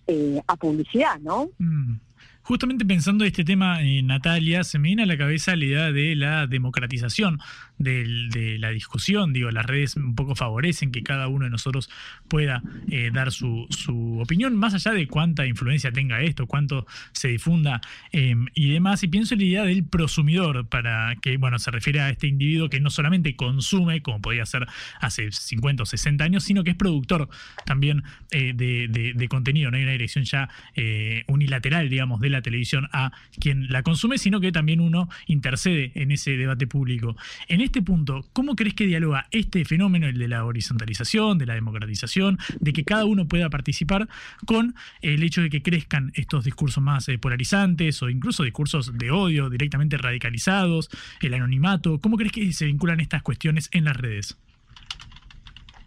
Speaker 14: eh, a publicidad, ¿no?
Speaker 2: Mm. Justamente pensando este tema, eh, Natalia, se me viene a la cabeza la idea de la democratización de la discusión. Digo, las redes un poco favorecen que cada uno de nosotros pueda eh, dar su, su opinión, más allá de cuánta influencia tenga esto, cuánto se difunda eh, y demás. Y pienso en la idea del prosumidor, para que, bueno, se refiere a este individuo que no solamente consume, como podía ser hace 50 o 60 años, sino que es productor también eh, de, contenido. No hay una dirección ya eh, unilateral, digamos, de la televisión a quien la consume, sino que también uno intercede en ese debate público. Este punto, ¿cómo crees que dialoga este fenómeno, el de la horizontalización, de la democratización, de que cada uno pueda participar, con el hecho de que crezcan estos discursos más eh, polarizantes o incluso discursos de odio directamente radicalizados, el anonimato? ¿Cómo crees que se vinculan estas cuestiones en las redes?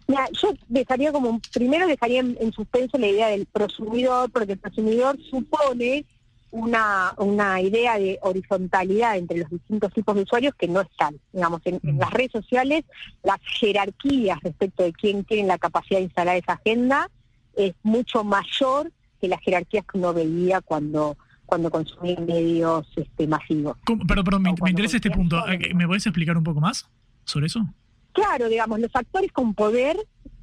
Speaker 14: Mira, yo dejaría como, primero dejaría en, en suspenso la idea del prosumidor, porque el prosumidor supone una, una idea de horizontalidad entre los distintos tipos de usuarios que no están. Digamos, en, en las redes sociales, las jerarquías respecto de quién tiene la capacidad de instalar esa agenda es mucho mayor que las jerarquías que uno veía cuando cuando consumía medios este, masivos.
Speaker 2: Perdón, perdón, me, me interesa este punto. ¿Me podés explicar un poco más sobre eso?
Speaker 14: Claro, digamos, los actores con poder,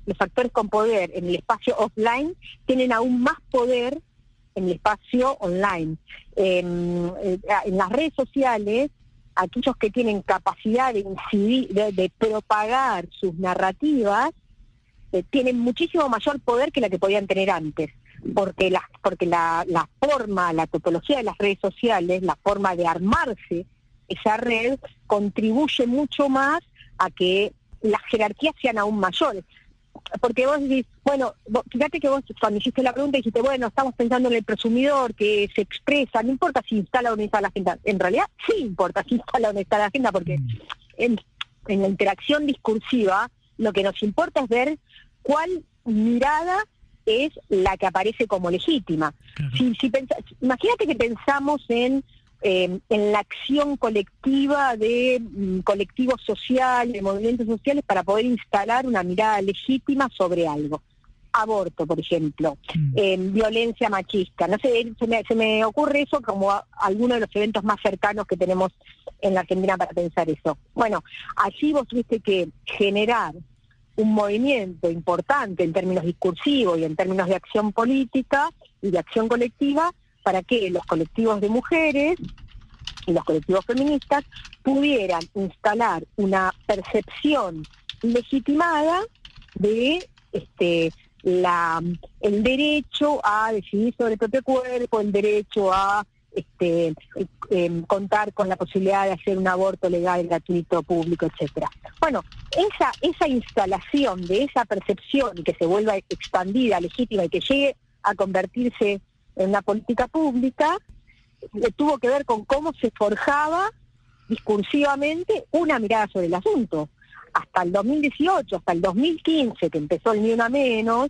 Speaker 14: los actores con poder en el espacio offline tienen aún más poder en el espacio online. En, eh, en las redes sociales, aquellos que tienen capacidad de incidir, de, de propagar sus narrativas, eh, tienen muchísimo mayor poder que la que podían tener antes, porque la, porque la, la forma, la topología de las redes sociales, la forma de armarse esa red, contribuye mucho más a que las jerarquías sean aún mayores. Porque vos decís, bueno, vos- fíjate que vos cuando hiciste la pregunta dijiste, bueno, estamos pensando en el presumidor que se expresa, no importa si instala o no instala la agenda. En realidad sí importa si instala o no instala la agenda, porque en, en la interacción discursiva lo que nos importa es ver cuál mirada es la que aparece como legítima. Si, si pensa- imagínate que pensamos en, eh, en la acción colectiva de mm, colectivos sociales, de movimientos sociales, para poder instalar una mirada legítima sobre algo. Aborto, por ejemplo, eh, violencia machista. No sé, se me, se me ocurre eso como a- alguno de los eventos más cercanos que tenemos en la Argentina para pensar eso. Bueno, allí vos tuviste que generar un movimiento importante en términos discursivos y en términos de acción política y de acción colectiva para que los colectivos de mujeres y los colectivos feministas pudieran instalar una percepción legitimada de este la el derecho a decidir sobre el propio cuerpo, el derecho a este em, contar con la posibilidad de hacer un aborto legal, gratuito, público, etcétera. Bueno, esa esa instalación de esa percepción que se vuelva expandida, legítima y que llegue a convertirse en una política pública, eh, tuvo que ver con cómo se forjaba discursivamente una mirada sobre el asunto. Hasta el 2018, hasta el 2015, que empezó el Ni Una Menos,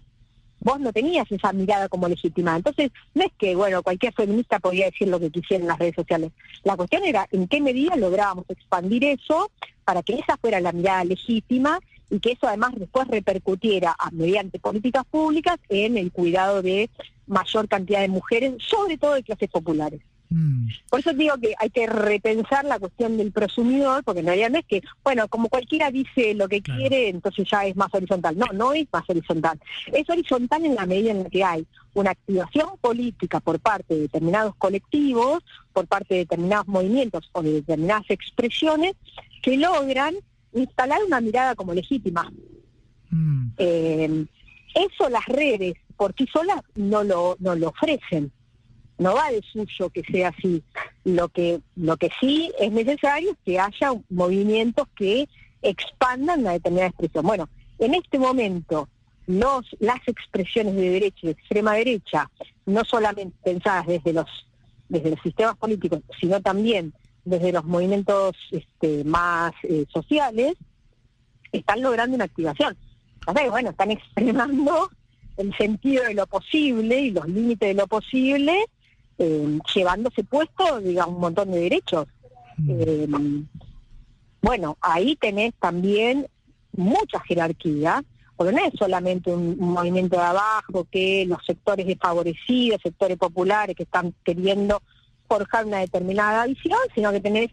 Speaker 14: vos no tenías esa mirada como legítima. Entonces, no es que, bueno, cualquier feminista podía decir lo que quisiera en las redes sociales. La cuestión era en qué medida lográbamos expandir eso para que esa fuera la mirada legítima y que eso además después repercutiera mediante políticas públicas en el cuidado de mayor cantidad de mujeres, sobre todo de clases populares. Por eso digo que hay que repensar la cuestión del prosumidor, porque en realidad no es que, bueno, como cualquiera dice lo que quiere, entonces ya es más horizontal. No, no es más horizontal. Es horizontal en la medida en la que hay una activación política por parte de determinados colectivos, por parte de determinados movimientos o de determinadas expresiones que logran instalar una mirada como legítima. Eh, eso las redes por sí solas no lo, no lo ofrecen. No va de suyo que sea así. Lo que, lo que sí es necesario es que haya movimientos que expandan una determinada expresión. Bueno, en este momento los, las expresiones de derecha y de extrema derecha, no solamente pensadas desde los, desde los sistemas políticos, sino también desde los movimientos este, más eh, sociales, están logrando una activación. O sea, bueno, están extremando el sentido de lo posible y los límites de lo posible, eh, llevándose puesto, digamos, un montón de derechos. Eh, bueno, ahí tenés también mucha jerarquía, porque no es solamente un, un movimiento de abajo, que los sectores desfavorecidos, sectores populares que están queriendo forjar una determinada visión, sino que tenés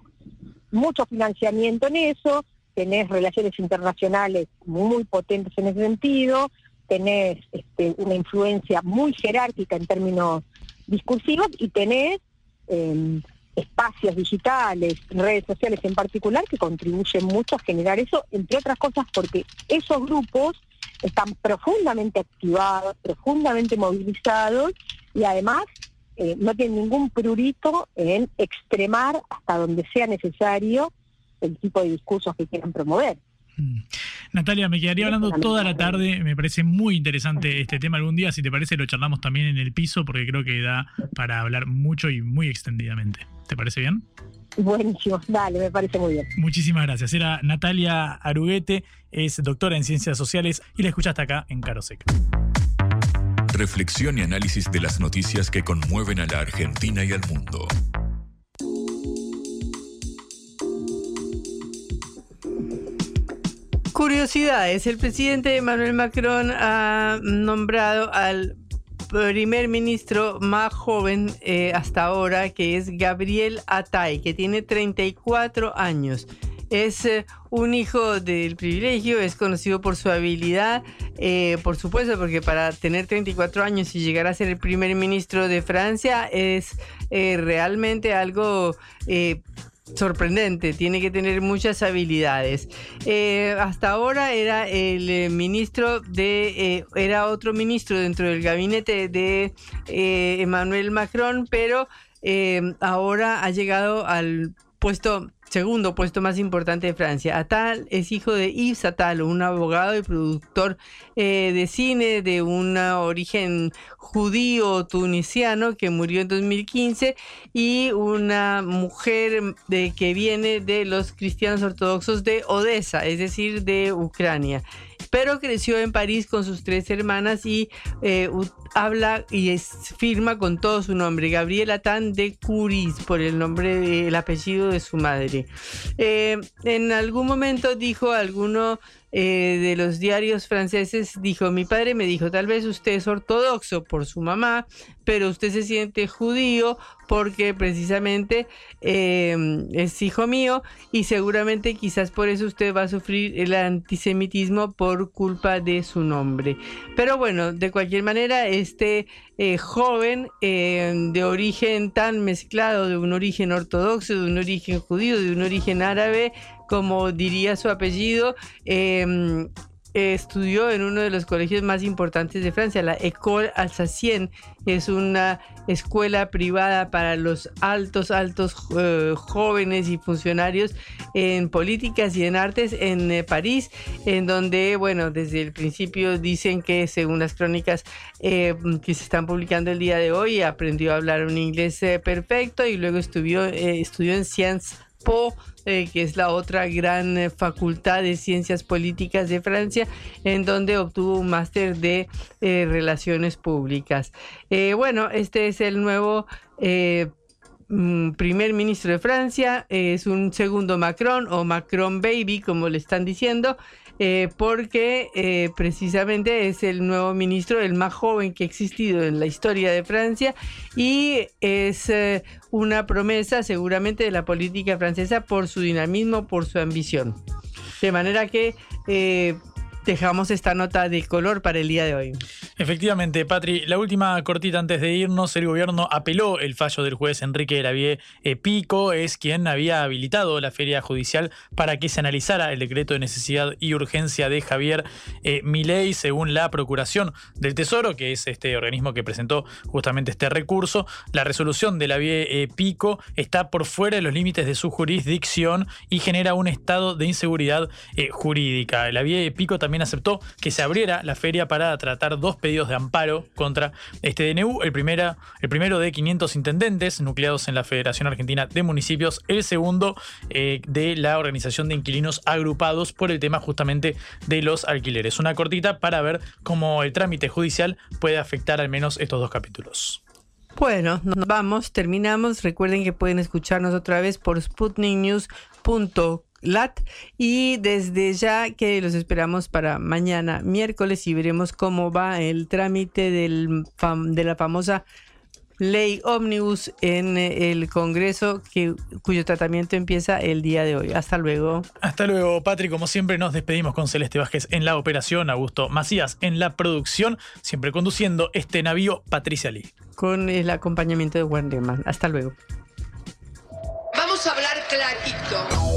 Speaker 14: mucho financiamiento en eso, tenés relaciones internacionales muy potentes en ese sentido, tenés este, una influencia muy jerárquica en términos discursivos y tenés eh, espacios digitales, redes sociales en particular, que contribuyen mucho a generar eso, entre otras cosas porque esos grupos están profundamente activados, profundamente movilizados y además eh, no tienen ningún prurito en extremar hasta donde sea necesario el tipo de discursos que quieran promover.
Speaker 2: Natalia, me quedaría hablando toda la tarde. Me parece muy interesante este tema. Algún día, si te parece, lo charlamos también en el piso, porque creo que da para hablar mucho y muy extendidamente. ¿Te parece bien?
Speaker 14: Buenísimo, dale, me parece muy bien.
Speaker 2: Muchísimas gracias. Era Natalia Aruguete, es doctora en ciencias sociales y la escuchaste acá en Carosec.
Speaker 4: Reflexión y análisis de las noticias que conmueven a la Argentina y al mundo.
Speaker 1: Curiosidades. El presidente Emmanuel Macron ha nombrado al primer ministro más joven eh, hasta ahora, que es Gabriel Atay, que tiene 34 años. Es eh, un hijo del privilegio, es conocido por su habilidad, eh, por supuesto, porque para tener 34 años y llegar a ser el primer ministro de Francia es realmente algo sorprendente, tiene que tener muchas habilidades. Eh, hasta ahora era el eh, ministro de, eh, era otro ministro dentro del gabinete de eh, Emmanuel Macron, pero eh, ahora ha llegado al puesto segundo puesto más importante de Francia. Attal es hijo de Yves Attal, un abogado y productor eh, de cine de un origen judío tunisiano que murió en 2015 y una mujer de, que viene de los cristianos ortodoxos de Odessa, es decir, de Ucrania pero creció en París con sus tres hermanas y eh, habla y es, firma con todo su nombre, Gabriela Tan de Curis, por el nombre, de- el apellido de su madre. Eh, en algún momento dijo alguno eh, de los diarios franceses, dijo, mi padre me dijo, tal vez usted es ortodoxo por su mamá, pero usted se siente judío porque precisamente eh, es hijo mío y seguramente quizás por eso usted va a sufrir el antisemitismo por culpa de su nombre. Pero bueno, de cualquier manera, este eh, joven eh, de origen tan mezclado, de un origen ortodoxo, de un origen judío, de un origen árabe, como diría su apellido, eh, estudió en uno de los colegios más importantes de Francia, la École Alsacienne. Es una escuela privada para los altos, altos eh, jóvenes y funcionarios en políticas y en artes en eh, París, en donde, bueno, desde el principio dicen que según las crónicas eh, que se están publicando el día de hoy, aprendió a hablar un inglés eh, perfecto y luego estudió, eh, estudió en Sciences Po, eh, que es la otra gran eh, facultad de ciencias políticas de Francia, en donde obtuvo un máster de eh, relaciones públicas. Bueno, este es el nuevo mm, primer ministro de Francia, es un segundo Macron o Macron Baby, como le están diciendo. Eh, porque eh, precisamente es el nuevo ministro, el más joven que ha existido en la historia de Francia y es eh, una promesa seguramente de la política francesa por su dinamismo, por su ambición. De manera que dejamos esta nota de color para el día de hoy.
Speaker 2: Efectivamente, Patri, la última cortita antes de irnos, el gobierno apeló el fallo del juez Enrique Lavie Pico, es quien había habilitado la feria judicial para que se analizara el decreto de necesidad y urgencia de Javier eh, Milei, según la Procuración del Tesoro, que es este organismo que presentó justamente este recurso. La resolución de Lavie Pico está por fuera de los límites de su jurisdicción y genera un estado de inseguridad eh, jurídica. Lavie Pico también aceptó que se abriera la feria para tratar dos pedidos de amparo contra este DNU. El, primera, el primero de 500 intendentes nucleados en la Federación Argentina de Municipios. El segundo eh, de la Organización de Inquilinos Agrupados por el tema justamente de los alquileres. Una cortita para ver cómo el trámite judicial puede afectar al menos estos dos capítulos.
Speaker 1: Bueno, nos vamos, terminamos. Recuerden que pueden escucharnos otra vez por sputniknews.lat y desde ya que los esperamos para mañana miércoles y veremos cómo va el trámite del fam- de la famosa ley ómnibus en eh, el Congreso que, cuyo tratamiento empieza el día de hoy. Hasta luego.
Speaker 2: Hasta luego, Patrick. Como siempre, nos despedimos con Celeste Vázquez en la operación, Augusto Macías en la producción, siempre conduciendo este navío Patricia Lee.
Speaker 1: Con el acompañamiento de Wenderman. Hasta luego.
Speaker 15: Vamos a hablar clarito.